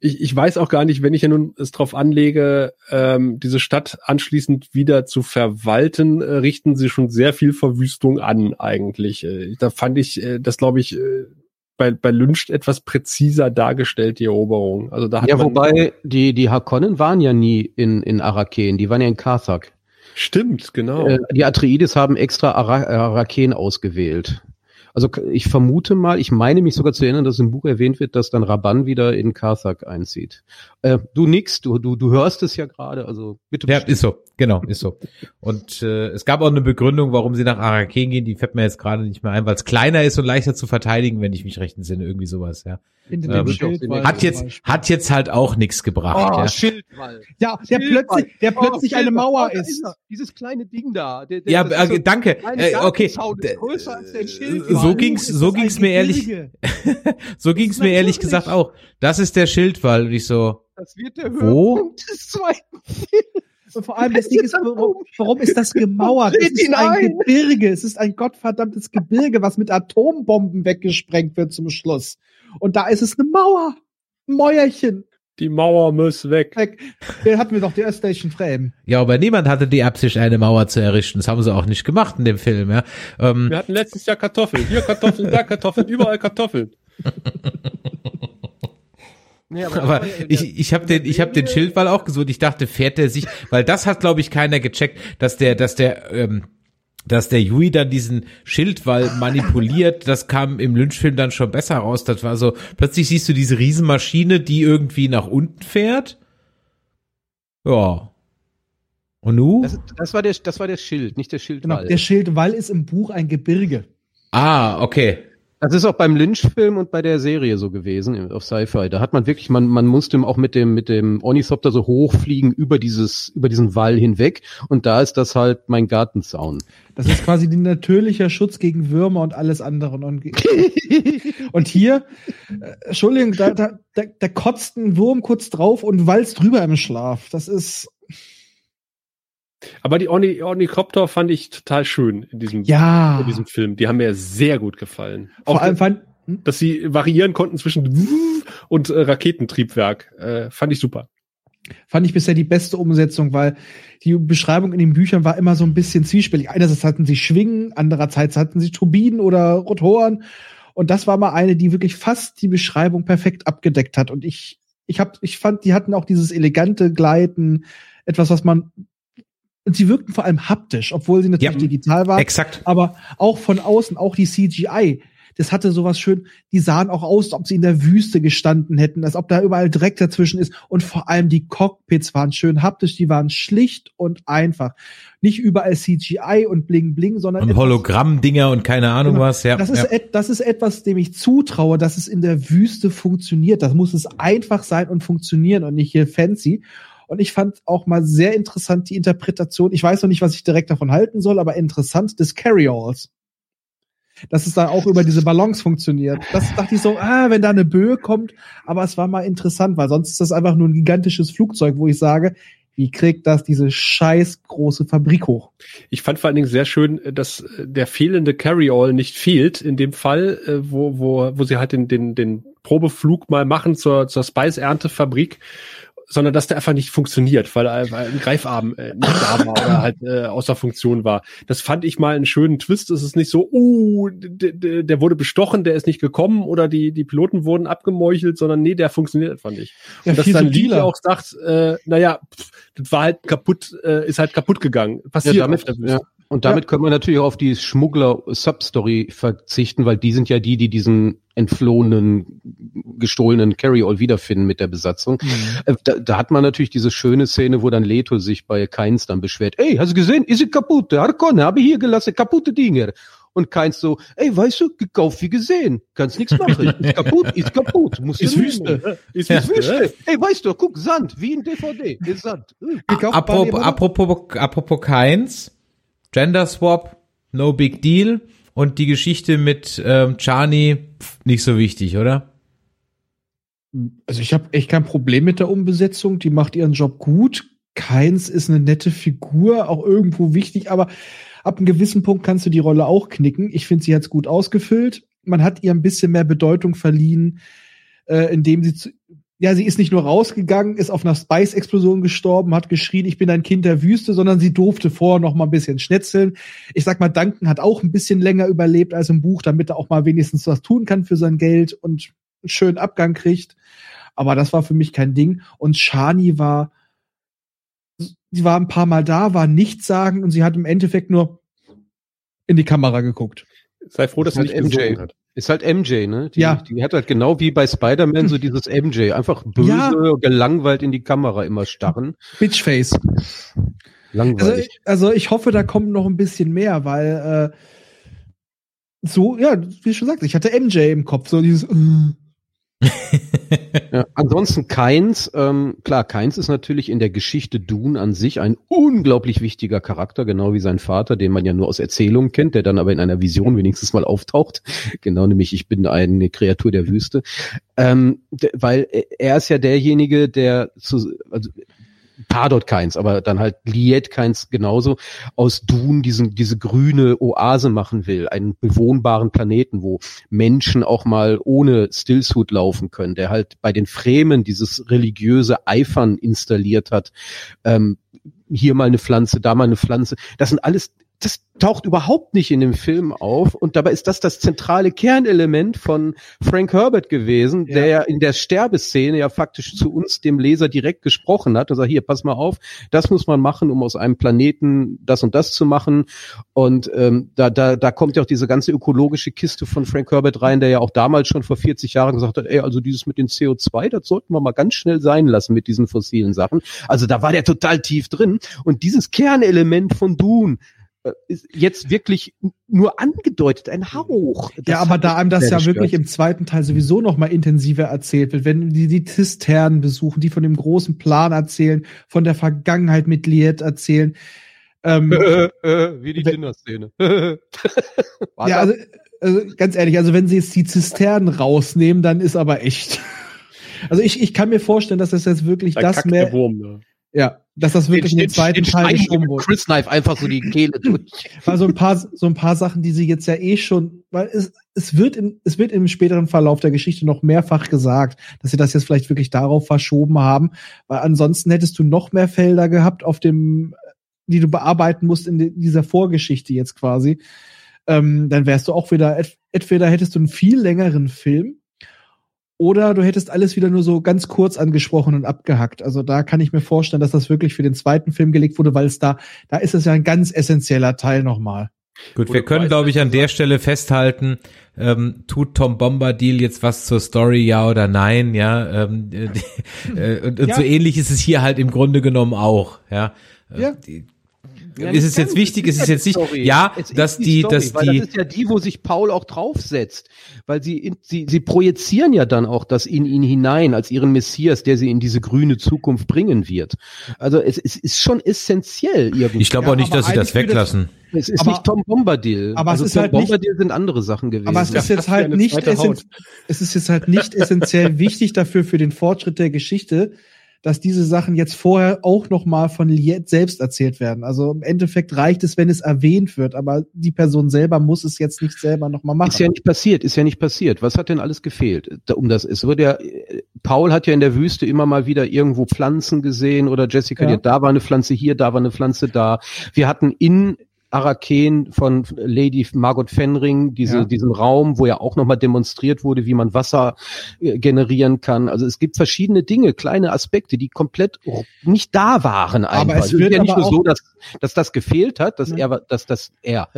ich, ich weiß auch gar nicht, wenn ich ja nun es drauf anlege, ähm, diese Stadt anschließend wieder zu verwalten, äh, richten sie schon sehr viel Verwüstung an eigentlich. Äh, da fand ich äh, das, glaube ich, äh, bei, bei Lynch etwas präziser dargestellt, die Eroberung. Also da hat ja, wobei die, die Hakonnen waren ja nie in, in Araken, die waren ja in Karthag. Stimmt, genau. Äh, die Atreides haben extra Araken ausgewählt. Also ich vermute mal, ich meine mich sogar zu erinnern, dass im Buch erwähnt wird, dass dann Raban wieder in Karthag einzieht. Äh, du nix, du, du, du hörst es ja gerade, also bitte. Ja, ist so, genau, ist so. Und äh, es gab auch eine Begründung, warum sie nach Araken gehen, die fällt mir jetzt gerade nicht mehr ein, weil es kleiner ist und leichter zu verteidigen, wenn ich mich recht entsinne, irgendwie sowas, ja. Ähm, hat jetzt hat jetzt halt auch nichts gebracht. Oh, ja. Schildwall. Ja, der Schildwall. plötzlich der plötzlich oh, eine Mauer oh, ist. Dieses kleine Ding da. Der, der, ja, äh, so danke. Äh, okay. So ging's so ging's mir ehrlich so ging's mir ehrlich gesagt auch. Das ist der Schildwall und ich so Das wird der Höhepunkt des zweiten Films. Und vor allem das Ding ist, warum, warum ist das gemauert? Es ist ein Gebirge. Es ist ein gottverdammtes Gebirge, was mit Atombomben weggesprengt wird zum Schluss. Und da ist es eine Mauer. Ein Mäuerchen. Die Mauer muss weg. Weg. Der hatten wir doch die Station Frame. Ja, aber niemand hatte die Absicht, eine Mauer zu errichten. Das haben sie auch nicht gemacht in dem Film, ja. Ähm, Wir hatten letztes Jahr Kartoffeln. Hier Kartoffeln, da Kartoffeln, überall Kartoffeln. Nee, aber ich, ich habe den, ich habe den Schildwall auch gesucht. Ich dachte, fährt der sich, weil das hat, glaube ich, keiner gecheckt, dass der, dass der, ähm, dass der Yui dann diesen Schildwall manipuliert, das kam im Lynchfilm dann schon besser raus. Das war so, plötzlich siehst du diese Riesenmaschine, die irgendwie nach unten fährt. Ja. Und nu? Das, das, war der, das war der Schild, nicht der Schildwall. Genau. Der Schildwall ist im Buch ein Gebirge. ah, okay. Das ist auch beim Lynch-Film und bei der Serie so gewesen auf Sci-Fi. Da hat man wirklich, man, man musste auch mit dem, mit dem Ornithopter so hochfliegen über dieses, über diesen Wall hinweg. Und da ist das halt mein Gartenzaun. Das ist quasi ein natürlicher Schutz gegen Würmer und alles andere. Und, und hier, äh, Entschuldigung, da, da, da, da kotzt ein Wurm kurz drauf und walzt drüber im Schlaf. Das ist, Aber die Orni Ornikopter fand ich total schön in diesem, ja. in diesem Film. Die haben mir sehr gut gefallen. Vor Auch, allem fand, dass sie variieren konnten zwischen und äh, Raketentriebwerk. Äh, fand ich super. fand ich bisher die beste Umsetzung, weil die Beschreibung in den Büchern war immer so ein bisschen zwiespältig. Einerseits hatten sie Schwingen, andererseits hatten sie Turbinen oder Rotoren. Und das war mal eine, die wirklich fast die Beschreibung perfekt abgedeckt hat. Und ich, ich hab, ich fand, die hatten auch dieses elegante Gleiten, etwas, was man, sie wirkten vor allem haptisch, obwohl sie natürlich Ja, digital waren. Exakt. aber auch von außen, auch die CGI, das hatte sowas schön, die sahen auch aus, als ob sie in der Wüste gestanden hätten, als ob da überall Dreck dazwischen ist und vor allem die Cockpits waren schön haptisch, die waren schlicht und einfach. Nicht überall CGI und bling bling, sondern Und Hologramm-Dinger und keine Ahnung Genau. was, ja. das ist, ja. das ist etwas, dem ich zutraue, dass es in der Wüste funktioniert. Das muss es einfach sein und funktionieren und nicht hier fancy. Und ich fand auch mal sehr interessant die Interpretation. Ich weiß noch nicht, was ich direkt davon halten soll, aber interessant des Carry-Alls. Dass es dann auch über diese Ballons funktioniert. Das dachte ich so, ah, wenn da eine Böe kommt, aber es war mal interessant, weil sonst ist das einfach nur ein gigantisches Flugzeug, wo ich sage, wie kriegt das diese scheiß große Fabrik hoch? Ich fand vor allen Dingen sehr schön, dass äh, der fehlende Carry-All nicht fehlt in dem Fall, äh, wo, wo, wo sie halt den, den, den Probeflug mal machen zur, zur Spice-Erntefabrik, sondern dass der einfach nicht funktioniert, weil, weil ein Greifarm äh, nicht da war oder halt äh, außer Funktion war. Das fand ich mal einen schönen Twist. Es ist nicht so, uh, der, wurde bestochen, der ist nicht gekommen oder die, die Piloten wurden abgemeuchelt, sondern nee, der funktioniert einfach nicht. Ja, Und dass dann subtiler. Lee auch sagt, äh, naja, pff, das war halt kaputt, äh, ist halt kaputt gegangen. Passiert Ja, damit, ja. Und damit können wir natürlich auch auf die Schmuggler-Substory verzichten, weil die sind ja die, die diesen entflohenen, gestohlenen Carry-All wiederfinden mit der Besatzung. Äh, Da, da hat man natürlich diese schöne Szene, wo dann Leto sich bei Keins dann beschwert. Ey, hast du gesehen? Ist sie kaputt? Harkon, habe ich hier gelassen, kaputte Dinger. Und Keins so, ey, weißt du, gekauft wie gesehen. Kannst nichts machen. Ist kaputt, ist kaputt. Muss Ist Wüste. Ist Ist Wüste. Ey, weißt du, guck, Sand, wie in DVD. Ist Sand. Äh. Gekauft Apropos, apropos, apropos keins, Gender Swap, no big deal. Und die Geschichte mit ähm, Chani, nicht so wichtig, oder? Also ich habe echt kein Problem mit der Umbesetzung. Die macht ihren Job gut. Keins ist eine nette Figur, auch irgendwo wichtig, aber ab einem gewissen Punkt kannst du die Rolle auch knicken. Ich finde, sie hat's gut ausgefüllt. Man hat ihr ein bisschen mehr Bedeutung verliehen, äh, indem sie zu, ja, sie ist nicht nur rausgegangen, ist auf einer Spice-Explosion gestorben, hat geschrien, ich bin ein Kind der Wüste, sondern sie durfte vorher noch mal ein bisschen schnetzeln. Ich sag mal, Duncan hat auch ein bisschen länger überlebt als im Buch, damit er auch mal wenigstens was tun kann für sein Geld und einen schönen Abgang kriegt. Aber das war für mich kein Ding. Und Shani war, sie war ein paar Mal da, war nichts sagen und sie hat im Endeffekt nur in die Kamera geguckt. Sei froh, dass er Halt nicht MJ. gesungen hat. Ist halt MJ, ne? Die, Ja. Die hat halt genau wie bei Spider-Man so dieses MJ. Einfach böse, Ja. gelangweilt in die Kamera immer starren. Bitchface. Also, Langweilig. also ich hoffe, da kommt noch ein bisschen mehr, weil äh, so, ja, wie schon gesagt, ich hatte MJ im Kopf, so dieses äh, Ja, ansonsten Keins, ähm, klar, Keins ist natürlich in der Geschichte Dune an sich ein unglaublich wichtiger Charakter, genau wie sein Vater, den man ja nur aus Erzählungen kennt, der dann aber in einer Vision wenigstens mal auftaucht. Genau, nämlich ich bin eine Kreatur der Wüste. Ähm, weil er ist ja derjenige, der zu, also Pardot keins, aber dann halt Liet keins genauso, aus Dun diesen, diese grüne Oase machen will, einen bewohnbaren Planeten, wo Menschen auch mal ohne Stillsuit laufen können, der halt bei den Fremen dieses religiöse Eifern installiert hat, ähm, hier mal eine Pflanze, da mal eine Pflanze. Das sind alles das taucht überhaupt nicht in dem Film auf und dabei ist das das zentrale Kernelement von Frank Herbert gewesen, Ja. der ja in der Sterbeszene ja faktisch zu uns, dem Leser, direkt gesprochen hat und sagt, hier, pass mal auf, das muss man machen, um aus einem Planeten das und das zu machen und ähm, da, da, da kommt ja auch diese ganze ökologische Kiste von Frank Herbert rein, der ja auch damals schon vor 40 Jahren gesagt hat, ey, also dieses mit den CO2, das sollten wir mal ganz schnell sein lassen mit diesen fossilen Sachen. Also da war der total tief drin und dieses Kernelement von Dune, jetzt wirklich nur angedeutet, ein Hauch. Das ja, aber da einem das ja gestört. wirklich im zweiten Teil sowieso noch mal intensiver erzählt wird, wenn die die Zisternen besuchen, die von dem großen Plan erzählen, von der Vergangenheit mit Liet erzählen. Ähm, äh, äh, wie die Dinner-Szene. ja, also, also ganz ehrlich, also wenn sie jetzt die Zisternen rausnehmen, dann ist aber echt. Also ich, ich kann mir vorstellen, dass das jetzt wirklich Da das mehr, Wurm. Ne? ja, dass das wirklich in den zweiten Teil schneiden die geschoben wurde. Chris Knife einfach so die Kehle durch. Weil so ein paar, so ein paar Sachen, die sie jetzt ja eh schon, weil es, es wird im, es wird im späteren Verlauf der Geschichte noch mehrfach gesagt, dass sie das jetzt vielleicht wirklich darauf verschoben haben, weil ansonsten hättest du noch mehr Felder gehabt auf dem, die du bearbeiten musst in dieser Vorgeschichte jetzt quasi. Ähm, dann wärst du auch wieder, ent- entweder hättest du einen viel längeren Film, oder du hättest alles wieder nur so ganz kurz angesprochen und abgehackt. Also da kann ich mir vorstellen, dass das wirklich für den zweiten Film gelegt wurde, weil es da, da ist es ja ein ganz essentieller Teil nochmal. Gut, Oder wir können, glaube ich, an der Stelle festhalten, ähm, tut Tom Bombadil jetzt was zur Story, ja oder nein, ja. Ähm, äh, äh, und und Ja. so ähnlich ist es hier halt im Grunde genommen auch, ja. Äh, Ja. Die, Ja, ist es nicht jetzt wichtig, ist es ja jetzt nicht, Story. ja, Es ist dass die die, Story, dass weil die, das ist ja die, wo sich Paul auch draufsetzt, weil sie, in, sie, sie projizieren ja dann auch das in ihn hinein als ihren Messias, der sie in diese grüne Zukunft bringen wird. Also es, es ist schon essentiell irgendwie. ich glaube Ja, auch nicht, aber dass sie das weglassen. es ist aber- nicht Tom Bombadil. aber es also ist Tom halt nicht- Bombadil sind andere Sachen gewesen. Aber es ist Ja, jetzt halt nicht es ist jetzt halt nicht essentiell wichtig dafür für den Fortschritt der Geschichte, dass diese Sachen jetzt vorher auch noch mal von Liet selbst erzählt werden. Also im Endeffekt reicht es, wenn es erwähnt wird, aber die Person selber muss es jetzt nicht selber noch mal machen. Ist ja nicht passiert, ist ja nicht passiert. Was hat denn alles gefehlt? Um das, es wurde ja, Paul hat ja in der Wüste immer mal wieder irgendwo Pflanzen gesehen oder Jessica, Ja. da war eine Pflanze hier, da war eine Pflanze da. Wir hatten in Araken von Lady Margot Fenring diese, Ja. diesen Raum, wo ja auch nochmal demonstriert wurde, wie man Wasser äh, generieren kann. Also es gibt verschiedene Dinge, kleine Aspekte, die komplett nicht da waren Aber einfach. es ist wird ja nicht aber nur so, dass, dass das gefehlt hat, dass Ja. er, dass das er,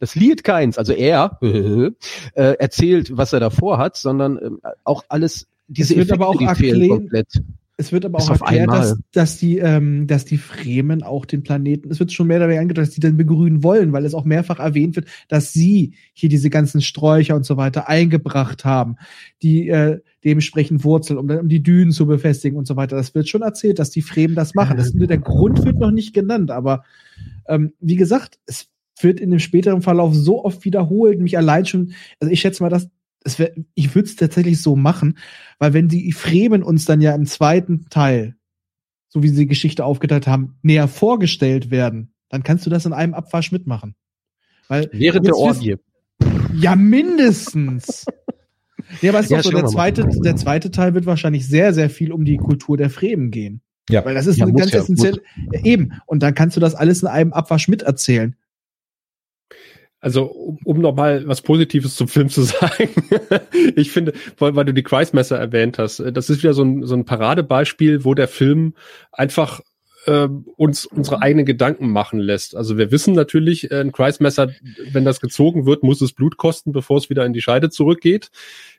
das Lied keins, also er äh, erzählt, was er davor hat, sondern ähm, auch alles diese Es wird aber auch die fehlen erklären- komplett. Es wird aber Bis auch erklärt, dass, dass die, ähm, dass die Fremen auch den Planeten, es wird schon mehr dabei angedeutet, dass die den begrünen wollen, weil es auch mehrfach erwähnt wird, dass sie hier diese ganzen Sträucher und so weiter eingebracht haben, die äh, dementsprechend Wurzeln, um, dann- um die Dünen zu befestigen und so weiter. Das wird schon erzählt, dass die Fremen das machen. Das, der Grund wird noch nicht genannt, aber ähm, wie gesagt, es wird in dem späteren Verlauf so oft wiederholt, mich allein schon, also ich schätze mal, dass es wär, ich würde es tatsächlich so machen, weil wenn die Fremen uns dann ja im zweiten Teil, so wie sie die Geschichte aufgeteilt haben, näher vorgestellt werden, dann kannst du das in einem Abwasch mitmachen. Weil Während der Orgie. Ja, mindestens. ja, aber es ist Ja, doch so, der zweite, der zweite Teil wird wahrscheinlich sehr, sehr viel um die Kultur der Fremen gehen. Ja. Weil das ist Ja, muss ganz ja, essentielle, eben. Und dann kannst du das alles in einem Abwasch miterzählen. Also, um, um nochmal was Positives zum Film zu sagen. ich finde, weil, weil du die Kreismesser erwähnt hast, äh, das ist wieder so ein, so ein Paradebeispiel, wo der Film einfach ähm, uns unsere eigenen Gedanken machen lässt. Also wir wissen natürlich, äh, ein Kreismesser, wenn das gezogen wird, muss es Blut kosten, bevor es wieder in die Scheide zurückgeht.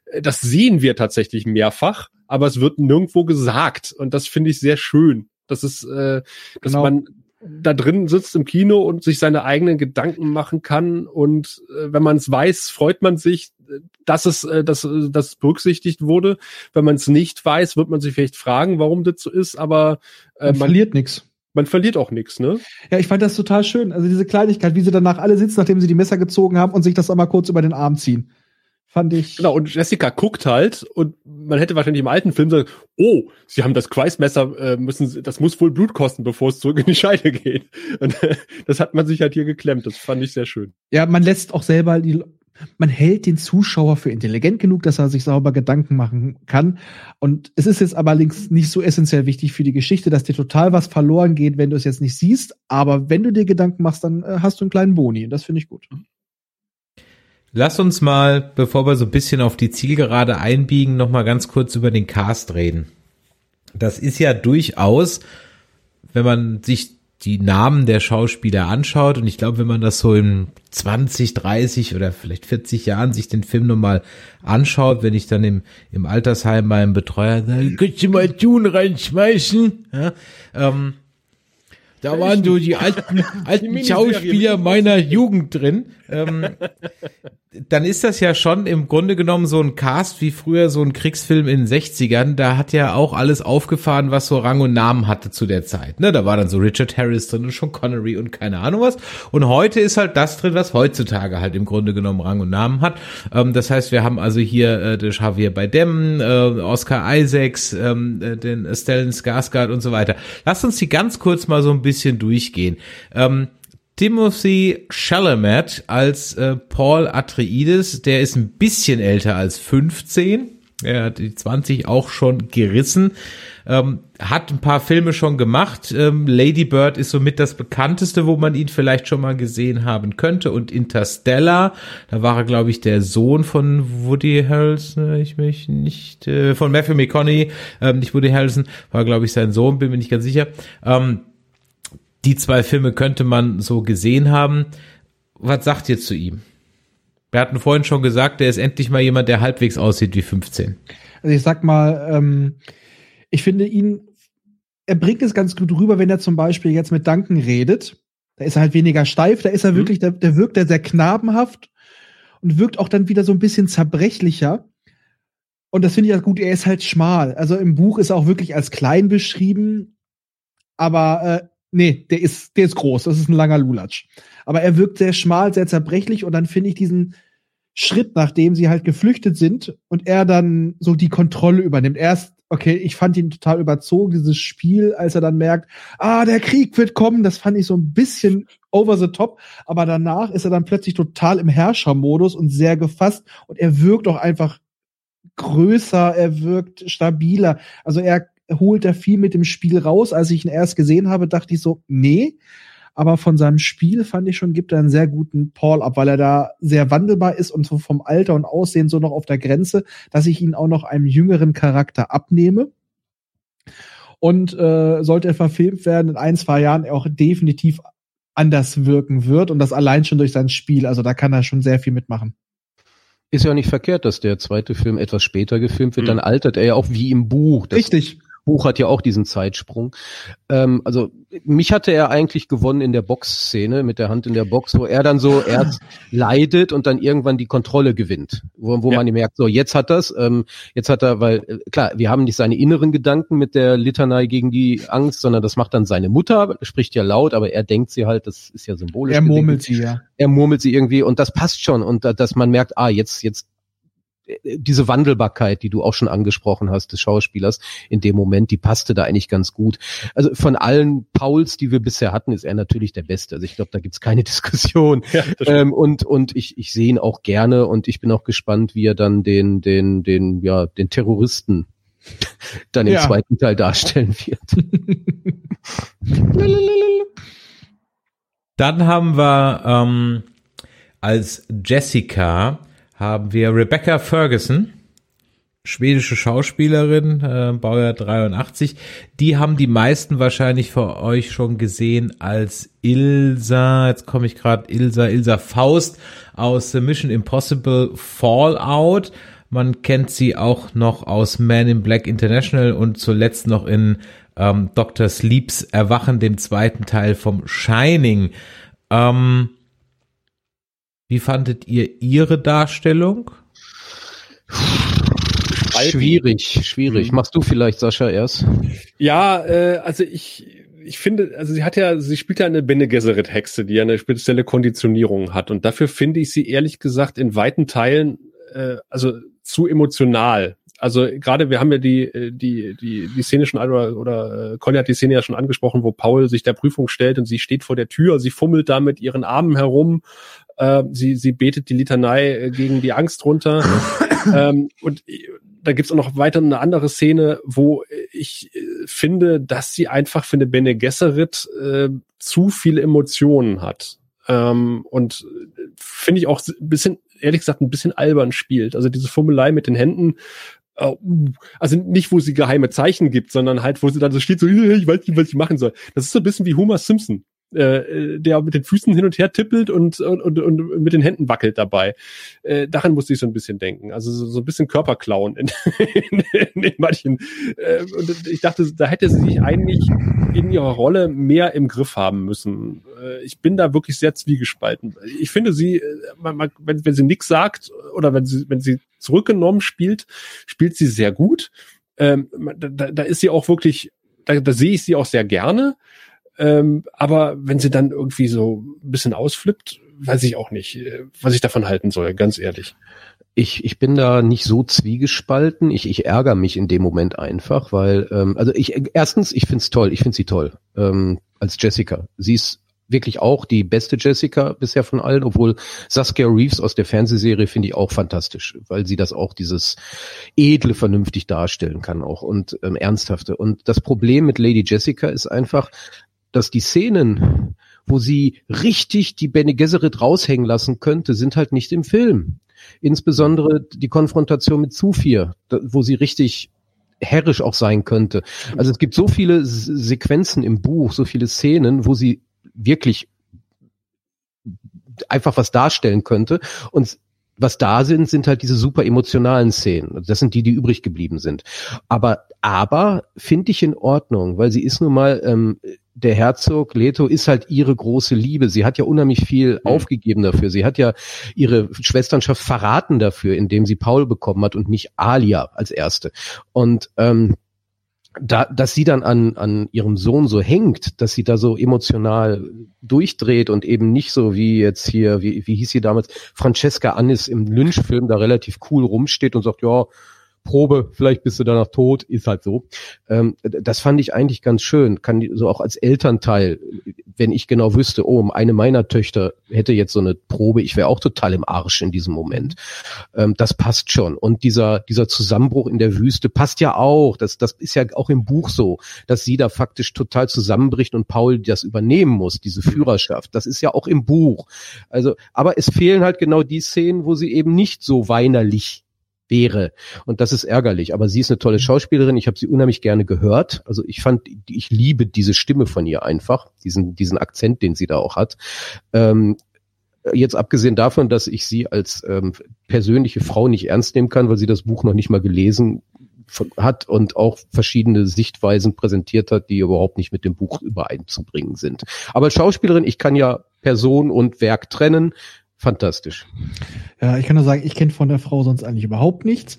Äh, Das sehen wir tatsächlich mehrfach, aber es wird nirgendwo gesagt. Und das finde ich sehr schön. Das ist, äh, dass Genau. man da drin sitzt im Kino und sich seine eigenen Gedanken machen kann und äh, wenn man es weiß, freut man sich, äh, dass es äh, dass, äh, das berücksichtigt wurde. Wenn man es nicht weiß, wird man sich vielleicht fragen, warum das so ist, aber äh, Man man, verliert nichts. man verliert auch nichts, ne? Ja, ich fand das total schön. Also diese Kleinigkeit, wie sie danach alle sitzen, nachdem sie die Messer gezogen haben und sich das einmal kurz über den Arm ziehen. Fand ich. Genau, und Jessica guckt halt und man hätte wahrscheinlich im alten Film sagen, oh, sie haben das Kreismesser, äh, müssen, das muss wohl Blut kosten, bevor es zurück in die Scheide geht. Und äh, das hat man sich halt hier geklemmt. Das fand ich sehr schön. Ja, man lässt auch selber die, man hält den Zuschauer für intelligent genug, dass er sich sauber Gedanken machen kann. Und es ist jetzt aber links nicht so essentiell wichtig für die Geschichte, dass dir total was verloren geht, wenn du es jetzt nicht siehst. Aber wenn du dir Gedanken machst, dann äh, hast du einen kleinen Boni. Und das finde ich gut. Lass uns mal, bevor wir so ein bisschen auf die Zielgerade einbiegen, noch mal ganz kurz über den Cast reden. Das ist ja durchaus, wenn man sich die Namen der Schauspieler anschaut und ich glaube, wenn man das so in 20, 30 oder vielleicht 40 Jahren sich den Film nochmal anschaut, wenn ich dann im, im Altersheim meinem Betreuer sage, könntest du mal Dune reinschmeißen? Ja, ähm, da waren so die alten, alten Miniserie Schauspieler meiner Jugend drin. Ähm, dann ist das ja schon im Grunde genommen so ein Cast wie früher so ein Kriegsfilm in den 60ern. Da hat ja auch alles aufgefahren, was so Rang und Namen hatte zu der Zeit. Ne, da war dann so Richard Harris drin und Sean Connery und keine Ahnung was. Und heute ist halt das drin, was heutzutage halt im Grunde genommen Rang und Namen hat. Ähm, das heißt, wir haben also hier äh, Javier Bardem, äh, Oscar Isaacs, ähm, äh, den Stellan Skarsgård und so weiter. Lasst uns die ganz kurz mal so ein bisschen durchgehen. Ähm, Timothy Chalamet als äh, Paul Atreides, der ist ein bisschen älter als 15. Er hat die 20 auch schon gerissen. Ähm, hat ein paar Filme schon gemacht. Ähm, Lady Bird ist somit das bekannteste, wo man ihn vielleicht schon mal gesehen haben könnte. Und Interstellar, da war er, glaube ich, der Sohn von Woody Harrelson, ich mich nicht, äh, von Matthew McConaughey, ähm, nicht Woody Harrelson, war, glaube ich, sein Sohn, bin mir nicht ganz sicher. Ähm, die zwei Filme könnte man so gesehen haben. Was sagt ihr zu ihm? Wir hatten vorhin schon gesagt, der ist endlich mal jemand, der halbwegs aussieht wie 15. Also ich sag mal, ähm, ich finde ihn, er bringt es ganz gut rüber, wenn er zum Beispiel jetzt mit Duncan redet. Da ist er halt weniger steif, da ist er Mhm. wirklich, der, der wirkt er sehr knabenhaft und wirkt auch dann wieder so ein bisschen zerbrechlicher. Und das finde ich halt gut, er ist halt schmal. Also im Buch ist er auch wirklich als klein beschrieben, aber äh, nee, der ist, der ist groß, das ist ein langer Lulatsch. Aber er wirkt sehr schmal, sehr zerbrechlich und dann finde ich diesen Schritt, nachdem sie halt geflüchtet sind und er dann so die Kontrolle übernimmt. Erst, okay, ich fand ihn total überzogen, dieses Spiel, als er dann merkt, ah, der Krieg wird kommen, das fand ich so ein bisschen over the top, aber danach ist er dann plötzlich total im Herrschermodus und sehr gefasst und er wirkt auch einfach größer, er wirkt stabiler. Also er holt da viel mit dem Spiel raus. Als ich ihn erst gesehen habe, dachte ich so, nee. Aber von seinem Spiel fand ich schon, gibt er einen sehr guten Paul ab, weil er da sehr wandelbar ist und so vom Alter und Aussehen so noch auf der Grenze, dass ich ihn auch noch einem jüngeren Charakter abnehme. Und äh, sollte er verfilmt werden in ein, zwei Jahren, er auch definitiv anders wirken wird und das allein schon durch sein Spiel. Also da kann er schon sehr viel mitmachen. Ist ja nicht verkehrt, dass der zweite Film etwas später gefilmt wird. Mhm. Dann altert er ja auch wie im Buch. Das Richtig. Buch hat ja auch diesen Zeitsprung. Ähm, also mich hatte er eigentlich gewonnen in der Boxszene mit der Hand in der Box, wo er dann so erst leidet und dann irgendwann die Kontrolle gewinnt, wo, wo Ja. man merkt, so jetzt hat das, ähm, jetzt hat er, weil äh, klar, wir haben nicht seine inneren Gedanken mit der Litanei gegen die Angst, sondern das macht dann seine Mutter, spricht ja laut, aber er denkt sie halt, das ist ja symbolisch. Er gesehen. murmelt sie, ja. er murmelt sie irgendwie und das passt schon und da- dass man merkt, ah, jetzt, jetzt äh, diese Wandelbarkeit, die du auch schon angesprochen hast, des Schauspielers in dem Moment, die passte da eigentlich ganz gut. Also von allen Pauls, die wir bisher hatten, ist er natürlich der Beste. Also ich glaube, da gibt's keine Diskussion. Ja. Ähm, und und ich, ich sehe ihn auch gerne und ich bin auch gespannt, wie er dann den, den, den, ja, den Terroristen dann im Ja. zweiten Teil darstellen wird. Dann haben wir ähm, als Jessica haben wir Rebecca Ferguson, schwedische Schauspielerin, äh, Baujahr 83. Die haben die meisten wahrscheinlich für euch schon gesehen als Ilsa, jetzt komme ich gerade, Ilsa, Ilsa Faust aus The Mission Impossible Fallout. Man kennt sie auch noch aus Man in Black International und zuletzt noch in ähm, Dr. Sleeps Erwachen, dem zweiten Teil vom Shining. Ähm, wie fandet ihr ihre Darstellung? Schwierig, schwierig. Mhm. Machst du vielleicht, Sascha, erst? Ja, äh, also ich, ich finde, also sie hat ja, sie spielt ja eine Bene Gesserit Hexe, die ja eine spezielle Konditionierung hat und dafür finde ich sie ehrlich gesagt in weiten Teilen äh, also zu emotional. Also gerade wir haben ja die äh, die die die Szene schon oder oder äh, Conny hat die Szene ja schon angesprochen, wo Paul sich der Prüfung stellt und sie steht vor der Tür, sie fummelt da mit ihren Armen herum, äh, sie sie betet die Litanei äh, gegen die Angst runter ähm, und äh, da gibt's auch noch weiter eine andere Szene, wo ich äh, finde, dass sie einfach für eine Bene Gesserit äh, zu viele Emotionen hat. Ähm, und finde ich auch ein bisschen, ehrlich gesagt, ein bisschen albern spielt. Also diese Fummelei mit den Händen, äh, also nicht, wo sie geheime Zeichen gibt, sondern halt, wo sie dann so steht, so, ich weiß nicht, was ich machen soll. Das ist so ein bisschen wie Homer Simpson äh, der mit den Füßen hin und her tippelt und, und, und, und mit den Händen wackelt dabei. Äh, daran musste ich so ein bisschen denken. Also so, so ein bisschen Körperklauen in, in, in, in manchen. Äh, und ich dachte, da hätte sie sich eigentlich in ihrer Rolle mehr im Griff haben müssen. Äh, ich bin da wirklich sehr zwiegespalten. Ich finde sie, äh, man, man, wenn, wenn sie nichts sagt oder wenn sie, wenn sie zurückgenommen spielt, spielt sie sehr gut. Ähm, da, da ist sie auch wirklich, da, da sehe ich sie auch sehr gerne. Ähm, aber wenn sie dann irgendwie so ein bisschen ausflippt, weiß ich auch nicht, äh, was ich davon halten soll, ganz ehrlich. Ich, ich bin da nicht so zwiegespalten. Ich, ich ärgere mich in dem Moment einfach, weil, ähm, also ich, erstens, ich find's toll, ich find sie toll, ähm, als Jessica. Sie ist wirklich auch die beste Jessica bisher von allen, obwohl Saskia Reeves aus der Fernsehserie finde ich auch fantastisch, weil sie das auch dieses edle vernünftig darstellen kann auch und ähm, ernsthafte. Und das Problem mit Lady Jessica ist einfach, dass die Szenen, wo sie richtig die Bene Gesserit raushängen lassen könnte, sind halt nicht im Film. Insbesondere die Konfrontation mit Zufir, wo sie richtig herrisch auch sein könnte. Also es gibt so viele Sequenzen im Buch, so viele Szenen, wo sie wirklich einfach was darstellen könnte. Und was da sind, sind halt diese super emotionalen Szenen. Das sind die, die übrig geblieben sind. Aber, aber finde ich in Ordnung, weil sie ist nun mal ähm, der Herzog Leto ist halt ihre große Liebe. Sie hat ja unheimlich viel mhm. aufgegeben dafür. Sie hat ja ihre Schwesternschaft verraten dafür, indem sie Paul bekommen hat und nicht Alia als erste. Und ähm, da, dass sie dann an, an ihrem Sohn so hängt, dass sie da so emotional durchdreht und eben nicht so wie jetzt hier, wie, wie hieß sie damals, Francesca Annis im Lynch-Film da relativ cool rumsteht und sagt, ja, Probe, vielleicht bist du danach tot, ist halt so. Ähm, das fand ich eigentlich ganz schön. Kann so auch als Elternteil, wenn ich genau wüsste, oh, eine meiner Töchter hätte jetzt so eine Probe, ich wäre auch total im Arsch in diesem Moment. Ähm, das passt schon. Und dieser, dieser Zusammenbruch in der Wüste passt ja auch. Das, das ist ja auch im Buch so, dass sie da faktisch total zusammenbricht und Paul das übernehmen muss, diese Führerschaft. Das ist ja auch im Buch. Also, aber es fehlen halt genau die Szenen, wo sie eben nicht so weinerlich wäre. Und das ist ärgerlich. Aber sie ist eine tolle mhm. Schauspielerin. Ich habe sie unheimlich gerne gehört. Also ich fand, ich liebe diese Stimme von ihr einfach, diesen, diesen Akzent, den sie da auch hat. Ähm, jetzt abgesehen davon, dass ich sie als ähm, persönliche Frau nicht ernst nehmen kann, weil sie das Buch noch nicht mal gelesen hat und auch verschiedene Sichtweisen präsentiert hat, die überhaupt nicht mit dem Buch übereinzubringen sind. Aber als Schauspielerin, ich kann ja Person und Werk trennen fantastisch. Ja, ich kann nur sagen, ich kenne von der Frau sonst eigentlich überhaupt nichts.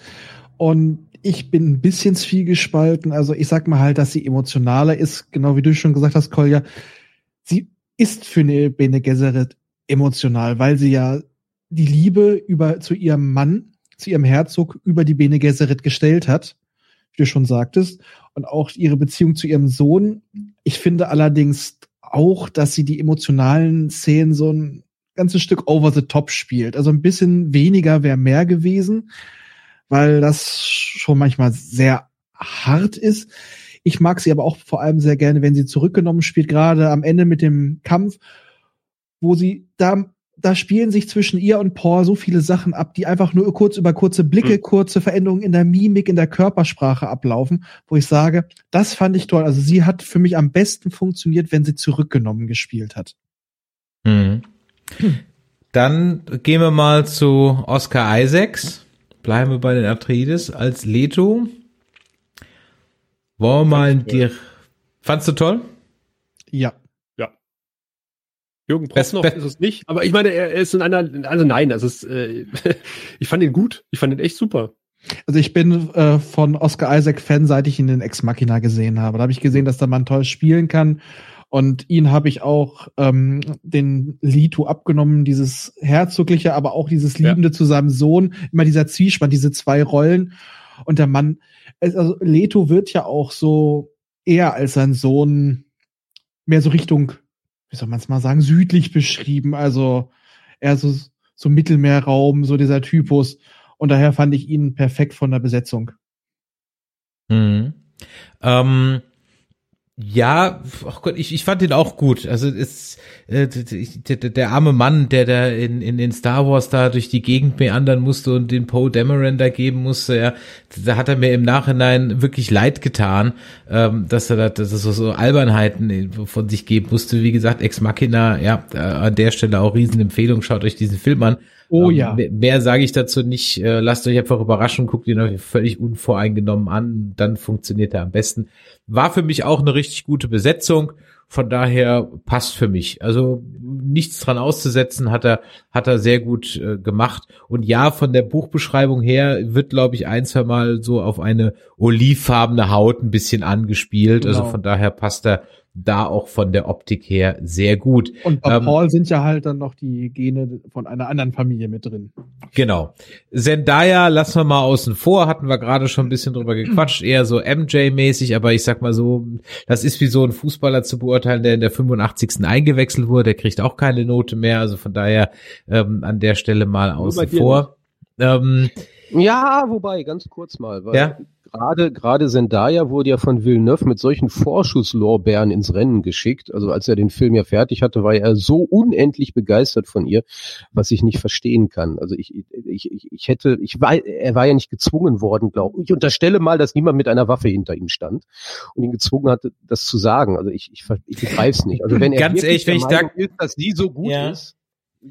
Und ich bin ein bisschen zwiegespalten. Also ich sag mal halt, dass sie emotionaler ist, genau wie du schon gesagt hast, Kolja. Sie ist für eine Bene Gesserit emotional, weil sie ja die Liebe über zu ihrem Mann, zu ihrem Herzog über die Bene Gesserit gestellt hat, wie du schon sagtest, und auch ihre Beziehung zu ihrem Sohn. Ich finde allerdings auch, dass sie die emotionalen Szenen so ein ganzes Stück over the top spielt. Also ein bisschen weniger wäre mehr gewesen, weil das schon manchmal sehr hart ist. Ich mag sie aber auch vor allem sehr gerne, wenn sie zurückgenommen spielt, gerade am Ende mit dem Kampf, wo sie da da spielen sich zwischen ihr und Paul so viele Sachen ab, die einfach nur kurz über kurze Blicke, mhm. kurze Veränderungen in der Mimik, in der Körpersprache ablaufen, wo ich sage, das fand ich toll. Also sie hat für mich am besten funktioniert, wenn sie zurückgenommen gespielt hat. Mhm. Dann gehen wir mal zu Oscar Isaacs. Bleiben wir bei den Atreides als Leto. Wollen wir mal dir. Fandst du toll? Ja. Ja. Jürgen Prossnow ist es nicht, aber ich meine, er ist in einer, also nein, das ist, äh, ich fand ihn gut. Ich fand ihn echt super. Also ich bin äh, von Oscar Isaac Fan, seit ich ihn in Ex Machina gesehen habe. Da habe ich gesehen, dass der Mann toll spielen kann Und ihn habe ich auch ähm, den Leto abgenommen, dieses herzogliche, aber auch dieses Liebende zu seinem Sohn, immer dieser Zwiespann, diese zwei Rollen. Und der Mann, also Leto wird ja auch so eher als sein Sohn mehr so Richtung, wie soll man es mal sagen, südlich beschrieben. Also eher so, so Mittelmeerraum, so dieser Typus. Und daher fand ich ihn perfekt von der Besetzung. Mhm. Ähm, ja, ach Gott, ich, ich fand ihn auch gut. Also es, äh, der, der, arme Mann, der da in, in den Star Wars da durch die Gegend meandern musste und den Poe Dameron da geben musste, ja, da hat er mir im Nachhinein wirklich leid getan, ähm, dass er da dass er so, so Albernheiten von sich geben musste. Wie gesagt, Ex Machina, ja, äh, an der Stelle auch Riesenempfehlung, schaut euch diesen Film an. Oh Ähm, ja. Mehr, sage ich dazu nicht. Äh, lasst euch einfach überraschen, guckt ihn euch völlig unvoreingenommen an, dann funktioniert er am besten. War für mich auch eine richtig gute Besetzung. Von daher passt für mich. Also nichts dran auszusetzen, hat er, hat er sehr gut äh, gemacht. Und ja, von der Buchbeschreibung her wird, glaube ich, ein, zwei Mal so auf eine olivfarbene Haut ein bisschen angespielt. Also Genau. von daher passt er da auch von der Optik her sehr gut. Und bei Ähm, Paul sind ja halt dann noch die Gene von einer anderen Familie mit drin. Genau. Zendaya lassen wir mal außen vor, hatten wir gerade schon ein bisschen drüber gequatscht, eher so MJ-mäßig, aber ich sag mal so, das ist wie so ein Fußballer zu beurteilen, der in der 85. eingewechselt wurde, der kriegt auch keine Note mehr, also von daher ähm, an der Stelle mal außen vor. Ähm, Ja, wobei, ganz kurz mal, weil Ja. Gerade gerade Zendaya wurde ja von Villeneuve mit solchen Vorschusslorbeeren ins Rennen geschickt. Also als er den Film ja fertig hatte, war er so unendlich begeistert von ihr, was ich nicht verstehen kann. Also ich ich ich, ich hätte ich war er war ja nicht gezwungen worden, glaube ich. Ich unterstelle mal, dass niemand mit einer Waffe hinter ihm stand und ihn gezwungen hatte, das zu sagen. Also ich ich, ich begreife es nicht. Also wenn er Ganz ehrlich, wenn ich da- ist, dass sie so gut Ja. ist.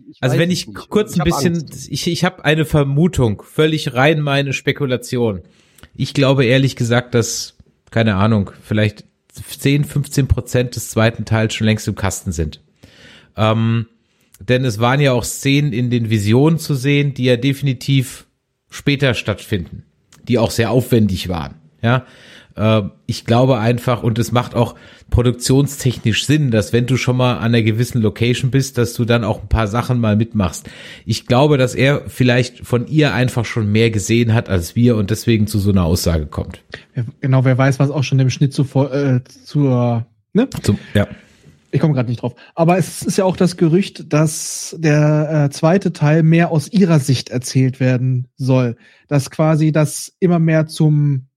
ich also wenn ich nicht. kurz Ich ein bisschen, Angst. ich, ich habe eine Vermutung, völlig rein meine Spekulation. Ich glaube ehrlich gesagt, dass, keine Ahnung, vielleicht 10, 15 Prozent des zweiten Teils schon längst im Kasten sind. Ähm, denn es waren ja auch Szenen in den Visionen zu sehen, die ja definitiv später stattfinden, die auch sehr aufwendig waren. Ja, ich glaube einfach, und es macht auch produktionstechnisch Sinn, dass wenn du schon mal an einer gewissen Location bist, dass du dann auch ein paar Sachen mal mitmachst. Ich glaube, dass er vielleicht von ihr einfach schon mehr gesehen hat als wir und deswegen zu so einer Aussage kommt. Genau, wer weiß, was auch schon im Schnitt zuvor, äh, zur, ne? Zum, ja. Ich komme gerade nicht drauf. Aber es ist ja auch das Gerücht, dass der äh, zweite Teil mehr aus ihrer Sicht erzählt werden soll. Dass quasi das immer mehr zum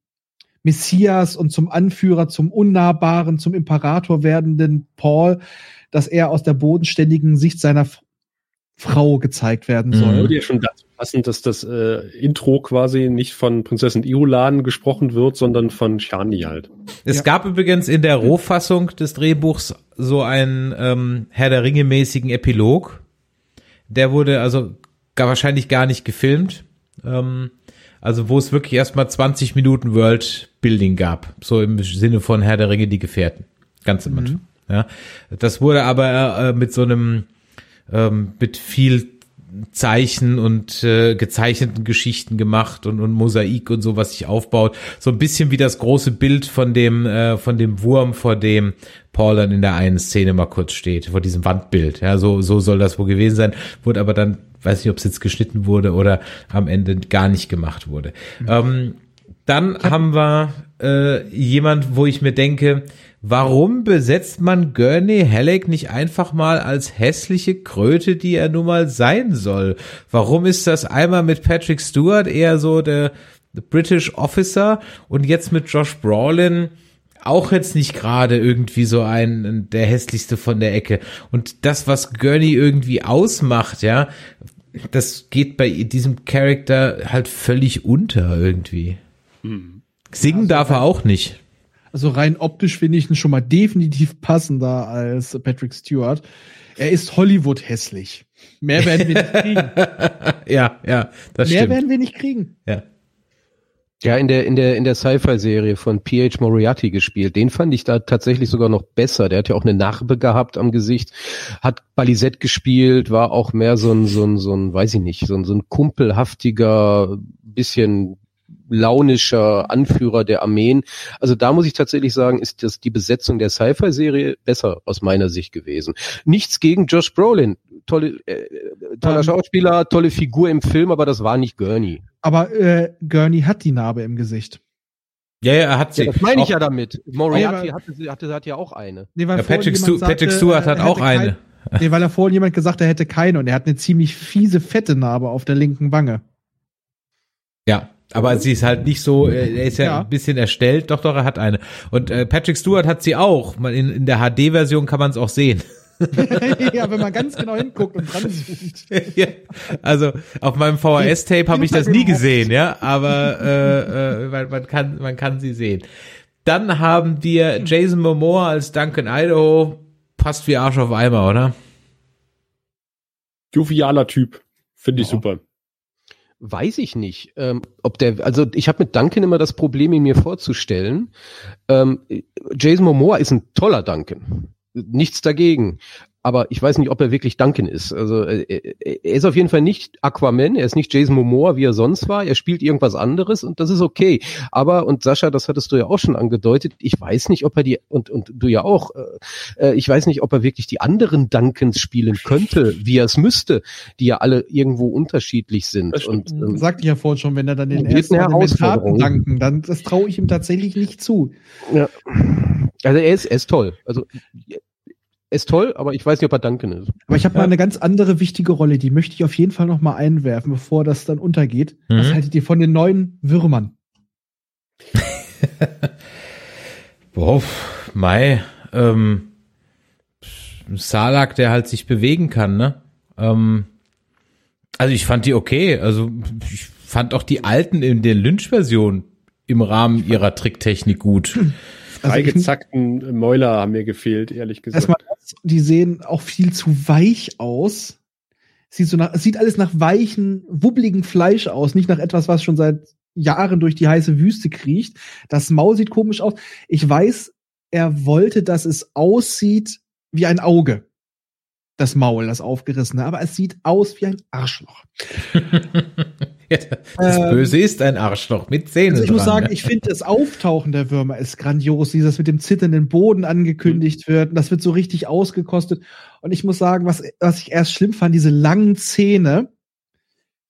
Messias und zum Anführer, zum Unnahbaren, zum Imperator werdenden Paul, dass er aus der bodenständigen Sicht seiner F Frau gezeigt werden Mhm. soll. Würde ja schon dazu passen, dass das äh, Intro quasi nicht von Prinzessin Iolan gesprochen wird, sondern von Shani halt. Es Ja. gab übrigens in der Rohfassung des Drehbuchs so einen ähm, Herr der Ringe mäßigen Epilog. Der wurde also gar wahrscheinlich gar nicht gefilmt. Ähm, also wo es wirklich erstmal 20 Minuten World Building gab. So im Sinne von Herr der Ringe, die Gefährten. Ganz am Anfang. Ja. Das wurde aber äh, mit so einem, ähm, mit viel Zeichen und äh, gezeichneten Geschichten gemacht und, und Mosaik und so, was sich aufbaut. So ein bisschen wie das große Bild von dem, äh, von dem Wurm, vor dem Paul dann in der einen Szene mal kurz steht, vor diesem Wandbild. Ja, so, so soll das wohl gewesen sein. Wurde aber dann, weiß nicht, ob es jetzt geschnitten wurde oder am Ende gar nicht gemacht wurde. Ähm, dann haben wir äh, jemand, wo ich mir denke, warum besetzt man Gurney Halleck nicht einfach mal als hässliche Kröte, die er nun mal sein soll? Warum ist das einmal mit Patrick Stewart eher so der, British Officer und jetzt mit Josh Brolin auch jetzt nicht gerade irgendwie so ein der hässlichste von der Ecke und das was Gurney irgendwie ausmacht, ja, das geht bei diesem Charakter halt völlig unter irgendwie. Singen darf er auch nicht. Also rein optisch finde ich ihn schon mal definitiv passender als Patrick Stewart. Er ist Hollywood hässlich. Mehr werden wir nicht kriegen. ja, ja, das Mehr stimmt. werden wir nicht kriegen. Ja. Ja, in der, in der, in der Sci-Fi-Serie von P.H. Moriarty gespielt. Den fand ich da tatsächlich sogar noch besser. Der hat ja auch eine Narbe gehabt am Gesicht, hat Balisette gespielt, war auch mehr so ein, so ein, so ein, weiß ich nicht, so ein, so ein kumpelhaftiger, bisschen launischer Anführer der Armeen. Also da muss ich tatsächlich sagen, ist das die Besetzung der Sci-Fi-Serie besser aus meiner Sicht gewesen. Nichts gegen Josh Brolin. Tolle, äh, toller Ähm. Schauspieler, tolle Figur im Film, aber das war nicht Gurney. Aber äh, Gurney hat die Narbe im Gesicht. Ja, ja, er hat sie. Ja, das meine ich Auch- ja damit. Moriarty Ja, hatte, hatte, hat ja auch eine. Nee, weil Ja, Patrick, Stu sagte, Patrick Stewart äh, hat auch eine. Kein, nee, weil er vorhin jemand gesagt, er hätte keine und er hat eine ziemlich fiese, fette Narbe auf der linken Wange. Ja, aber sie ist halt nicht so, äh, er ist ja, Ja. ein bisschen erstellt, doch, doch, er hat eine. Und äh, Patrick Stewart hat sie auch. In, in der HD-Version kann man es auch sehen. ja, wenn man ganz genau hinguckt und dran zoomt. ja, also auf meinem VHS-Tape habe ich das nie gesehen, ja, aber äh, äh, man, man kann man kann sie sehen. Dann haben wir Jason Momoa als Duncan Idaho, passt wie Arsch auf Eimer, oder? Jovialer Typ. Finde ich super. Weiß ich nicht. Ähm, ob der, also ich habe mit Duncan immer das Problem, ihn mir vorzustellen. Ähm, Jason Momoa ist ein toller Duncan. Nichts dagegen. Aber ich weiß nicht, ob er wirklich Duncan ist. Also äh, er ist auf jeden Fall nicht Aquaman, er ist nicht Jason Momoa, wie er sonst war. Er spielt irgendwas anderes und das ist okay. Aber, und Sascha, das hattest du ja auch schon angedeutet, ich weiß nicht, ob er die, und, und du ja auch, äh, äh, ich weiß nicht, ob er wirklich die anderen Duncans spielen könnte, wie er es müsste, die ja alle irgendwo unterschiedlich sind. Das Und ähm, Sagte ich ja vorhin schon, wenn er dann den ersten Taten danken, dann das traue ich ihm tatsächlich nicht zu. Ja. Also er ist, er ist toll. Also ist toll, aber ich weiß nicht, ob er Duncan ist. Aber ich habe mal eine ganz andere wichtige Rolle, die möchte ich auf jeden Fall noch mal einwerfen, bevor das dann untergeht. Was Mhm. haltet ihr von den neuen Würmern? Boah, Mai, ähm, Salak, der halt sich bewegen kann, ne? Ähm, also ich fand die okay. Also ich fand auch die alten in der Lynch-Version im Rahmen ihrer Tricktechnik gut. Also Freigezackten Mäuler haben mir gefehlt, ehrlich gesagt. Erstmal, die sehen auch viel zu weich aus. Sieht so nach, sieht alles nach weichen, wubbligen Fleisch aus, nicht nach etwas, was schon seit Jahren durch die heiße Wüste kriecht. Das Maul sieht komisch aus. Ich weiß, er wollte, dass es aussieht wie ein Auge. Das Maul, das aufgerissene, aber es sieht aus wie ein Arschloch. Das Ähm, Böse ist ein Arschloch mit Zähnen. Also ich muss dran, sagen, ne? ich finde das Auftauchen der Würmer ist grandios, wie das mit dem zitternden Boden angekündigt wird. Und das wird so richtig ausgekostet. Und ich muss sagen, was, was ich erst schlimm fand, diese langen Zähne,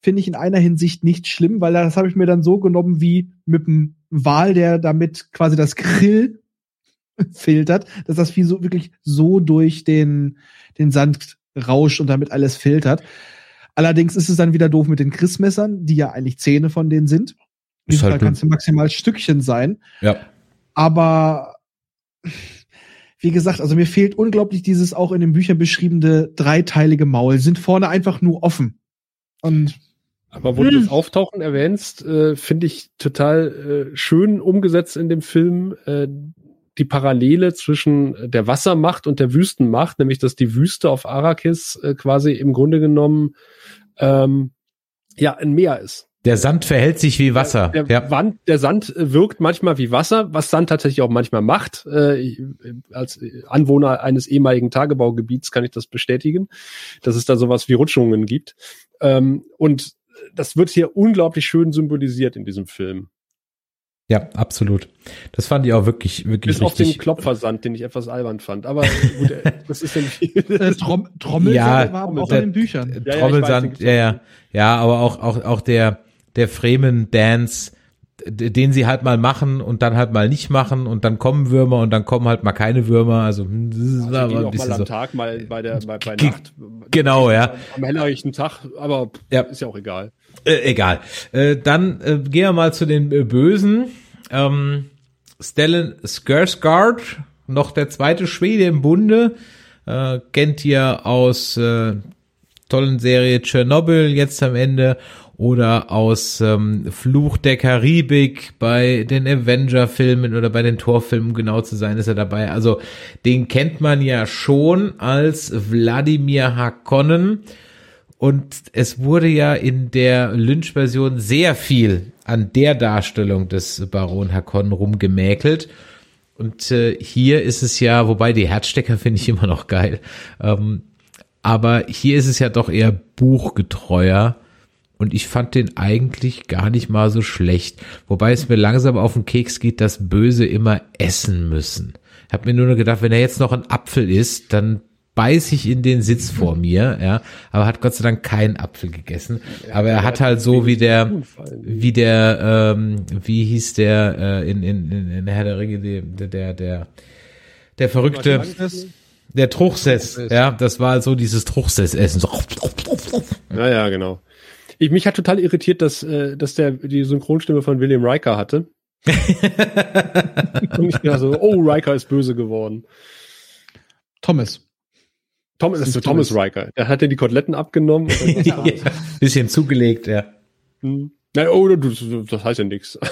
finde ich in einer Hinsicht nicht schlimm, weil das habe ich mir dann so genommen wie mit dem Wal, der damit quasi das Grill filtert, dass das Vieh so wirklich so durch den, den Sand rauscht und damit alles filtert. Allerdings ist es dann wieder doof mit den Christmessern, die ja eigentlich Zähne von denen sind. In diesem halt Fall kannst du maximal Stückchen sein. Ja. Aber wie gesagt, also mir fehlt unglaublich dieses auch in den Büchern beschriebene dreiteilige Maul. Sind vorne einfach nur offen. Und Aber wo du das Auftauchen erwähnst, äh, finde ich total äh, schön umgesetzt in dem Film äh, die Parallele zwischen der Wassermacht und der Wüstenmacht, nämlich dass die Wüste auf Arrakis äh, quasi im Grunde genommen ähm, ja ein Meer ist. Der Sand verhält sich wie Wasser. Der, ja. Wand, der Sand äh, wirkt manchmal wie Wasser, was Sand tatsächlich auch manchmal macht. Äh, äh, als Anwohner eines ehemaligen Tagebaugebiets kann ich das bestätigen, dass es da sowas wie Rutschungen gibt. Ähm, und das wird hier unglaublich schön symbolisiert in diesem Film. Ja, absolut. Das fand ich auch wirklich, wirklich Bis auf den richtig. Klopfersand, den ich etwas albern fand. Aber gut, äh, das ist nämlich. äh, Trom Trommel Ja, war aber auch der- in den Büchern. Ja, ja, Trommelsand, gibt's ja, ja. Ja, aber auch, auch, auch der, der Fremen Dance, d- den sie halt mal machen und dann halt mal nicht machen und dann kommen Würmer und dann kommen halt mal keine Würmer. Also, hm, das Also war ein auch mal bisschen am so. Tag, mal bei der bei, bei Nacht. Genau, ja. Am hellerichten Tag, aber Ja. ist ja auch egal. Äh, egal. Äh, dann äh, gehen wir mal zu den äh, Bösen. Ähm, Stellan Skarsgård, noch der zweite Schwede im Bunde, äh, kennt ihr aus äh, tollen Serie Tschernobyl jetzt am Ende oder aus ähm, Fluch der Karibik bei den Avenger-Filmen oder bei den Torfilmen, genau zu sein, ist er dabei. Also den kennt man ja schon als Wladimir Harkonnen. Und es wurde ja in der Lynch-Version sehr viel an der Darstellung des Baron Harkonnen rumgemäkelt. Und äh, hier ist es ja, wobei die Herzstecker finde ich immer noch geil. Ähm, aber hier ist es ja doch eher buchgetreuer. und ich fand den eigentlich gar nicht mal so schlecht. Wobei es mir langsam auf den Keks geht, dass Böse immer essen müssen. Ich habe mir nur gedacht, wenn er jetzt noch ein Apfel isst, dann beiß ich in den Sitz vor mir, ja, aber hat Gott sei Dank keinen Apfel gegessen. Aber er hat halt so wie der, wie der, ähm, wie hieß der äh, in, in, in, in Herr der Ringe, der, der, der, der verrückte, der Truchsess, ja, das war so dieses Truchsess-Essen. So. Ja, ja, genau. Ich, mich hat total irritiert, dass, äh, dass der die Synchronstimme von William Riker hatte. Und ich dachte so, oh, Riker ist böse geworden. Thomas. Thomas, das ist Thomas Riker. Der hat ja die Koteletten abgenommen. Ja, bisschen zugelegt, ja. Hm. Na, oh, das, das heißt ja nichts.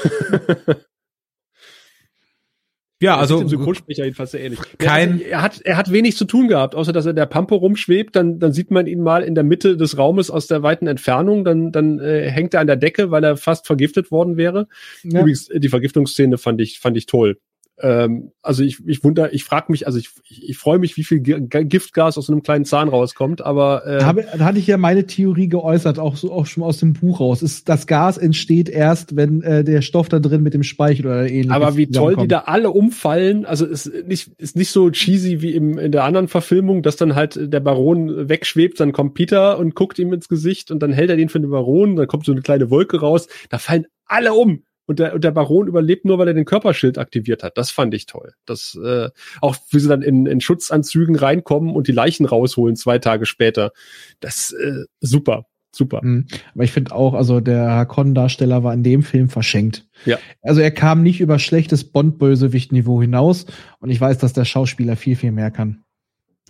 Ja, Also dem Synchronsprecher jedenfalls sehr ähnlich. kein- Ja, also er hat er hat wenig zu tun gehabt, außer dass er der Pampe rumschwebt. Dann dann sieht man ihn mal in der Mitte des Raumes aus der weiten Entfernung. Dann dann äh, hängt er an der Decke, weil er fast vergiftet worden wäre. Ja. Übrigens die Vergiftungsszene fand ich fand ich toll. Ähm, also ich ich wunder, ich frage mich, also ich ich, ich freue mich, wie viel Giftgas aus so einem kleinen Zahn rauskommt. Aber äh, Da, habe, da hatte ich ja meine Theorie geäußert, auch so auch schon aus dem Buch raus. Ist, das Gas entsteht erst, wenn äh, der Stoff da drin mit dem Speichel oder ähnliches. Aber wie toll die da alle umfallen, also ist nicht, ist nicht so cheesy wie im, in der anderen Verfilmung, dass dann halt der Baron wegschwebt, dann kommt Peter und guckt ihm ins Gesicht und dann hält er den für den Baron, dann kommt so eine kleine Wolke raus, da fallen alle um. Und der, und der Baron überlebt nur, weil er den Körperschild aktiviert hat. Das fand ich toll. Das, äh, auch wie sie dann in, in Schutzanzügen reinkommen und die Leichen rausholen zwei Tage später. Das äh, super, super. Mhm. Aber ich finde auch, also der Hakon-Darsteller war in dem Film verschenkt. Ja. Also er kam nicht über schlechtes Bond-Bösewicht-Niveau hinaus und ich weiß, dass der Schauspieler viel, viel mehr kann.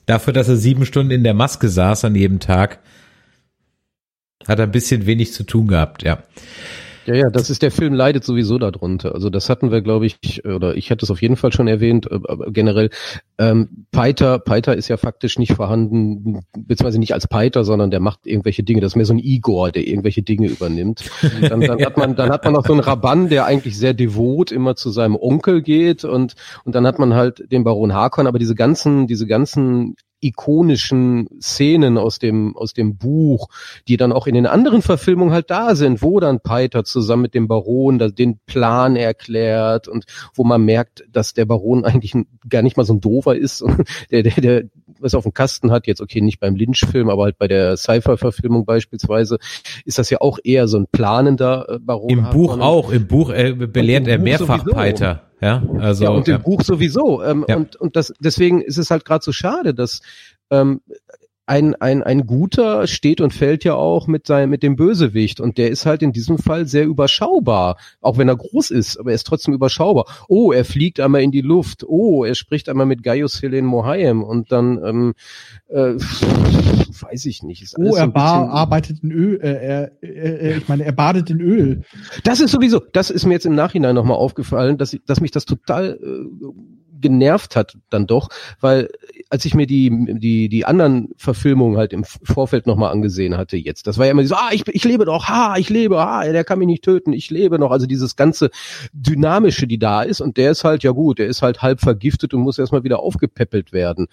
dafür, dass er sieben Stunden in der Maske saß an jedem Tag, hat er ein bisschen wenig zu tun gehabt, ja. Ja, ja, das ist der Film leidet sowieso darunter. Also das hatten wir, glaube ich, oder ich hatte es auf jeden Fall schon erwähnt, äh, aber generell. Ähm, Peiter, Peiter ist ja faktisch nicht vorhanden, beziehungsweise nicht als Peiter, sondern der macht irgendwelche Dinge. Das ist mehr so ein Igor, der irgendwelche Dinge übernimmt. Dann, dann hat man, dann hat man noch so einen Rabann, der eigentlich sehr devot immer zu seinem Onkel geht und und dann hat man halt den Baron Harkon. Aber diese ganzen, diese ganzen ikonischen Szenen aus dem aus dem Buch, die dann auch in den anderen Verfilmungen halt da sind, wo dann Peiter zusammen mit dem Baron da den Plan erklärt und wo man merkt, dass der Baron eigentlich gar nicht mal so ein Dover ist, der der der was auf dem Kasten hat, jetzt okay, nicht beim Lynch-Film, aber halt bei der Sci-Fi-Verfilmung beispielsweise, ist das ja auch eher so ein planender äh, Baron. Im Buch auch, im Buch äh, belehrt im er Buch mehrfach sowieso. Peiter, ja, also ja, und im ja. Buch sowieso. Ähm, Ja. Und, und das, deswegen ist es halt gerade so schade, dass ähm, ein, ein, ein guter steht und fällt ja auch mit seinem, mit dem Bösewicht. Und der ist halt in diesem Fall sehr überschaubar. Auch wenn er groß ist, aber er ist trotzdem überschaubar. Oh, er fliegt einmal in die Luft. Oh, er spricht einmal mit Gaius Helen Mohaim. Und dann, ähm, äh, weiß ich nicht. Ist alles Oh, so er ein bar, arbeitet in Öl, äh, er, äh, äh, ich meine, er badet in Öl. Das ist sowieso, das ist mir jetzt im Nachhinein nochmal aufgefallen, dass, ich, dass mich das total äh, genervt hat dann doch, weil als ich mir die, die, die anderen Verfilmungen halt im Vorfeld nochmal angesehen hatte jetzt, das war ja immer so, ah, ich, ich lebe doch, ha, ich lebe, ah, der kann mich nicht töten, ich lebe noch, also dieses ganze Dynamische, die da ist und der ist halt, ja gut, der ist halt halb vergiftet und muss erstmal wieder aufgepäppelt werden.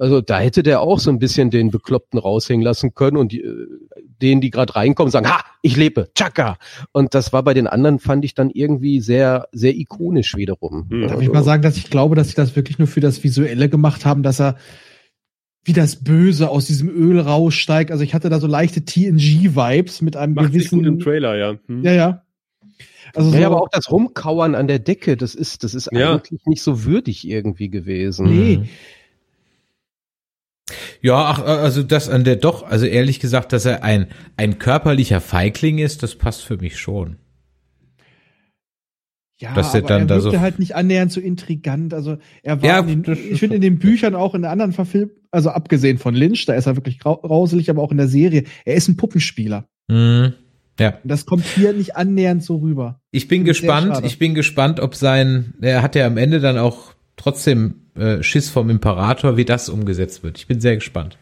Also da hätte der auch so ein bisschen den Bekloppten raushängen lassen können und die, äh, denen, die gerade reinkommen, sagen, ha, ich lebe, tschakka. Und das war bei den anderen, fand ich dann irgendwie sehr, sehr ikonisch wiederum. Hm. Darf ich mal sagen, dass ich glaube, dass sie das wirklich nur für das Visuelle gemacht haben, dass er wie das Böse aus diesem Öl raussteigt. Also ich hatte da so leichte TNG-Vibes mit einem Macht sich gut im gewissen. Trailer, ja. Hm. Ja, ja. Also Ja, so, ja, aber auch das Rumkauern an der Decke, das ist, das ist Ja. eigentlich nicht so würdig irgendwie gewesen. nee. Ja, ach, also das an der doch, also ehrlich gesagt, dass er ein, ein körperlicher Feigling ist, das passt für mich schon. Ja, dass aber dann er da wirkte so- halt nicht annähernd so intrigant. Also er war, Ja, den, ich finde in den Büchern auch in der anderen Verfilmung, also abgesehen von Lynch, da ist er wirklich grau- grauselig, aber auch in der Serie, er ist ein Puppenspieler. Mhm. Ja. Das kommt hier nicht annähernd so rüber. Ich bin gespannt, ich bin gespannt, ob sein, er hat ja am Ende dann auch trotzdem äh, Schiss vom Imperator, wie das umgesetzt wird. Ich bin sehr gespannt.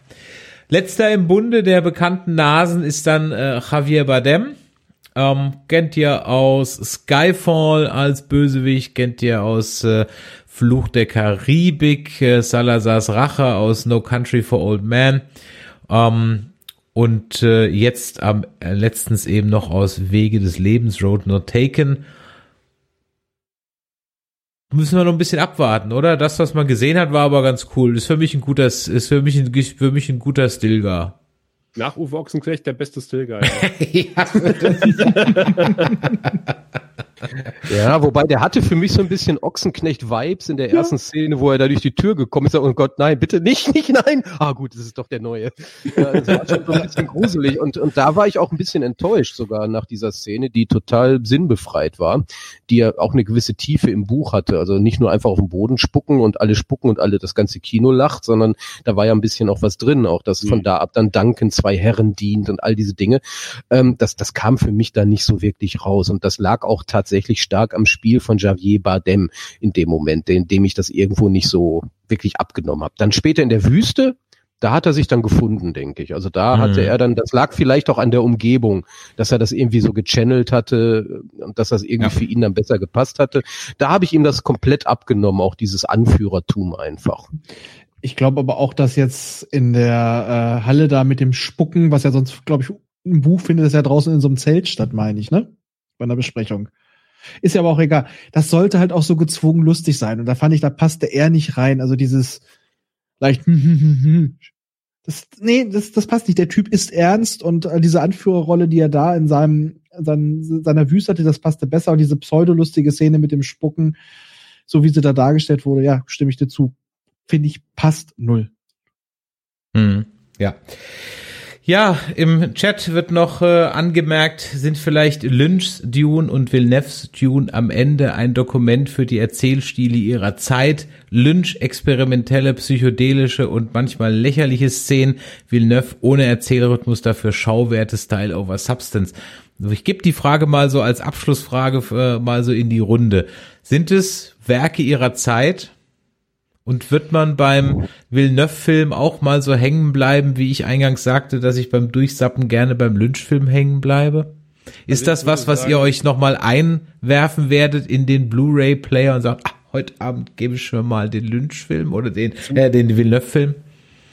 Letzter im Bunde der bekannten Nasen ist dann äh, Javier Bardem. Ähm, kennt ihr aus Skyfall als Bösewicht, kennt ihr aus äh, Fluch der Karibik, äh, Salazars Rache aus No Country for Old Men. Ähm, und äh, jetzt am äh, letztens eben noch aus Wege des Lebens Road Not Taken. Müssen wir noch ein bisschen abwarten, oder? Das, was man gesehen hat, war aber ganz cool. Ist für mich ein guter, ist für mich ein, für mich ein guter Stilgar. Nach Uwe Ochsenknecht der beste Stillguy. ja. Ja, wobei der hatte für mich so ein bisschen Ochsenknecht-Vibes in der ersten Szene, wo er da durch die Tür gekommen ist. Und Gott, nein, bitte nicht, nicht, nein. Ah, gut, das ist doch der neue. Ja, das war schon so ein bisschen gruselig. Und, und da war ich auch ein bisschen enttäuscht sogar nach dieser Szene, die total sinnbefreit war, die ja auch eine gewisse Tiefe im Buch hatte. Also nicht nur einfach auf den Boden spucken und alle spucken und alle das ganze Kino lacht, sondern da war ja ein bisschen auch was drin. Auch, dass von da ab dann Duncan zwei Herren dient und all diese Dinge. Ähm, das, das kam für mich da nicht so wirklich raus. Und das lag auch tatsächlich stark am Spiel von Javier Bardem in dem Moment, in dem ich das irgendwo nicht so wirklich abgenommen habe. Dann später in der Wüste, da hat er sich dann gefunden, denke ich. Also da Mhm. hatte er dann, das lag vielleicht auch an der Umgebung, dass er das irgendwie so gechannelt hatte und dass das irgendwie Ja. für ihn dann besser gepasst hatte. Da habe ich ihm das komplett abgenommen, auch dieses Anführertum einfach. Ich glaube aber auch, dass jetzt in der äh, Halle da mit dem Spucken, was ja sonst, glaube ich, im Buch findet es ja draußen in so einem Zelt statt, meine ich, ne? Bei einer Besprechung. Ist ja aber auch egal. Das sollte halt auch so gezwungen lustig sein. Und da fand ich, da passte er nicht rein. Also dieses leicht, das, nee, das, das passt nicht. Der Typ ist ernst und äh, diese Anführerrolle, die er da in seinem, sein, seiner Wüste hatte, das passte besser. Und diese pseudolustige Szene mit dem Spucken, so wie sie da dargestellt wurde, ja, stimme ich dir zu. Finde ich, passt null. Hm, ja. Ja, im Chat wird noch äh, angemerkt, sind vielleicht Lynch's Dune und Villeneuve's Dune am Ende ein Dokument für die Erzählstile ihrer Zeit. Lynch experimentelle, psychedelische und manchmal lächerliche Szenen, Villeneuve ohne Erzählrhythmus, dafür Schauwerte, Style over Substance. Also ich gebe die Frage mal so als Abschlussfrage äh, mal so in die Runde. Sind es Werke ihrer Zeit? Und wird man beim Villeneuve-Film auch mal so hängen bleiben, wie ich eingangs sagte, dass ich beim Durchsappen gerne beim Lynch-Film hängen bleibe? Ist Also das was, was sagen- ihr euch nochmal einwerfen werdet in den Blu-ray-Player und sagt, ah, heute Abend gebe ich schon mal den Lynch-Film oder den, äh, den Villeneuve-Film?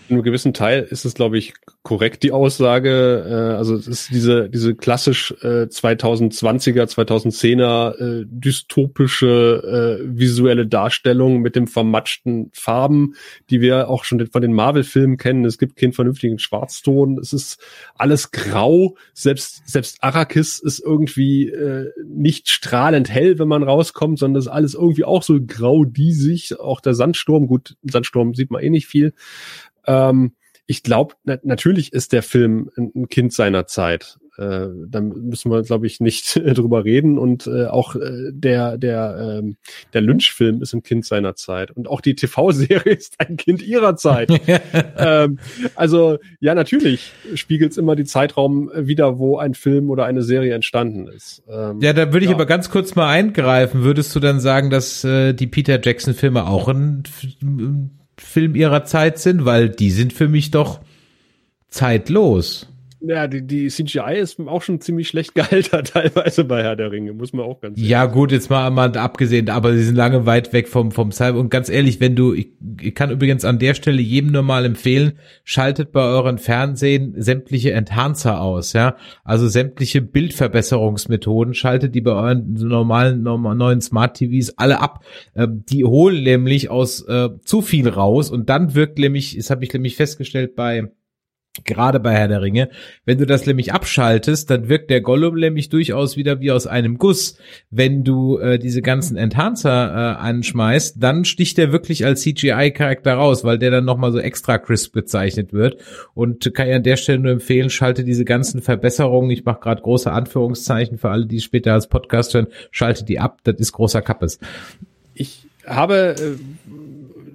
In einem gewissen Teil ist es, glaube ich, korrekt, die Aussage. Äh, also es ist diese, diese klassisch äh, 2020er, 2010er äh, dystopische äh, visuelle Darstellung mit dem vermatschten Farben, die wir auch schon von den Marvel-Filmen kennen. Es gibt keinen vernünftigen Schwarzton. Es ist alles grau. Selbst, selbst Arrakis ist irgendwie äh, nicht strahlend hell, wenn man rauskommt, sondern es ist alles irgendwie auch so grau diesig. Auch der Sandsturm, gut, Sandsturm sieht man eh nicht viel. Ähm, ich glaube, na natürlich ist der Film ein, Kind seiner Zeit. Äh, da müssen wir, glaube ich, nicht drüber reden. Und äh, auch äh, der der ähm, der Lynch-Film ist ein Kind seiner Zeit. Und auch die TV-Serie ist ein Kind ihrer Zeit. ähm, also ja, natürlich spiegelt es immer die Zeitraum wieder, wo ein Film oder eine Serie entstanden ist. Ähm, Ja, da würde ich Ja. aber ganz kurz mal eingreifen. Würdest du dann sagen, dass äh, die Peter Jackson-Filme auch ein Film ihrer Zeit sind? Weil die sind für mich doch zeitlos. Ja, die, die CGI ist auch schon ziemlich schlecht gealtert, teilweise bei Herr der Ringe, muss man auch ganz Ja, gut, jetzt mal, mal abgesehen, aber sie sind lange weit weg vom, vom Cyber. Und ganz ehrlich, wenn du, ich, ich kann übrigens an der Stelle jedem nur mal empfehlen, schaltet bei euren Fernsehen sämtliche Enhancer aus, ja. Also sämtliche Bildverbesserungsmethoden, schaltet die bei euren normalen, normal, neuen Smart TVs alle ab. Ähm, die holen nämlich aus äh, zu viel raus und dann wirkt nämlich, das habe ich nämlich festgestellt bei Gerade bei Herr der Ringe, wenn du das nämlich abschaltest, dann wirkt der Gollum nämlich durchaus wieder wie aus einem Guss. Wenn du äh, diese ganzen Enhancer äh, anschmeißt, dann sticht er wirklich als CGI-Charakter raus, weil der dann nochmal so extra crisp gezeichnet wird. Und kann ich an der Stelle nur empfehlen, schalte diese ganzen Verbesserungen, ich mache gerade große Anführungszeichen für alle, die später als Podcast hören, schalte die ab, das ist großer Kappes. Ich habe äh,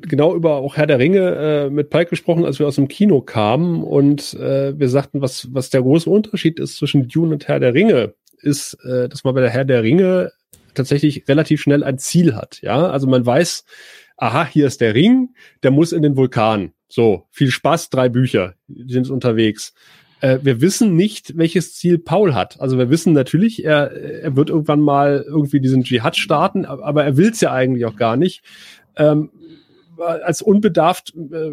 genau über auch Herr der Ringe äh, mit Pike gesprochen, als wir aus dem Kino kamen und äh, wir sagten, was, was der große Unterschied ist zwischen Dune und Herr der Ringe, ist, äh, dass man bei der Herr der Ringe tatsächlich relativ schnell ein Ziel hat. Ja, also man weiß, aha, hier ist der Ring, der muss in den Vulkan. So, viel Spaß, drei Bücher, sind unterwegs. Äh, wir wissen nicht, welches Ziel Paul hat. Also wir wissen natürlich, er, er wird irgendwann mal irgendwie diesen Dschihad starten, aber er will es ja eigentlich auch gar nicht. Ähm, als unbedarft äh,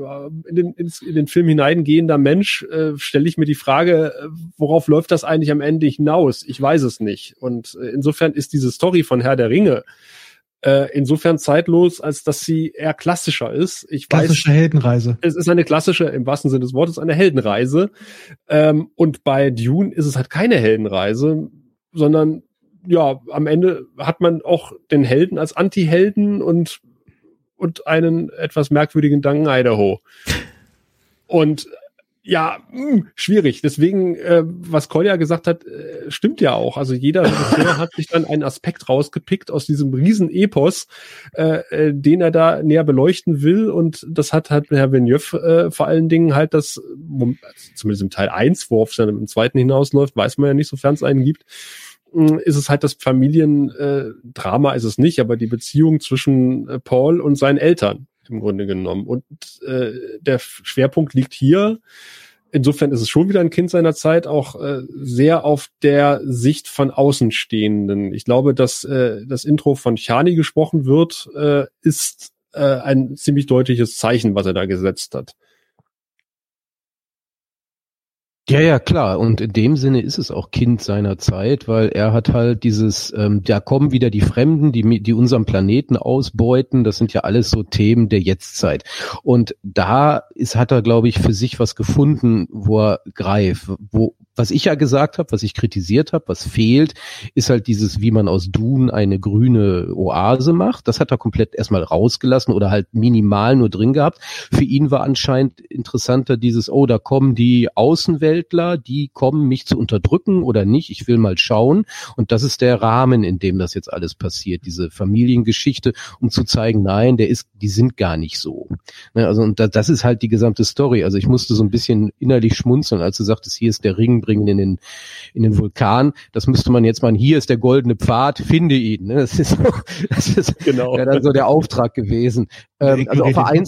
in, den, in den Film hineingehender Mensch äh, stelle ich mir die Frage, äh, worauf läuft das eigentlich am Ende hinaus? Ich weiß es nicht. Und äh, insofern ist diese Story von Herr der Ringe äh, insofern zeitlos, als dass sie eher klassischer ist. Ich Klassische weiß, Heldenreise. es ist eine klassische, im wahrsten Sinne des Wortes, eine Heldenreise. Ähm, und bei Dune ist es halt keine Heldenreise, sondern ja, am Ende hat man auch den Helden als Anti-Helden und, und einen etwas merkwürdigen Duncan Idaho. Und ja, mh, schwierig. Deswegen, äh, was Kolja gesagt hat, äh, stimmt ja auch. Also jeder hat sich dann einen Aspekt rausgepickt aus diesem riesen Epos, äh, äh, den er da näher beleuchten will. Und das hat halt Herr Villeneuve äh, vor allen Dingen halt das, wom- zumindest im Teil eins, worauf es dann im zweiten hinausläuft, weiß man ja nicht, sofern es einen gibt, ist es halt das Familiendrama, äh, ist es nicht, aber die Beziehung zwischen äh, Paul und seinen Eltern im Grunde genommen. Und äh, der Schwerpunkt liegt hier. Insofern ist es schon wieder ein Kind seiner Zeit, auch äh, sehr auf der Sicht von Außenstehenden. Ich glaube, dass äh, das Intro von Chani gesprochen wird, äh, ist äh, ein ziemlich deutliches Zeichen, was er da gesetzt hat. Ja, ja, klar. Und in dem Sinne ist es auch Kind seiner Zeit, weil er hat halt dieses, ähm, da kommen wieder die Fremden, die, die unseren Planeten ausbeuten. Das sind ja alles so Themen der Jetztzeit. Und da ist, hat er, glaube ich, für sich was gefunden, wo er greift. Wo, was ich ja gesagt habe, was ich kritisiert habe, was fehlt, ist halt dieses, wie man aus Dun eine grüne Oase macht. Das hat er komplett erstmal rausgelassen oder halt minimal nur drin gehabt. Für ihn war anscheinend interessanter dieses, oh, da kommen die Außenweltler, die kommen, mich zu unterdrücken oder nicht. Ich will mal schauen. Und das ist der Rahmen, in dem das jetzt alles passiert. Diese Familiengeschichte, um zu zeigen, nein, der ist, die sind gar nicht so. Ne, also, und da, das ist halt die gesamte Story. Also ich musste so ein bisschen innerlich schmunzeln, als du sagtest, hier ist der Ring, bringen in den, in den Vulkan. Das müsste man jetzt mal, hier ist der goldene Pfad, finde ihn. Ne? Das ist, das ist Genau. ja dann so der Auftrag gewesen. Ähm, also auf der einen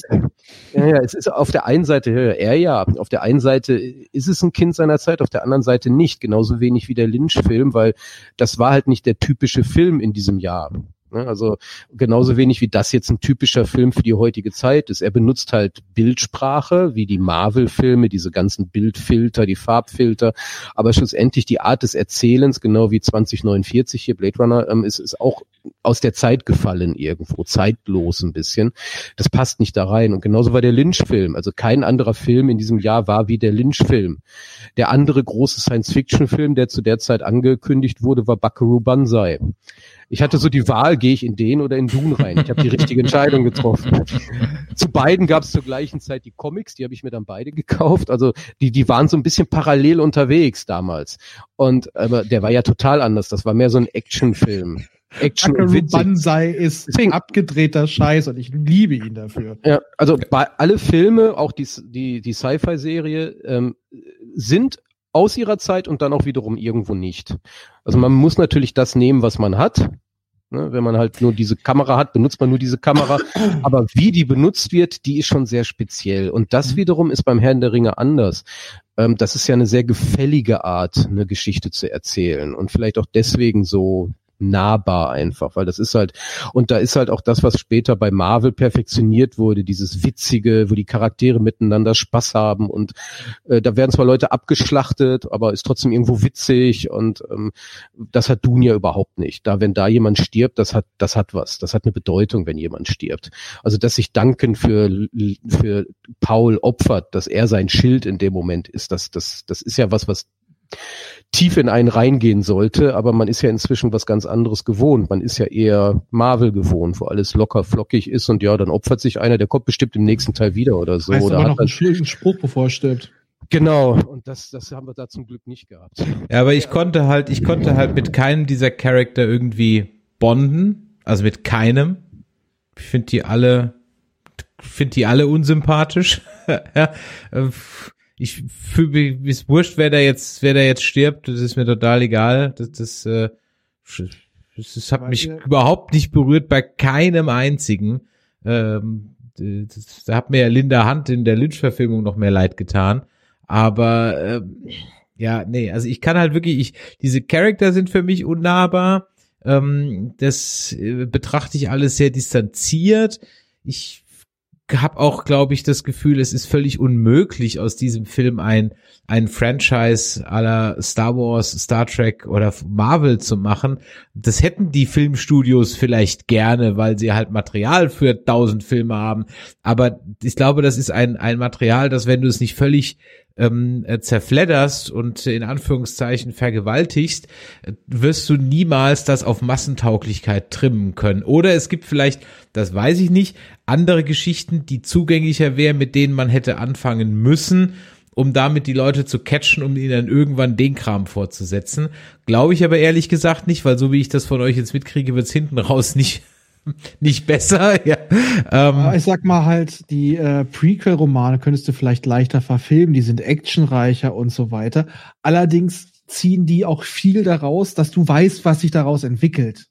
ja, ja, es ist auf der einen Seite ja, er ja, auf der einen Seite ist es ein Kind seiner Zeit, auf der anderen Seite nicht, genauso wenig wie der Lynch-Film, weil das war halt nicht der typische Film in diesem Jahr. Ne, Also genauso wenig wie das jetzt ein typischer Film für die heutige Zeit ist. Er benutzt halt Bildsprache, wie die Marvel-Filme, diese ganzen Bildfilter, die Farbfilter, aber schlussendlich die Art des Erzählens, genau wie 2049 hier Blade Runner, ähm, ist, ist auch aus der Zeit gefallen irgendwo, zeitlos ein bisschen. Das passt nicht da rein. Und genauso war der Lynch-Film. Also kein anderer Film in diesem Jahr war wie der Lynch-Film. Der andere große Science-Fiction-Film, der zu der Zeit angekündigt wurde, war Buckaroo Banzai. Ich hatte so die Wahl, gehe ich in den oder in Dune rein. Ich habe die richtige Entscheidung getroffen. Zu beiden gab es zur gleichen Zeit die Comics, die habe ich mir dann beide gekauft. Also die, die waren so ein bisschen parallel unterwegs damals. Und aber der war ja total anders. Das war mehr so ein Actionfilm. Action witzig. Banzai ist Deswegen- abgedrehter Scheiß und ich liebe ihn dafür. Ja, also bei alle Filme, auch die, die, die Sci-Fi-Serie, ähm, sind aus ihrer Zeit und dann auch wiederum irgendwo nicht. Also man muss natürlich das nehmen, was man hat. Ne, wenn man halt nur diese Kamera hat, benutzt man nur diese Kamera. Aber wie die benutzt wird, die ist schon sehr speziell. Und das wiederum ist beim Herrn der Ringe anders. Ähm, das ist ja eine sehr gefällige Art, eine Geschichte zu erzählen. Und vielleicht auch deswegen so nahbar einfach, weil das ist halt, und da ist halt auch das, was später bei Marvel perfektioniert wurde, dieses Witzige, wo die Charaktere miteinander Spaß haben und äh, da werden zwar Leute abgeschlachtet, aber ist trotzdem irgendwo witzig und ähm, das hat Dune ja überhaupt nicht. Da, wenn da jemand stirbt, das hat, das hat was, das hat eine Bedeutung, wenn jemand stirbt. Also, dass sich Duncan für, für Paul opfert, dass er sein Schild in dem Moment ist, das, das, das ist ja was, was tief in einen reingehen sollte, aber man ist ja inzwischen was ganz anderes gewohnt. Man ist ja eher Marvel gewohnt, wo alles locker flockig ist und ja, dann opfert sich einer, der kommt bestimmt im nächsten Teil wieder oder so. heißt oder aber hat noch einen schlimmen Spruch, bevor er stirbt. genau, und das, das haben wir da zum Glück nicht gehabt. Ja, aber ich konnte halt, ich konnte halt mit keinem dieser Charakter irgendwie bonden. Also mit keinem. Ich finde die alle, finde die alle unsympathisch. ja, äh, ich fühle mich, ist wurscht, wer da jetzt, wer da jetzt stirbt, das ist mir total egal. Das, das, äh, das, das hat mich ihr- überhaupt nicht berührt bei keinem einzigen. Ähm, das, da hat mir ja Linda Hunt in der Lynch-Verfilmung noch mehr leid getan. Aber ähm, ja, nee, also ich kann halt wirklich, ich, diese Charakter sind für mich unnahbar. Ähm, das äh, betrachte ich alles sehr distanziert. Ich habe auch, glaube ich, das Gefühl, es ist völlig unmöglich, aus diesem Film ein, ein Franchise aller Star Wars, Star Trek oder Marvel zu machen. Das hätten die Filmstudios vielleicht gerne, weil sie halt Material für tausend Filme haben. Aber ich glaube, das ist ein, ein Material, das, wenn du es nicht völlig ähm, äh, zerfledderst und in Anführungszeichen vergewaltigst, äh, wirst du niemals das auf Massentauglichkeit trimmen können. Oder es gibt vielleicht, das weiß ich nicht, andere Geschichten, die zugänglicher wären, mit denen man hätte anfangen müssen, um damit die Leute zu catchen, um ihnen dann irgendwann den Kram fortzusetzen. Glaube ich aber ehrlich gesagt nicht, weil so wie ich das von euch jetzt mitkriege, wird's hinten raus nicht nicht besser. Ja. Ähm, ich sag mal halt, die äh, Prequel-Romane könntest du vielleicht leichter verfilmen, die sind actionreicher und so weiter. Allerdings ziehen die auch viel daraus, dass du weißt, was sich daraus entwickelt.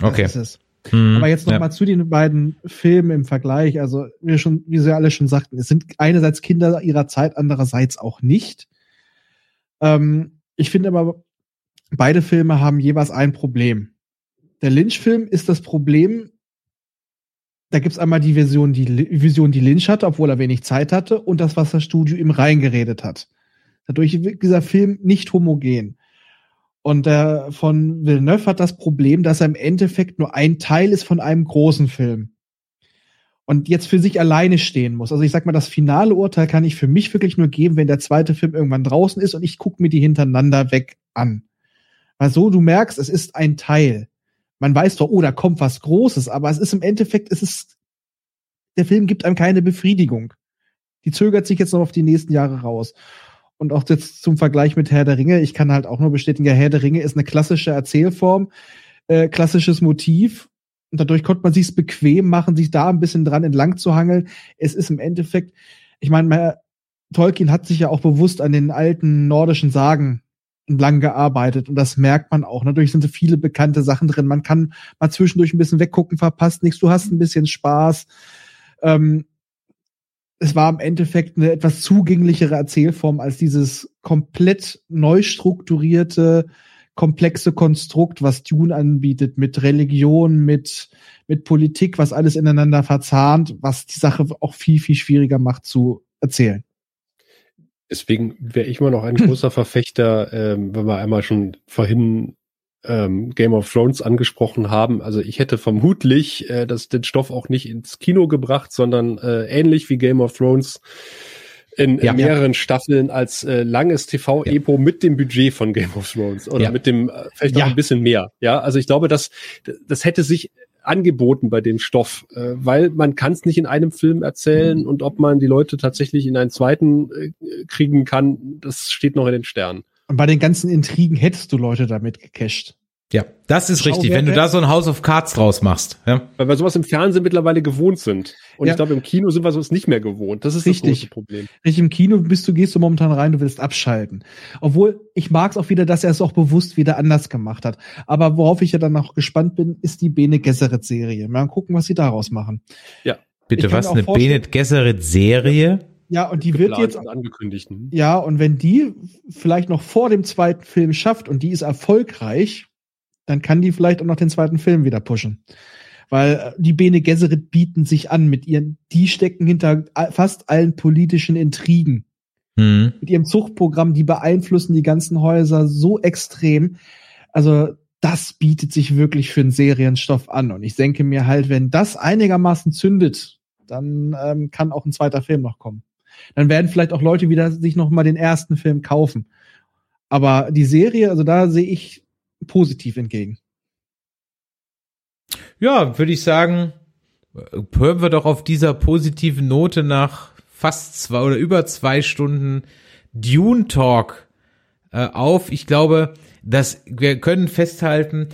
Okay. Ist es. Mhm, Aber jetzt noch ja. mal zu den beiden Filmen im Vergleich. Also, wie schon, wie Sie alle schon sagten, es sind einerseits Kinder ihrer Zeit, andererseits auch nicht. Ähm, ich finde aber, beide Filme haben jeweils ein Problem. Der Lynch-Film ist das Problem, da gibt's einmal die Vision, die Vision, die Lynch hatte, obwohl er wenig Zeit hatte, und das, was das Studio ihm reingeredet hat. Dadurch wird dieser Film nicht homogen. Und der von Villeneuve hat das Problem, dass er im Endeffekt nur ein Teil ist von einem großen Film. Und jetzt für sich alleine stehen muss. Also ich sag mal, das finale Urteil kann ich für mich wirklich nur geben, wenn der zweite Film irgendwann draußen ist und ich gucke mir die hintereinander weg an. Weil so, du merkst, es ist ein Teil man weiß doch, oh, da kommt was Großes, aber es ist im Endeffekt, es ist, der Film gibt einem keine Befriedigung. Die zögert sich jetzt noch auf die nächsten Jahre raus. Und auch jetzt zum Vergleich mit Herr der Ringe, ich kann halt auch nur bestätigen, ja, Herr der Ringe ist eine klassische Erzählform, äh, klassisches Motiv. Und dadurch konnte man sich's bequem machen, sich da ein bisschen dran entlang zu hangeln. Es ist im Endeffekt, ich meine, Tolkien hat sich ja auch bewusst an den alten nordischen Sagen lang gearbeitet und das merkt man auch. Natürlich sind so viele bekannte Sachen drin. Man kann mal zwischendurch ein bisschen weggucken, verpasst nichts. Du hast ein bisschen Spaß. Ähm, es war im Endeffekt eine etwas zugänglichere Erzählform als dieses komplett neu strukturierte, komplexe Konstrukt, was Dune anbietet, mit Religion, mit, mit Politik, was alles ineinander verzahnt, was die Sache auch viel, viel schwieriger macht zu erzählen. Deswegen wäre ich mal noch ein großer Verfechter, ähm, wenn wir einmal schon vorhin ähm, Game of Thrones angesprochen haben. Also ich hätte vermutlich äh, das, den Stoff auch nicht ins Kino gebracht, sondern äh, ähnlich wie Game of Thrones in ja, mehreren ja. Staffeln als äh, langes TV-Epo ja. mit dem Budget von Game of Thrones oder mit dem äh, vielleicht noch ein bisschen mehr. Ja, also ich glaube, das das hätte sich angeboten bei dem Stoff, äh, weil man kann es nicht in einem Film erzählen mhm. und ob man die Leute tatsächlich in einen zweiten äh, kriegen kann, das steht noch in den Sternen. Und bei den ganzen Intrigen hättest du Leute damit gecasht. Ja, das ist richtig, wenn du da so ein House of Cards draus machst. Ja. Weil wir sowas im Fernsehen mittlerweile gewohnt sind. Und ja. ich glaube, im Kino sind wir sowas nicht mehr gewohnt. Das ist richtig. das große Problem. Richtig, im Kino bist du, gehst du momentan rein, du willst abschalten. Obwohl, ich mag es auch wieder, dass er es auch bewusst wieder anders gemacht hat. Aber worauf ich ja dann noch gespannt bin, ist die Bene Gesserit Serie. Mal gucken, was sie daraus machen. Ja. Bitte was, eine Bene Gesserit Serie? Ja, und die wird jetzt angekündigt. Ne? Ja, und wenn die vielleicht noch vor dem zweiten Film schafft und die ist erfolgreich, dann kann die vielleicht auch noch den zweiten Film wieder pushen. Weil äh, die Bene Gesserit bieten sich an mit ihren, die stecken hinter fast allen politischen Intrigen. Mhm. Mit ihrem Zuchtprogramm, die beeinflussen die ganzen Häuser so extrem. Also das bietet sich wirklich für einen Serienstoff an. Und ich denke mir halt, wenn das einigermaßen zündet, dann ähm, kann auch ein zweiter Film noch kommen. Dann werden vielleicht auch Leute wieder sich noch mal den ersten Film kaufen. Aber die Serie, also da sehe ich positiv entgegen. Ja, würde ich sagen, hören wir doch auf dieser positiven Note nach fast zwei oder über zwei Stunden Dune Talk äh, auf. Ich glaube, dass wir können festhalten,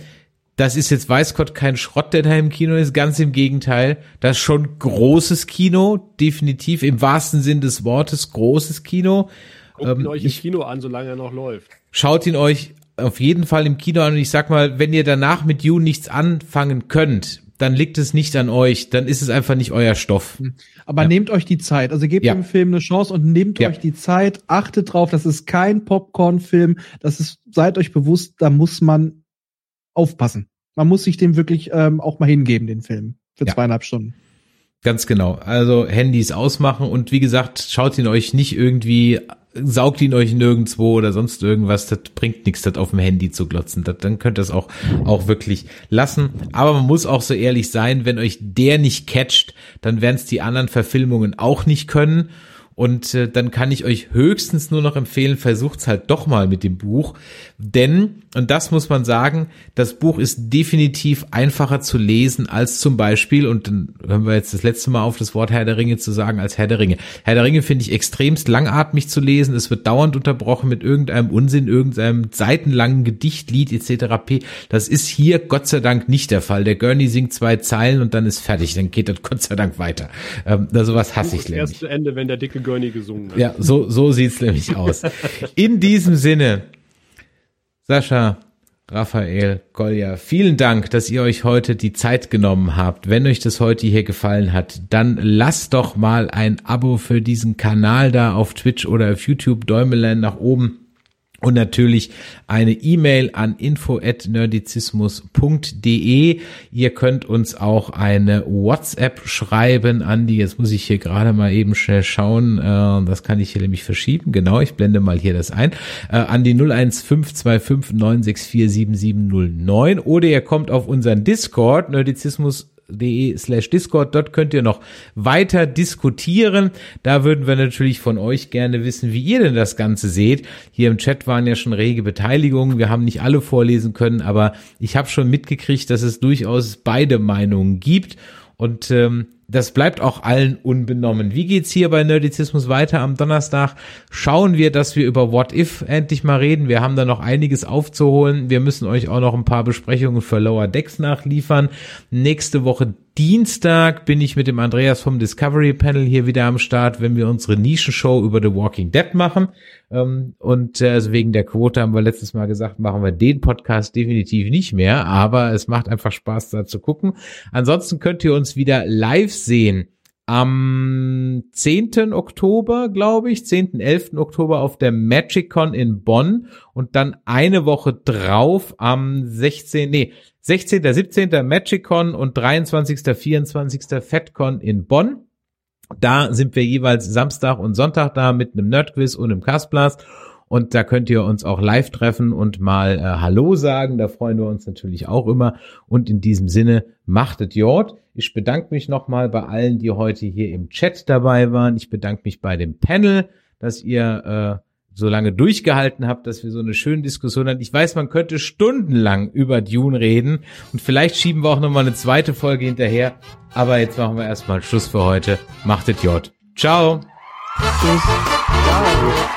das ist jetzt weiß Gott kein Schrott, der da im Kino ist, ganz im Gegenteil. Das ist schon großes Kino, definitiv im wahrsten Sinn des Wortes großes Kino. Guckt ähm, euch ich, Kino an, solange er noch läuft. Schaut ihn euch auf jeden Fall im Kino an und ich sag mal, wenn ihr danach mit You nichts anfangen könnt, dann liegt es nicht an euch, dann ist es einfach nicht euer Stoff. Hm. Aber ja. nehmt euch die Zeit, also gebt ja. dem Film eine Chance und nehmt ja. euch die Zeit, achtet drauf, das ist kein Popcorn-Film, das ist, seid euch bewusst, da muss man aufpassen. Man muss sich dem wirklich ähm, auch mal hingeben, den Film, für zweieinhalb Stunden. Ganz genau. Also Handys ausmachen und wie gesagt, schaut ihn euch nicht irgendwie, saugt ihn euch nirgendwo oder sonst irgendwas. Das bringt nichts, das auf dem Handy zu glotzen. Das, dann könnt ihr es auch, auch wirklich lassen. Aber man muss auch so ehrlich sein, wenn euch der nicht catcht, dann werden es die anderen Verfilmungen auch nicht können. Und äh, dann kann ich euch höchstens nur noch empfehlen, versucht's halt doch mal mit dem Buch. Denn, und das muss man sagen, das Buch ist definitiv einfacher zu lesen als zum Beispiel, und dann hören wir jetzt das letzte Mal auf, das Wort Herr der Ringe zu sagen, als Herr der Ringe. Herr der Ringe finde ich extremst langatmig zu lesen. Es wird dauernd unterbrochen mit irgendeinem Unsinn, irgendeinem seitenlangen Gedicht, Lied etc. p. Das ist hier Gott sei Dank nicht der Fall. Der Gurney singt zwei Zeilen und dann ist fertig. Dann geht das Gott sei Dank weiter. Ähm, also was hasse ich nämlich. erste Ende, wenn der dicke Gurney gesungen. Ja, so, so sieht's nämlich aus. In diesem Sinne, Sascha, Raphael, Kolja, vielen Dank, dass ihr euch heute die Zeit genommen habt. Wenn euch das heute hier gefallen hat, dann lasst doch mal ein Abo für diesen Kanal da auf Twitch oder auf YouTube, Däumelein nach oben. Und natürlich eine E-Mail an info@nerdizismus.de. Ihr könnt uns auch eine WhatsApp schreiben an die, jetzt muss ich hier gerade mal eben schnell schauen, äh, das kann ich hier nämlich verschieben. Genau, ich blende mal hier das ein. An die 0152596477709 oder ihr kommt auf unseren Discord, Nerdizismus de slash Discord. Dort könnt ihr noch weiter diskutieren. Da würden wir natürlich von euch gerne wissen, wie ihr denn das Ganze seht. Hier im Chat waren ja schon rege Beteiligungen. Wir haben nicht alle vorlesen können, aber ich habe schon mitgekriegt, dass es durchaus beide Meinungen gibt. Und ähm, das bleibt auch allen unbenommen. Wie geht's hier bei Nerdizismus weiter am Donnerstag? Schauen wir, dass wir über What If endlich mal reden. Wir haben da noch einiges aufzuholen. Wir müssen euch auch noch ein paar Besprechungen für Lower Decks nachliefern. Nächste Woche Dienstag bin ich mit dem Andreas vom Discovery Panel hier wieder am Start, wenn wir unsere Nischenshow über The Walking Dead machen. Ähm, und äh, also wegen der Quote haben wir letztes Mal gesagt, machen wir den Podcast definitiv nicht mehr, aber es macht einfach Spaß da zu gucken. Ansonsten könnt ihr uns wieder live sehen am 10. Oktober, glaube ich, 10. 11. Oktober auf der MagicCon in Bonn und dann eine Woche drauf am 16. Nee, 16. 17. MagicCon und 23. 24. FedCon in Bonn. Da sind wir jeweils Samstag und Sonntag da mit einem Nerdquiz und einem Castblast. Und da könnt ihr uns auch live treffen und mal äh, Hallo sagen. Da freuen wir uns natürlich auch immer. Und in diesem Sinne, machtet Jord. Ich bedanke mich nochmal bei allen, die heute hier im Chat dabei waren. Ich bedanke mich bei dem Panel, dass ihr äh, so lange durchgehalten habt, dass wir so eine schöne Diskussion hatten. Ich weiß, man könnte stundenlang über Dune reden und vielleicht schieben wir auch nochmal eine zweite Folge hinterher. Aber jetzt machen wir erstmal Schluss für heute. Machtet J. Ciao. Tschüss.